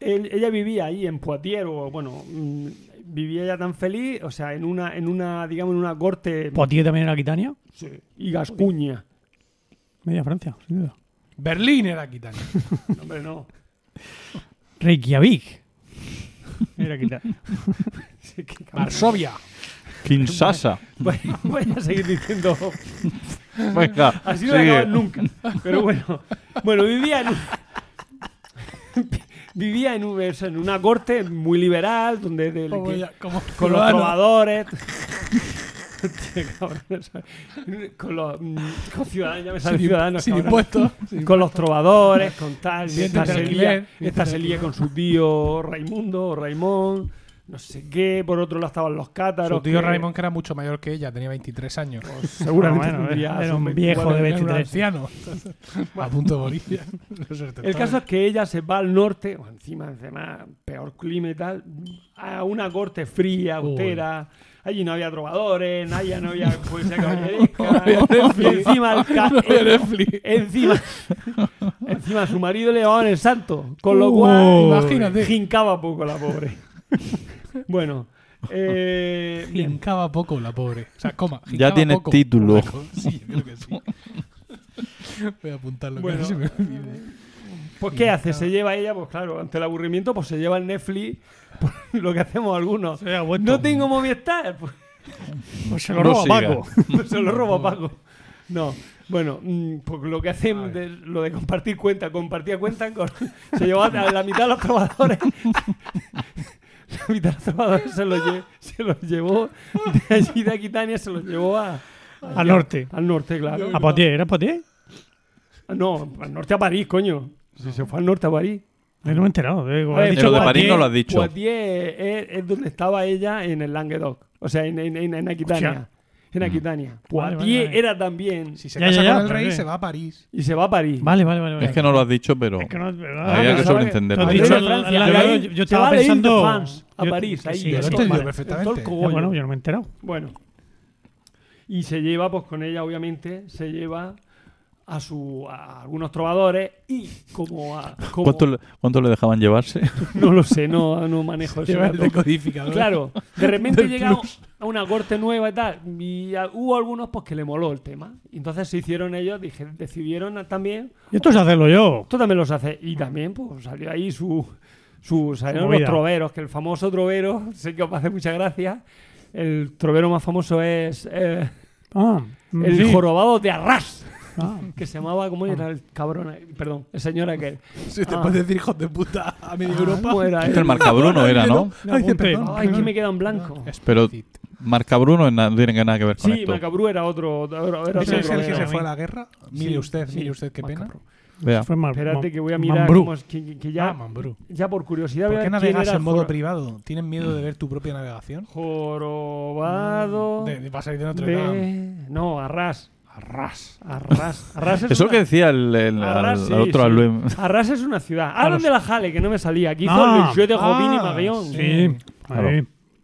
él- ella vivía ahí en Poitiers, o bueno, mm, vivía ella tan feliz, o sea, en una, en una digamos, en una corte... Poitiers también era Aquitania. Sí, y Gascuña. Media Francia, sin duda. Berlín era Aquitania. No, hombre, no. Reykjavik. Era Aquitania. Sí. Varsovia. Kinshasa. Voy, voy a seguir diciendo... Venga, Así no acabar nunca. Pero bueno, bueno, vivía en vivía en, un- en una corte muy liberal, donde del- Como ya- como con los trovadores. Hostia, cabrón, eso. con los mm, con ciudadanos, ya me sale Sin, ciudadanos. sin impuestos. sin Con los trovadores, con tal. Esta dientes esta alquiler. con su tío Raimundo o Raimón, no sé qué. Por otro lado estaban los cátaros. Su tío que- Raymond, que era mucho mayor que ella, tenía 23 años. pues, seguramente Bueno, era sus un 24 viejo de Era un 23. anciano. A punto de morir. El caso es que ella se va al norte, o encima, encima, peor clima y tal, a una corte fría, austera. Allí no había trovadores, allá no había poesía caballeresca. Y encima, el ca- No el- encima, encima su marido le llevaban el santo, con lo cual imagínate. jincaba poco la pobre. Bueno, eh, bien. Hincaba poco la pobre. O sea, coma. Ya tiene poco. título. Sí, yo creo que sí. Voy a apuntarlo. Bueno, que no se me olvide. Pues ¿qué hace? Se lleva ella, pues claro, ante el aburrimiento, pues se lleva el Netflix, pues, lo que hacemos algunos. No tengo Movistar, pues Pues se lo No roba. Paco. Pues se lo robo a Paco. No, bueno, mm, pues lo que hacen, de- lo de compartir cuenta, compartía cuenta, con, se llevó a la mitad de los trovadores. de se los, lle- se los llevó de allí de Aquitania, se los llevó a, Al norte. al norte, claro. A Poitiers, ¿era Poitiers? No, al norte a París, coño. Si se fue al norte a París. No me he enterado. eh, ver, has Pero dicho de París no lo has dicho. Poitiers es, es donde estaba ella en el Languedoc. O sea, en, en, en- Aquitania. En Aquitania. Vale, Poitiers vale, vale. era también. Si se Ya, casa ya, ya, con el rey, se va a París. Y se va a París. Vale, vale, vale. vale. Es que no lo has dicho, pero Es que no es verdad. había que sobreentenderlo. Yo se estaba pensando- a París, ahí, lo entendido perfectamente. bueno, yo no me he enterado. Bueno. Y se lleva, pues con ella, obviamente, se lleva a su a algunos trovadores y como a. como- ¿Cuánto le, cuánto le dejaban llevarse? No lo sé, no, no manejo eso. El decodificador. Claro, de repente llega plus. a una corte nueva y tal, y a- hubo algunos pues que le moló el tema. Y entonces se hicieron ellos, dije, decidieron también, Y esto es hacerlo yo. esto también los hace. Y también pues salió ahí su, su salieron los troveros, que el famoso trovero, sé que os va a hacer mucha gracia, el trovero más famoso es eh, Ah, el sí. jorobado de Arras, Ah, que se llamaba, ¿cómo era el cabrón? Perdón, el señor aquel. Si te Ah. puedes decir hijos de puta a media Ah, Europa. ¿cómo era Este él? el Marcabruno era, ¿no? me Ay, dice, apunté. perdón. Ay, que me queda en blanco. Pero Marcabruno es na- no tiene nada que ver con Sí, esto. Macabru era otro. era- era otro ¿Ese es el que se fue a la guerra? Mire Sí, usted, sí, mire usted, qué pena. Macabro. Vea. Fue Mar- Espérate que voy a mirar Mambrú. cómo es- que, que ya, Ah, Mambrú. ya por curiosidad ¿Por voy a qué ver quién navegas era en modo Jor- privado? ¿Tienes miedo de ver tu propia navegación? Jorobado De, de pasar de Notre de... Dame. No, Arras. Arras. Arras. Arras es Eso una- que decía el, el- Arras, al- sí, al otro, sí. Arras es una ciudad. A Hablan los- de la Jale, que no me salía. Aquí hizo Ah, el jeu de Robin y ah, Magallón. sí. Sí. Claro. Ahí.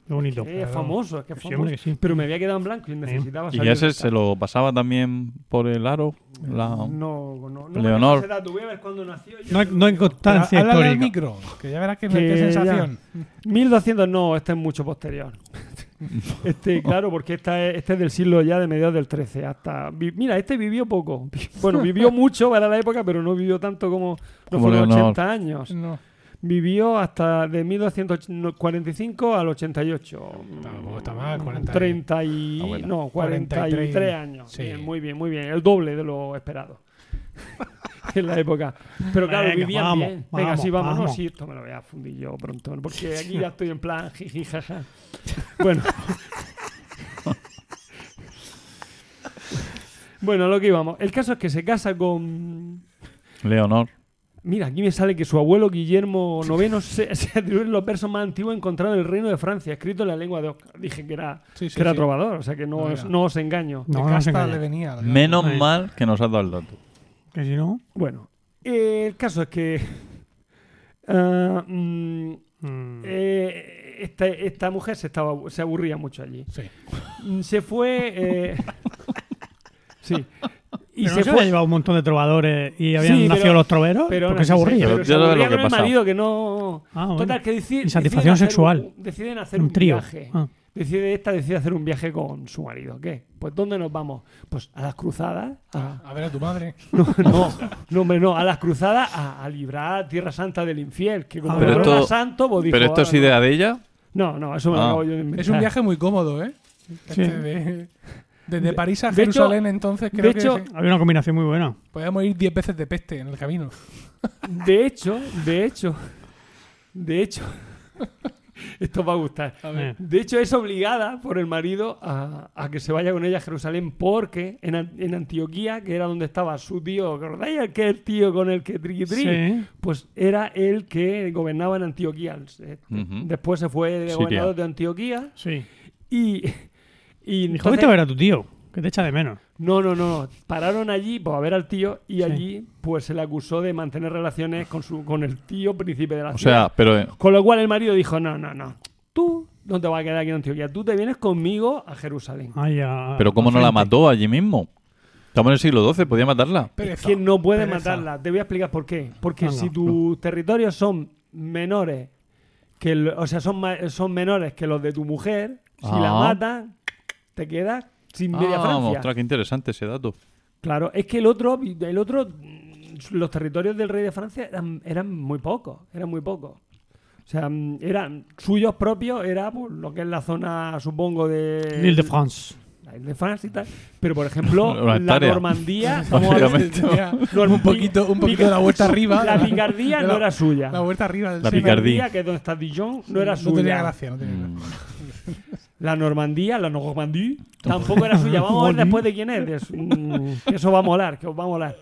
Qué bonito. Es famoso, es que Sí, famoso. sí. Pero me había quedado en blanco y necesitaba ¿Y salir ese de se lo pasaba también por el aro? La... No, no, no. Leonor. ese dato, Voy a ver cuándo nació. Yo No hay, no hay constancia histórica. micro, que ya verás que, Que qué ya. sensación. 1200 no, este es mucho posterior. Este, claro, porque esta es- este es del siglo ya de mediados del 13 hasta... vi- Mira, este vivió poco. Bueno, vivió mucho para la época, pero no vivió tanto como... No Como fueron Leonor. 80 años. No, Vivió hasta de 1245 al 88. Tampoco está mal, 40 y- 30 y... No, 43, 43 años. sí. Bien, muy bien, muy bien. El doble de lo esperado. En la época. Pero claro, Venga, vivían vamos, bien. Venga, vamos, sí, vámonos. vamos. Sí, esto me lo voy a fundir yo pronto. Porque aquí ya estoy en plan jiji, jaja. Bueno. bueno, lo que íbamos. El caso es que se casa con... Leonor. Mira, aquí me sale que su abuelo Guillermo IX se, se atribuyen los versos más antiguos encontrados en el reino de Francia, escrito en la lengua de Oscar. Dije que era, Sí, sí, que era sí. trovador, o sea que no, No os, no os engaño. de No, no casta engaña. le venía. Menos mal que nos has dado el dato. Que si no. Bueno, eh, el caso es que ah, mm, mm, eh, esta, esta mujer se, estaba, se aburría mucho allí. Sí. Mm, Se fue... eh, sí. Y Pero se no se fue... había llevado un montón de trovadores y habían Sí, pero- nacido los troveros. Pero porque no, se aburría. Pero Pero ya se sabes lo aburría que con el marido que no... Ah, bueno. Total, que deci- Insatisfacción deciden hacer sexual. un- deciden hacer un un, trío. viaje. Ah. Decide esta, decide hacer un viaje con su marido. ¿Qué? Pues ¿dónde nos vamos? Pues a las cruzadas. A, A ver a tu madre. no, no, no, hombre, no, a las cruzadas a, a librar a Tierra Santa del infiel. Que como Ah, Pero esto- santo, pues dijo, Pero esto es "Ahora no". idea de ella. No, no, eso me lo Ah. acabo yo de inventar. Es un viaje muy cómodo, ¿eh? Sí. Este de- desde París a de hecho- Jerusalén, entonces creo de hecho- que sí. Había una combinación muy buena. podíamos ir 10 veces de peste en el camino. De hecho, de hecho, de hecho, esto va a gustar. De hecho, es obligada por el marido a, a que se vaya con ella a Jerusalén porque en, en Antioquía, que era donde estaba su tío, ¿recordáis aquel tío con el que triqui tri? sí. Pues era el que gobernaba en Antioquía. Eh. Después se fue de gobernador de Antioquía Sí. y... y Dijo, entonces- vete a ver a tu tío, que te echa de menos. no, no, no, no. Pararon allí pues, a ver al tío y Sí. allí pues se le acusó de mantener relaciones con, su, con el tío príncipe de la O ciudad. sea, pero eh, Con lo cual el marido dijo, no, no, no. Tú no te vas a quedar aquí en Antioquía. Tú te vienes conmigo a Jerusalén. Ay, a- pero ¿cómo a no la mató allí mismo? Estamos en el siglo XII, podía matarla. Es que no pereza. matarla. Te voy a explicar por qué. Porque Venga, si tus territorios son menores, que el- o sea, son, ma- son menores que los de tu mujer, si la Ah. matan, te quedas sin media Ah, Francia. ostras, qué interesante ese dato. Claro, es que el otro, el otro, los territorios del rey de Francia eran, eran muy pocos, eran muy pocos. O sea, eran suyos propios, era pues, lo que es la zona, supongo, de... L'Île de France. la Ile de France y tal. Pero, por ejemplo, la. Normandía, un poquito, un poquito de la vuelta arriba. La picardía no era suya. La vuelta arriba del La picardía. Que es donde está Dijon, no era No suya. tenía gracia, no tenía Mm. gracia. La Normandía, la Normandía, tampoco era suya. Vamos a ver después de quién es. Eso va a molar, que os va a molar.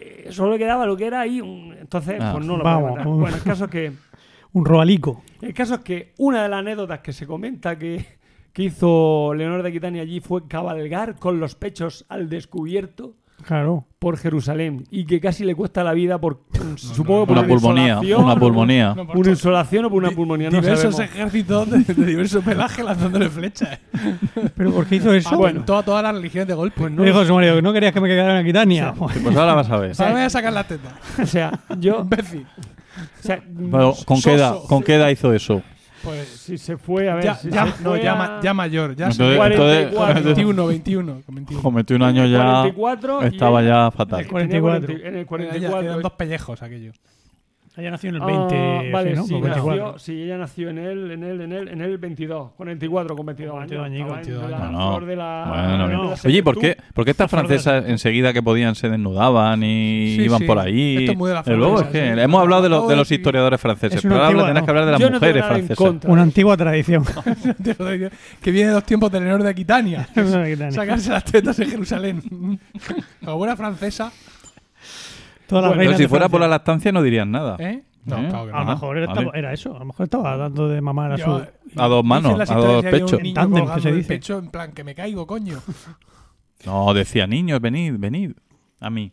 Eh, solo quedaba lo que era ahí. entonces, Ah. pues no lo Vamos. matar. Bueno, el caso es que Un roalico. el caso es que una de las anécdotas que se comenta que, que hizo Leonor de Aquitania allí fue cabalgar con los pechos al descubierto Claro. por Jerusalén y que casi le cuesta la vida por supongo por Una una pulmonía, una pulmonía. No, una insolación o por una pulmonía no diversos sabemos. ejércitos de, de diverso pelaje lanzándole flechas. ¿Pero por qué hizo eso? Ah, bueno. Todas todas las religiones de golpe. Pues Me dijo su marido que no querías que me quedara en Aquitania. Pues ahora vas a ver. Ahora me voy a sacar las tetas. o sea yo Imbécil. o sea, Pero, ¿con, qué edad. ¿Con qué edad hizo eso? Pues si se fue a ver ya, si ya, se no, ya, a- ma- ya mayor. Ya Entonces- se- 44. 21, 21. con 21. Con 21 años ya 44 y estaba ya fatal. tenía 44. 40 en el Era- 44 Eran dos pellejos aquellos. Ella nació en el Ah, 20, vale, ¿no? sí, Con 24. nació, sí, ella nació en el, en el, en el, en el 22, con 24, con 22 años. 22 añicos, Estaba en 22 la años. Bueno, flor de la- bueno, de bien. la Oye, ¿por qué, por qué estas francesas enseguida que podían se desnudaban y Sí, iban sí. por ahí? Esto es muy de las Eh, Luego es que sí. hemos hablado de, los- de los historiadores franceses, pero ahora antigua- tenés que hablar de las Yo no mujeres francesas. contra. Una antigua tradición. que viene de los tiempos de Leonor de Aquitania. Aquitania. Sacarse las tetas en Jerusalén. La buena francesa. Todas las Bueno, si fuera por la lactancia no dirían nada. ¿Eh? No, ¿Eh? claro que A lo no. mejor era, vale. era eso. A lo mejor estaba dando de mamar a Yo- su. A dos manos, a dos pechos. niño Tándem, que se dice. pecho en plan que me caigo, coño. No, decía niños, venid, venid. A mí.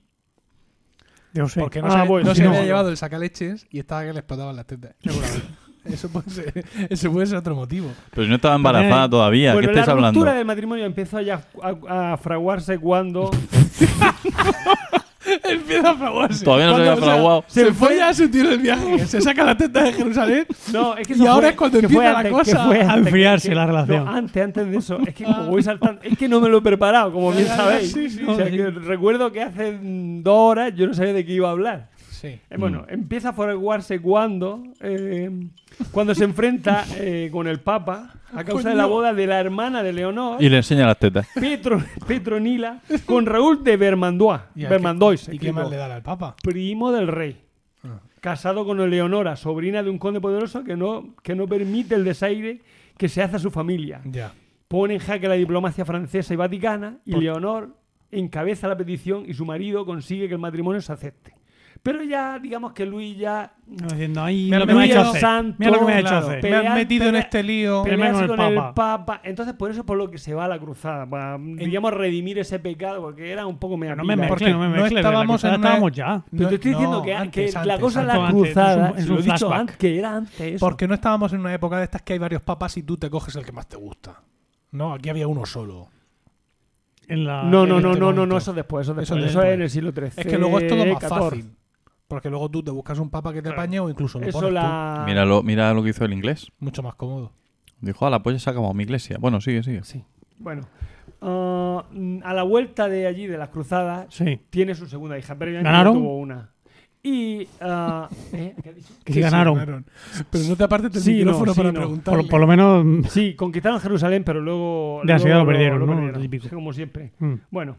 Yo sé. Porque no Ah, se, bueno, no sí, se no. había llevado el sacaleches y estaba que le explotaban las tetas. Eso puede ser, ese puede ser otro motivo. Pero si no estaba embarazada todavía, Bueno, ¿qué la estáis hablando? ruptura del matrimonio empezó ya a, a fraguarse cuando Empieza a fraguarse. Todavía no se había Cuando, o sea, fraguado. Se, fue ya a su tiro el viaje. Se saca la teta de Jerusalén. No, es que Y ahora fue- es cuando que empieza la antes, cosa fue a antes, enfriarse que- la relación. No, antes, antes de eso. Es que como voy saltando, es que no me lo he preparado, como bien Ya, ya, sabéis. sí, sí, o sea, sí. que recuerdo que hace mm, dos horas yo no sabía de qué iba a hablar. Sí. Eh, bueno, Mm. empieza a fraguarse cuando, eh, cuando se enfrenta eh, con el Papa a causa de la boda de la hermana de Leonor, Y le enseña las tetas. Petro, Petronila, con Raúl de Vermandois. ¿Y, qué, ¿Y qué más le da al Papa? primo del rey. Ah. Casado con Eleonora, sobrina de un conde poderoso que no, que no permite el desaire que se hace a su familia. Ya. Pone en jaque la diplomacia francesa y vaticana y Por- Leonor encabeza la petición y su marido consigue que el matrimonio se acepte. Pero ya, digamos que Luis ya Diciendo, "Ay, Me que me ha hecho hacer. santo, Mira lo que me ha hecho Claro, hacer. me han Pelear- metido en este lío. Pelea- con con el el Papa. Papa. Entonces, por eso es por lo que se va a la cruzada, para, digamos, redimir ese pecado, porque era un poco mea No me mezcle, no me no mezcle. estábamos en estábamos ya. Pero No- te estoy diciendo no, que, antes, que la antes, cosa de la antes. Antes, cruzada, es un- es se lo un he dicho antes, que era antes eso. Porque no estábamos en una época de estas que hay varios papas y tú te coges el que más te gusta. No, aquí había uno solo. En la- No, no, en no, este no, no, momento. no, eso después, eso después. Eso Eso, después. es en el siglo XIII. Es que luego es todo más 14. fácil. Porque luego tú te buscas un papa que te apañe o incluso lo Eso pones la... Mira lo, mira lo que hizo el inglés. tú. Mucho más cómodo. Dijo, a la pues se ha acabado mi iglesia. Bueno, sigue, sigue. Sí. Bueno, ah, mm, a la vuelta de allí, de las cruzadas, Sí. tiene su segunda hija. Pero ya ¿Ganaron? tuvo una. Y... ah, ¿eh? ¿Qué ha dicho? Que sí ganaron. Pero no te apartes del Sí, no, micrófono sí, para no. preguntarle. Por, por lo menos. Sí, conquistaron Jerusalén, pero luego... Ya, sí, luego lo perdieron, ¿no? perdieron. Típico. Sí, como siempre. mm. Bueno,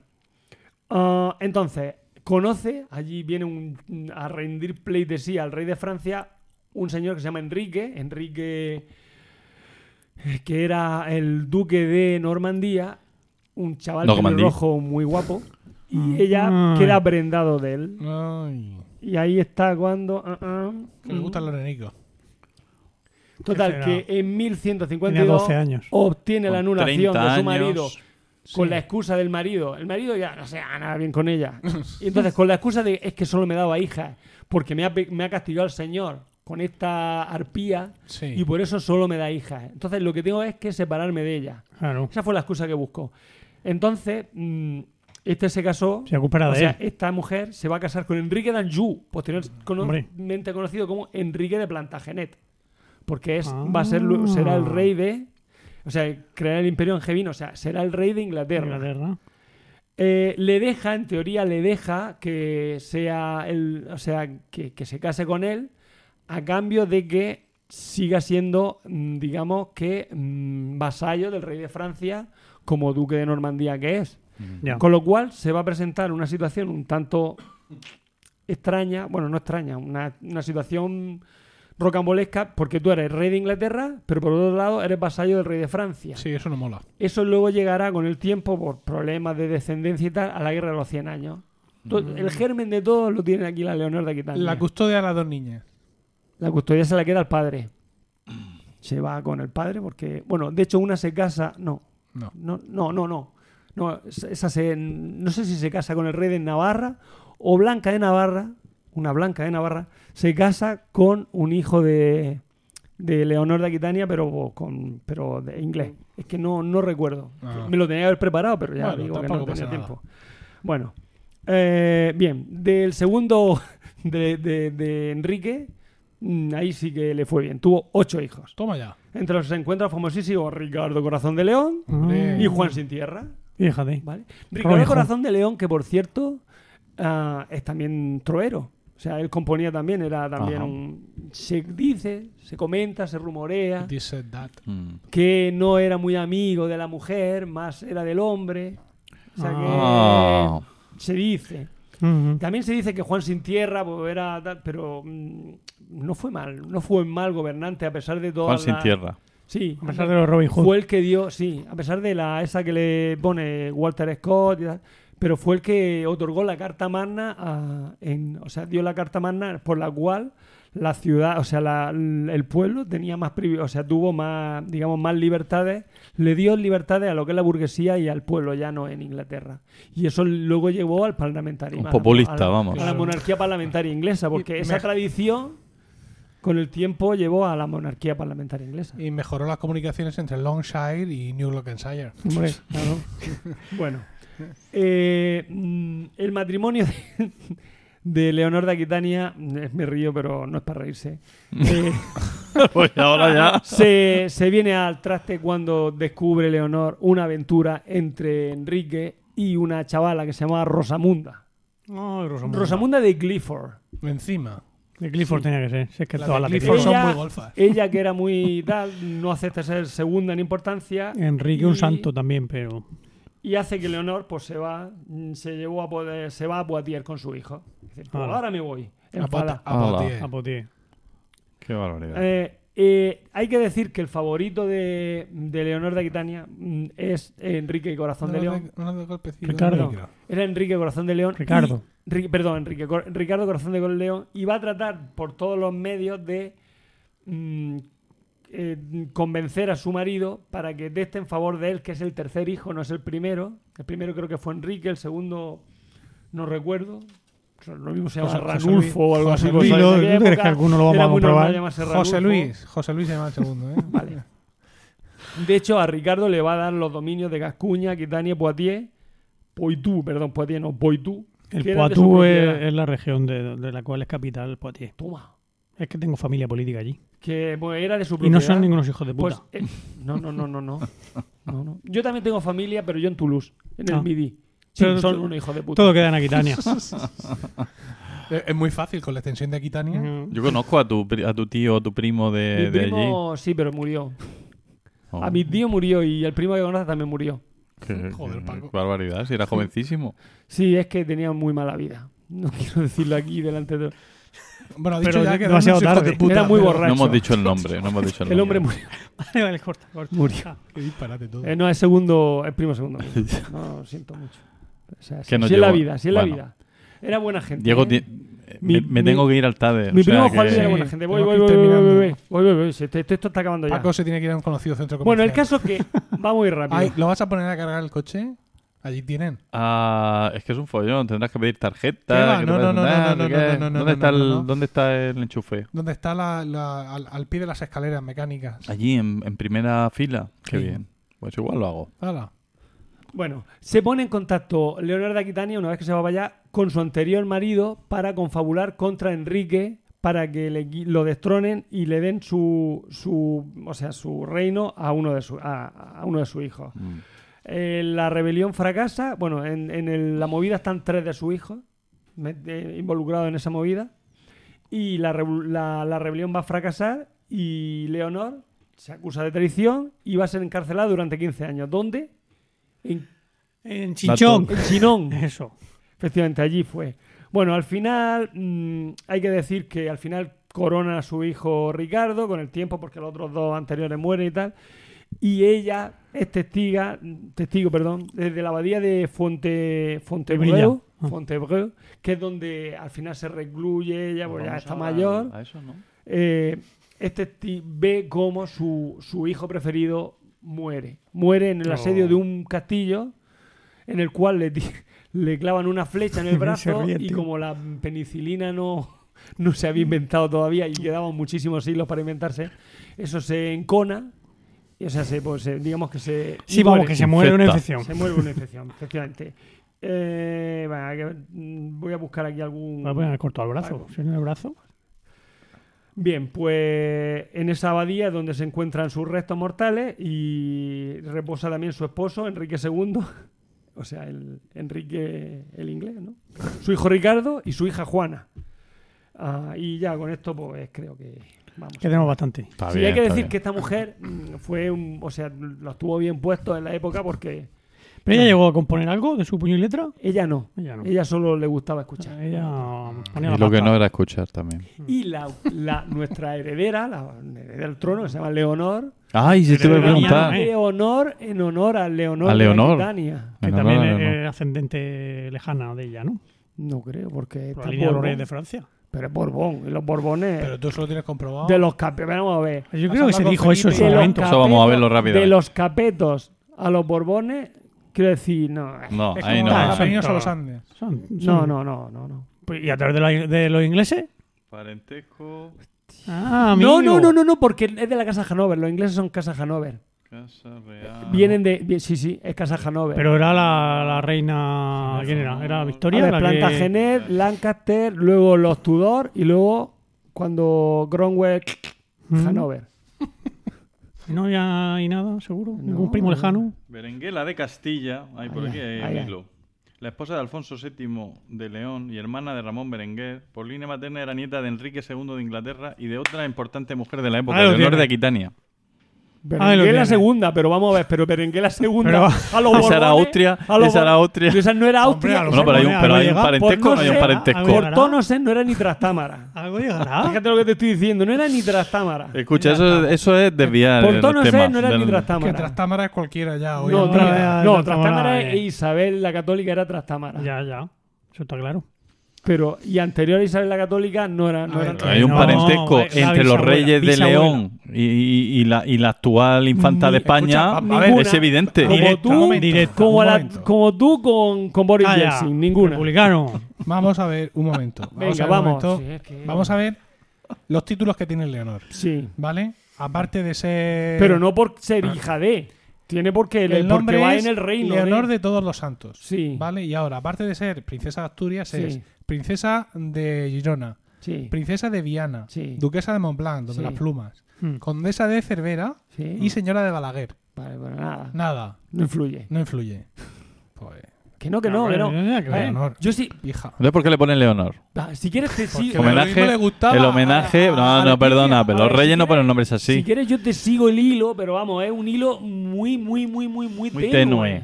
ah, entonces, conoce, allí viene un- a rendir pleitesía al rey de Francia, un señor que se llama Enrique, Enrique, eh, que era el duque de Normandía, un chaval Normandía. rojo muy guapo, y Mm. ella Ay. queda prendado de él. Ay, Y ahí está cuando... ah, ah, que le gustan los nenicos. Total, será? que en Tenía 1152 12 años. obtiene la anulación 30 de su años. Con la excusa del marido. El marido ya no se nada bien con ella. Y entonces con la excusa de es que solo me daba hija, porque me ha, me ha castigado el Señor con esta arpía Sí. y por eso solo me da hija. Entonces lo que tengo es que separarme de ella. Claro. Esa fue la excusa que buscó. Entonces, mm, este se casó. Se O de sea, él. esta mujer se va a casar con Enrique d'Anjou, posteriormente conocido como Enrique de Plantagenet. Porque es, Ah. va a ser, será el rey de. O sea, creará el imperio angevino, o sea, será el rey de Inglaterra. Inglaterra. Eh, le deja, en teoría, le deja que sea el. O sea, que, que se case con él a cambio de que siga siendo, mm, digamos, que mm, vasallo del rey de Francia como duque de Normandía que es. Con lo cual se va a presentar una situación un tanto extraña, bueno, no extraña, una, una situación rocambolesca, porque tú eres rey de Inglaterra, pero por otro lado eres vasallo del rey de Francia. Sí, eso no mola. Eso luego llegará con el tiempo, por problemas de descendencia y tal, a la guerra de los 100 años. To- El germen de todo lo tiene aquí la Leonor de Aquitania. La custodia a las dos niñas. La custodia se la queda al padre. Se va con el padre porque, bueno, de hecho una se casa, no, No. no, no, no, no. No, esa se, no sé si se casa con el rey de Navarra o Blanca de Navarra, una Blanca de Navarra, se casa con un hijo de, de Leonor de Aquitania, pero con pero de inglés. Es que no, no recuerdo. Ah. Me lo tenía que haber preparado, pero ya Bueno, digo que no tenía tiempo. Bueno, eh, bien, del segundo de, de- de Enrique, mm, ahí sí que le fue bien. Tuvo ocho hijos. Toma ya. Entre los que se encuentra el famosísimo Ricardo Corazón de León y Juan Sin Tierra. Fíjate. ¿vale? Ricardo. Corazón de León, que por cierto ah, es también troero. O sea, él componía también, era también Ajá. un... Se dice, se comenta, se rumorea said that. Mm. que no era muy amigo de la mujer, más era del hombre. O sea Ah. que se dice. También se dice que Juan Sin Tierra pues, era tal, pero mm, no fue mal, no fue mal gobernante a pesar de todo. Juan sin tierra. Sí, A pesar de los Robin Hood. fue el que dio, sí, a pesar de la esa que le pone Walter Scott y tal, pero fue el que otorgó la carta magna, a- en, o sea, dio la carta magna por la cual la ciudad, o sea, la- el pueblo tenía más privi- o sea, tuvo más, digamos, más libertades, le dio libertades a lo que es la burguesía y al pueblo llano en Inglaterra. Y eso luego llevó al parlamentarismo. Un a la- populista, a la- vamos. A la monarquía parlamentaria inglesa, porque Y esa tradición con el tiempo llevó a la monarquía parlamentaria inglesa. Y mejoró las comunicaciones entre Longshire y New Gloucestershire. Hombre, claro. bueno, eh, mm, el matrimonio de, de Leonor de Aquitania, me río, pero no es para reírse. Eh, Pues ahora ya. se, se viene al traste cuando descubre Leonor una aventura entre Enrique y una chavala que se llamaba Rosamunda. Ay, Rosamunda. Rosamunda de Clifford. Encima. De Clifford tenía que ser. Si es que Las todas de las Clifford que son Ella- muy golfas. Ella que era muy tal, no acepta ser segunda en importancia. Enrique un santo también, pero. Y hace que Leonor pues se va, mm, se llevó a poder, se va a Poitiers con su hijo. Dice, pues, ahora me voy. A enfada. A. Poitiers. Qué barbaridad. Eh, eh, hay que decir que el favorito de, de Leonor de Aquitania mm, es Enrique Corazón de León. Ricardo. no quiero. Era Enrique Corazón de León. y- Ricardo. Ri- perdón, Enrique, Cor- Ricardo Corazón de León. Y va a tratar por todos los medios de mm, eh, convencer a su marido para que esté en favor de él, que es el tercer hijo, no es el primero. El primero creo que fue Enrique, el segundo no recuerdo. Lo mismo se llama José- Ranulfo o algo José así. Luis, aquella ¿Tú crees que alguno lo vamos a comprobar? José. Luis. José Luis se llama el segundo, ¿eh? Vale. De hecho, a Ricardo le va a dar los dominios de Gascuña, Aquitania, Poitiers, Poitou, perdón, Poitiers no, Poitou. El Poitou es la región de, de la cual es capital Poitiers. Toma. Es que tengo familia política allí. Que pues, era de su Y propiedad. no son ningunos hijos de Pues, puta. eh, no, no, no, no, no, No, no. Yo también tengo familia, pero yo en Toulouse, en el Ah. Midi. Sí, Pero son unos hijos de puta. Todo queda en Aquitania. Es muy fácil con la extensión de Aquitania. Yo conozco a tu, a tu tío o tu primo de, Mi de allí. sí, pero murió. Oh, A mi tío murió y el primo que conoce también murió. qué- Joder, qué Paco. barbaridad, si era jovencísimo. Sí, es que tenía muy mala vida. No quiero decirlo aquí delante de... Bueno, dicho Pero ya que demasiado tarde. de puta, Era muy borracho. No hemos dicho el nombre, no hemos dicho el, El hombre nombre. murió. Vale, vale, corta, corta. Murió. Qué disparate todo. Eh, no, es segundo, es primo segundo. No, lo siento mucho. O sea, Que sí es la vida, sí es la bueno. vida. Era buena gente. Diego, ¿eh? Mi- me, mi- tengo que ir al TADE. Mi o sea primo que- Juan Luis era buena gente. Voy, voy, que voy, ir voy, voy, voy, voy, voy, voy, sí, Esto, esto está acabando ya. Paco se tiene que ir a un conocido centro Bueno, comercial. el caso que va muy rápido. Ay, ¿Lo vas a poner a cargar el coche? Allí tienen. Ah, es que es un follón, tendrás que pedir ¿Qué tarjeta. que No, no, no, no, no, no, no, no, ¿Dónde, está el, no. ¿Dónde está el enchufe? ¿Dónde está la, la- al, al pie de las escaleras mecánicas? Allí, en, en primera fila. Qué Sí. bien. Pues igual lo hago. Hala. Bueno, se pone en contacto Leonor de Aquitania, una vez que se va para allá, con su anterior marido para confabular contra Enrique para que le lo destronen y le den su, su o sea, su reino a uno de, su, a, a uno de sus hijos. Mm. Eh, la rebelión fracasa. Bueno, en, en el- la movida están tres de sus hijos involucrados en esa movida. Y la, la- la rebelión va a fracasar y Leonor se acusa de traición y va a ser encarcelada durante 15 años. ¿Dónde? En, En Chinchón. en Chinón. Eso. Efectivamente, allí fue. Bueno, al final mm, hay que decir que al final corona a su hijo Ricardo con el tiempo porque los otros dos anteriores mueren y tal. Y ella es testiga, testigo, perdón, desde la abadía de Fonte, Fontebreu. Ah. Fontebreu, que es donde al final se recluye ella, porque ya está a- mayor. A eso, ¿no? Eh, este ve cómo su, su hijo preferido muere. Muere en el asedio Oh. de un castillo en el cual le, le clavan una flecha en el brazo ríe, y como la penicilina no, no se había inventado todavía y quedaban muchísimos siglos para inventarse, eso se encona. Y, o sea, se, pues, se- digamos que se... Sí, vamos, muere. que se muere una infección. Se muere una infección, efectivamente. Eh, mm, voy a buscar aquí algún... Va a poner corto al brazo. No el brazo. Bien, pues en esa abadía es donde se encuentran sus restos mortales y reposa también su esposo, Enrique II, o sea, el Enrique el inglés, ¿no? Su hijo Ricardo y su hija Juana. Ah, y ya con esto, pues creo que vamos. Que tenemos bastante. Está Sí, bien, hay que decir bien. que esta mujer mm, fue un, o sea, lo estuvo bien puesto en la época porque ¿Pero ella llegó a componer algo de su puño y letra? ella no, Ella no. ella solo le gustaba escuchar. Ella ponía Y la lo que no era escuchar también. Y la, la- nuestra heredera, la heredera del trono, que se llama Leonor, Ay, sí te voy a preguntar. Leonor en honor a Leonor, A de Leonor. Aquitania. Que también es ascendente lejana de ella, ¿no? No creo, porque Por está la línea de los Borbón. reyes de Francia. Pero es Borbón, y los Borbones Pero tú selo tienes comprobado. de los capetos. Vamos a ver. Yo creo que se dijo eso en su momento. Eso vamos a verlo rápidamente. De los capetos a los Borbones, quiero decir, no. No, Es ahí no. los a los. Andes. Son- No, son- no, no, no, no. Pues, ¿Y a través de, la- de los ingleses? Parentesco. Ah, No, amigo. no, no, no, no, porque es de la casa Hanover. Los ingleses son casa Hanover. Casa Real. Vienen de. Sí, sí, es casa Hanover. Pero era la, la reina. ¿Quién era? ¿Era A Victoria? ver, la que- Plantagenet, Lancaster, luego los Tudor y luego cuando Cromwell, Mm. Hanover. No hay nada, seguro. No, Ningún primo no. lejano. Berenguela de Castilla, ahí por aquí hay ahí. hilo. La esposa de Alfonso VII de León y hermana de Ramón Berenguer, por línea materna era nieta de Enrique II de Inglaterra y de otra importante mujer de la época, lo Leonor tiene. de Aquitania. Berenguer la tiene. segunda, pero vamos a ver, pero Berenguer la segunda. Pero- a los Esa era Borbones, Austria, a los esa era Austria. Esa no era Hombre, Austria. los No, pero hay un, Borbones, pero hay un algo parentesco, Por no hay un no parentesco. Por tonos no era ni Trastámara. Algo llegará. Fíjate lo que te estoy diciendo, no era ni Trastámara. Escucha, eso, eso es desviar Por el tonos tema no era del- ni Que Trastámara. Trastámara es cualquiera ya hoy. No, no, Trastámara Trastámara, e. Isabel la Católica era Trastámara. Ya, ya. Eso está claro. Pero, y anterior a Isabel la Católica no era. No A era ver, Hay un No, parentesco entre los reyes de. León y, y- y la, y la actual infanta de Ni- escucha, España. a- a ver, es evidente. como Directo, tú, momento, directo, como, la- tú con, con Boris Calla, Yeltsin, ninguna. Republicano. Vamos a ver un momento. Vamos Venga, a ver vamos. momento. Sí, es que- Vamos a ver los títulos que tiene Leonor, Sí. ¿vale? Aparte de ser. Pero no por ser hija de. Tiene porque, El nombre porque va es en el reino. Leonor de- de todos los santos. Sí. ¿Vale? Y ahora, aparte de ser princesa de Asturias, Sí. es princesa de Girona, Sí. princesa de Viana, Sí. duquesa de Montblanc, donde las plumas, Hmm. condesa de Cervera Sí. y señora de Balaguer. Vale, bueno, nada. Nada, No influye. no influye. Pues, Que no, que no, que no. Que Leonor. yo sí. hija. ¿Entonces por qué le ponen Leonor? Ah, Si quieres, te sigo. Homenaje- le gustaba el homenaje, a- a- no, a no, Leticia. perdona, pero los ver, reyes si no ponen nombres así. Si quieres, yo te sigo el hilo, pero vamos, es un hilo muy, muy, muy, muy, muy, Muy tenue.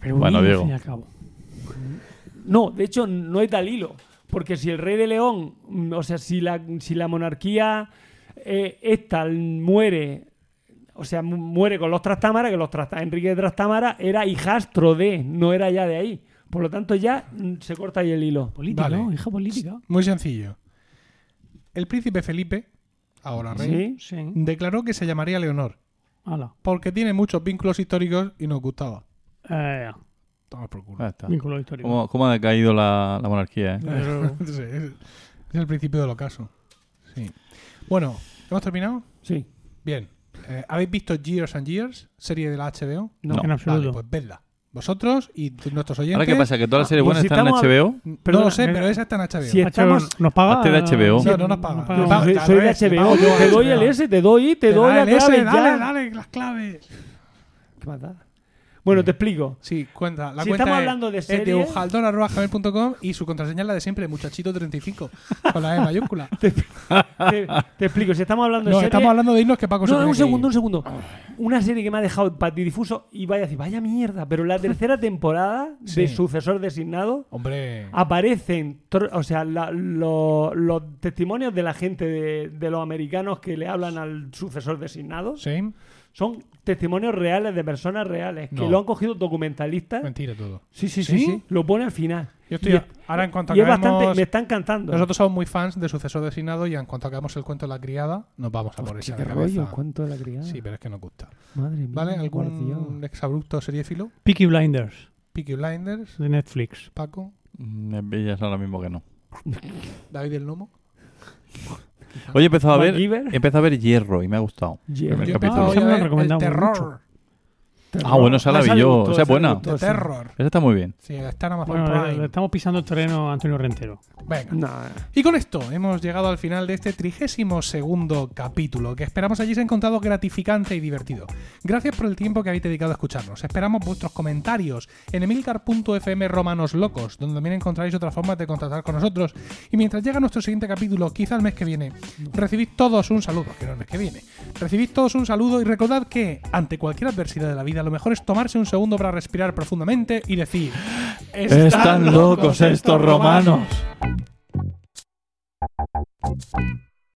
Pero Bueno, bien, Diego. al fin y al cabo. No, de hecho, no hay tal hilo. Porque si el rey de León, mm, o sea, si la, si la monarquía eh, esta muere, o sea, mu- muere con los Trastámara, que los Trastámara, Enrique de Trastámara era hijastro de, no era ya de ahí. Por lo tanto, ya mm, se corta ahí el hilo. Político, Vale. hija política. Muy sencillo. El príncipe Felipe, ahora rey, ¿Sí? Sí. declaró que se llamaría Leonor, porque tiene muchos vínculos históricos y nos gustaba. Eh, Toma por culo. Ya está. vínculo histórico. ¿Cómo, cómo ha decaído la, la monarquía? eh? Pero- Sí, es, es el principio del ocaso. Sí. Bueno, ¿hemos terminado? Sí. Bien. Eh, ¿Habéis visto Years and Years, serie de la HBO? no, en Vale, absoluto. pues vedla. Vosotros y nuestros oyentes. ¿Ahora qué pasa? ¿Que todas las series Pues buenas si están en HBO? No Perdona, lo sé, venga. pero esa está en HBO. Si estamos- ¿Nos paga? Hazte de HBO. No, no nos paga. No soy, de HBO. yo Te doy el S, te doy, te Te doy la el S, clave dale, ya. dale, las claves. ¿Qué más da? Bueno, te explico. Sí, cuenta. La Si cuenta estamos es hablando de series- eteujaldon.com y su contraseña es la de siempre, muchachito35, con la E mayúscula. Te, te- te explico. Si estamos hablando de No, estamos hablando de irnos que Paco se No, tiene un segundo, un segundo. Una serie que me ha dejado patidifuso y vaya a decir, vaya mierda, pero la tercera temporada Sí. de Sucesor Designado Hombre. aparecen, o sea, la- lo- los testimonios de la gente de, de los americanos que le hablan al sucesor designado Sí, son testimonios reales de personas reales que No. lo han cogido documentalistas. mentira todo. Sí, sí, sí, ¿Sí? sí. Lo pone al final. Yo estoy. Y- ahora, en cuanto y es bastante, acabemos. me está encantando. Nosotros somos muy fans de Sucesor Designado y en cuanto acabemos el cuento de la criada, nos vamos a por esa Qué de rollo, cabeza. cuánto de la criada. Sí, pero es que nos gusta. Madre mía, ¿Vale? ¿Algún exabrupto seriéfilo? Peaky Blinders Peaky Blinders, de Netflix. Paco, Mm, En Villas ahora mismo que no. David el Nomo. Oye, he empezado a ver, he empezado a ver Hierro y me ha gustado. Hierro. Yo capítulo. hoy me el terror. mucho. Ah, bueno, esa la vi yo. gustó, Esa es buena. gustó, De sí. terror. Esa está muy bien. Sí, está en Amazon Bueno, le, Prime. le estamos pisando el terreno a Antonio Rentero. Venga. Y con esto hemos llegado al final de este trigésimo segundo capítulo, que esperamos hayáis encontrado gratificante y divertido. Gracias por el tiempo que habéis dedicado a escucharnos. Esperamos vuestros comentarios en emilcar.fm romanos locos, donde también encontraréis otras formas de contactar con nosotros. Y mientras llega nuestro siguiente capítulo, quizá el mes que viene, recibid todos un saludo, que no el mes que viene. Recibid todos un saludo y recordad que, ante cualquier adversidad de la vida, lo mejor es tomarse un segundo para respirar profundamente y decir... Están locos estos romanos.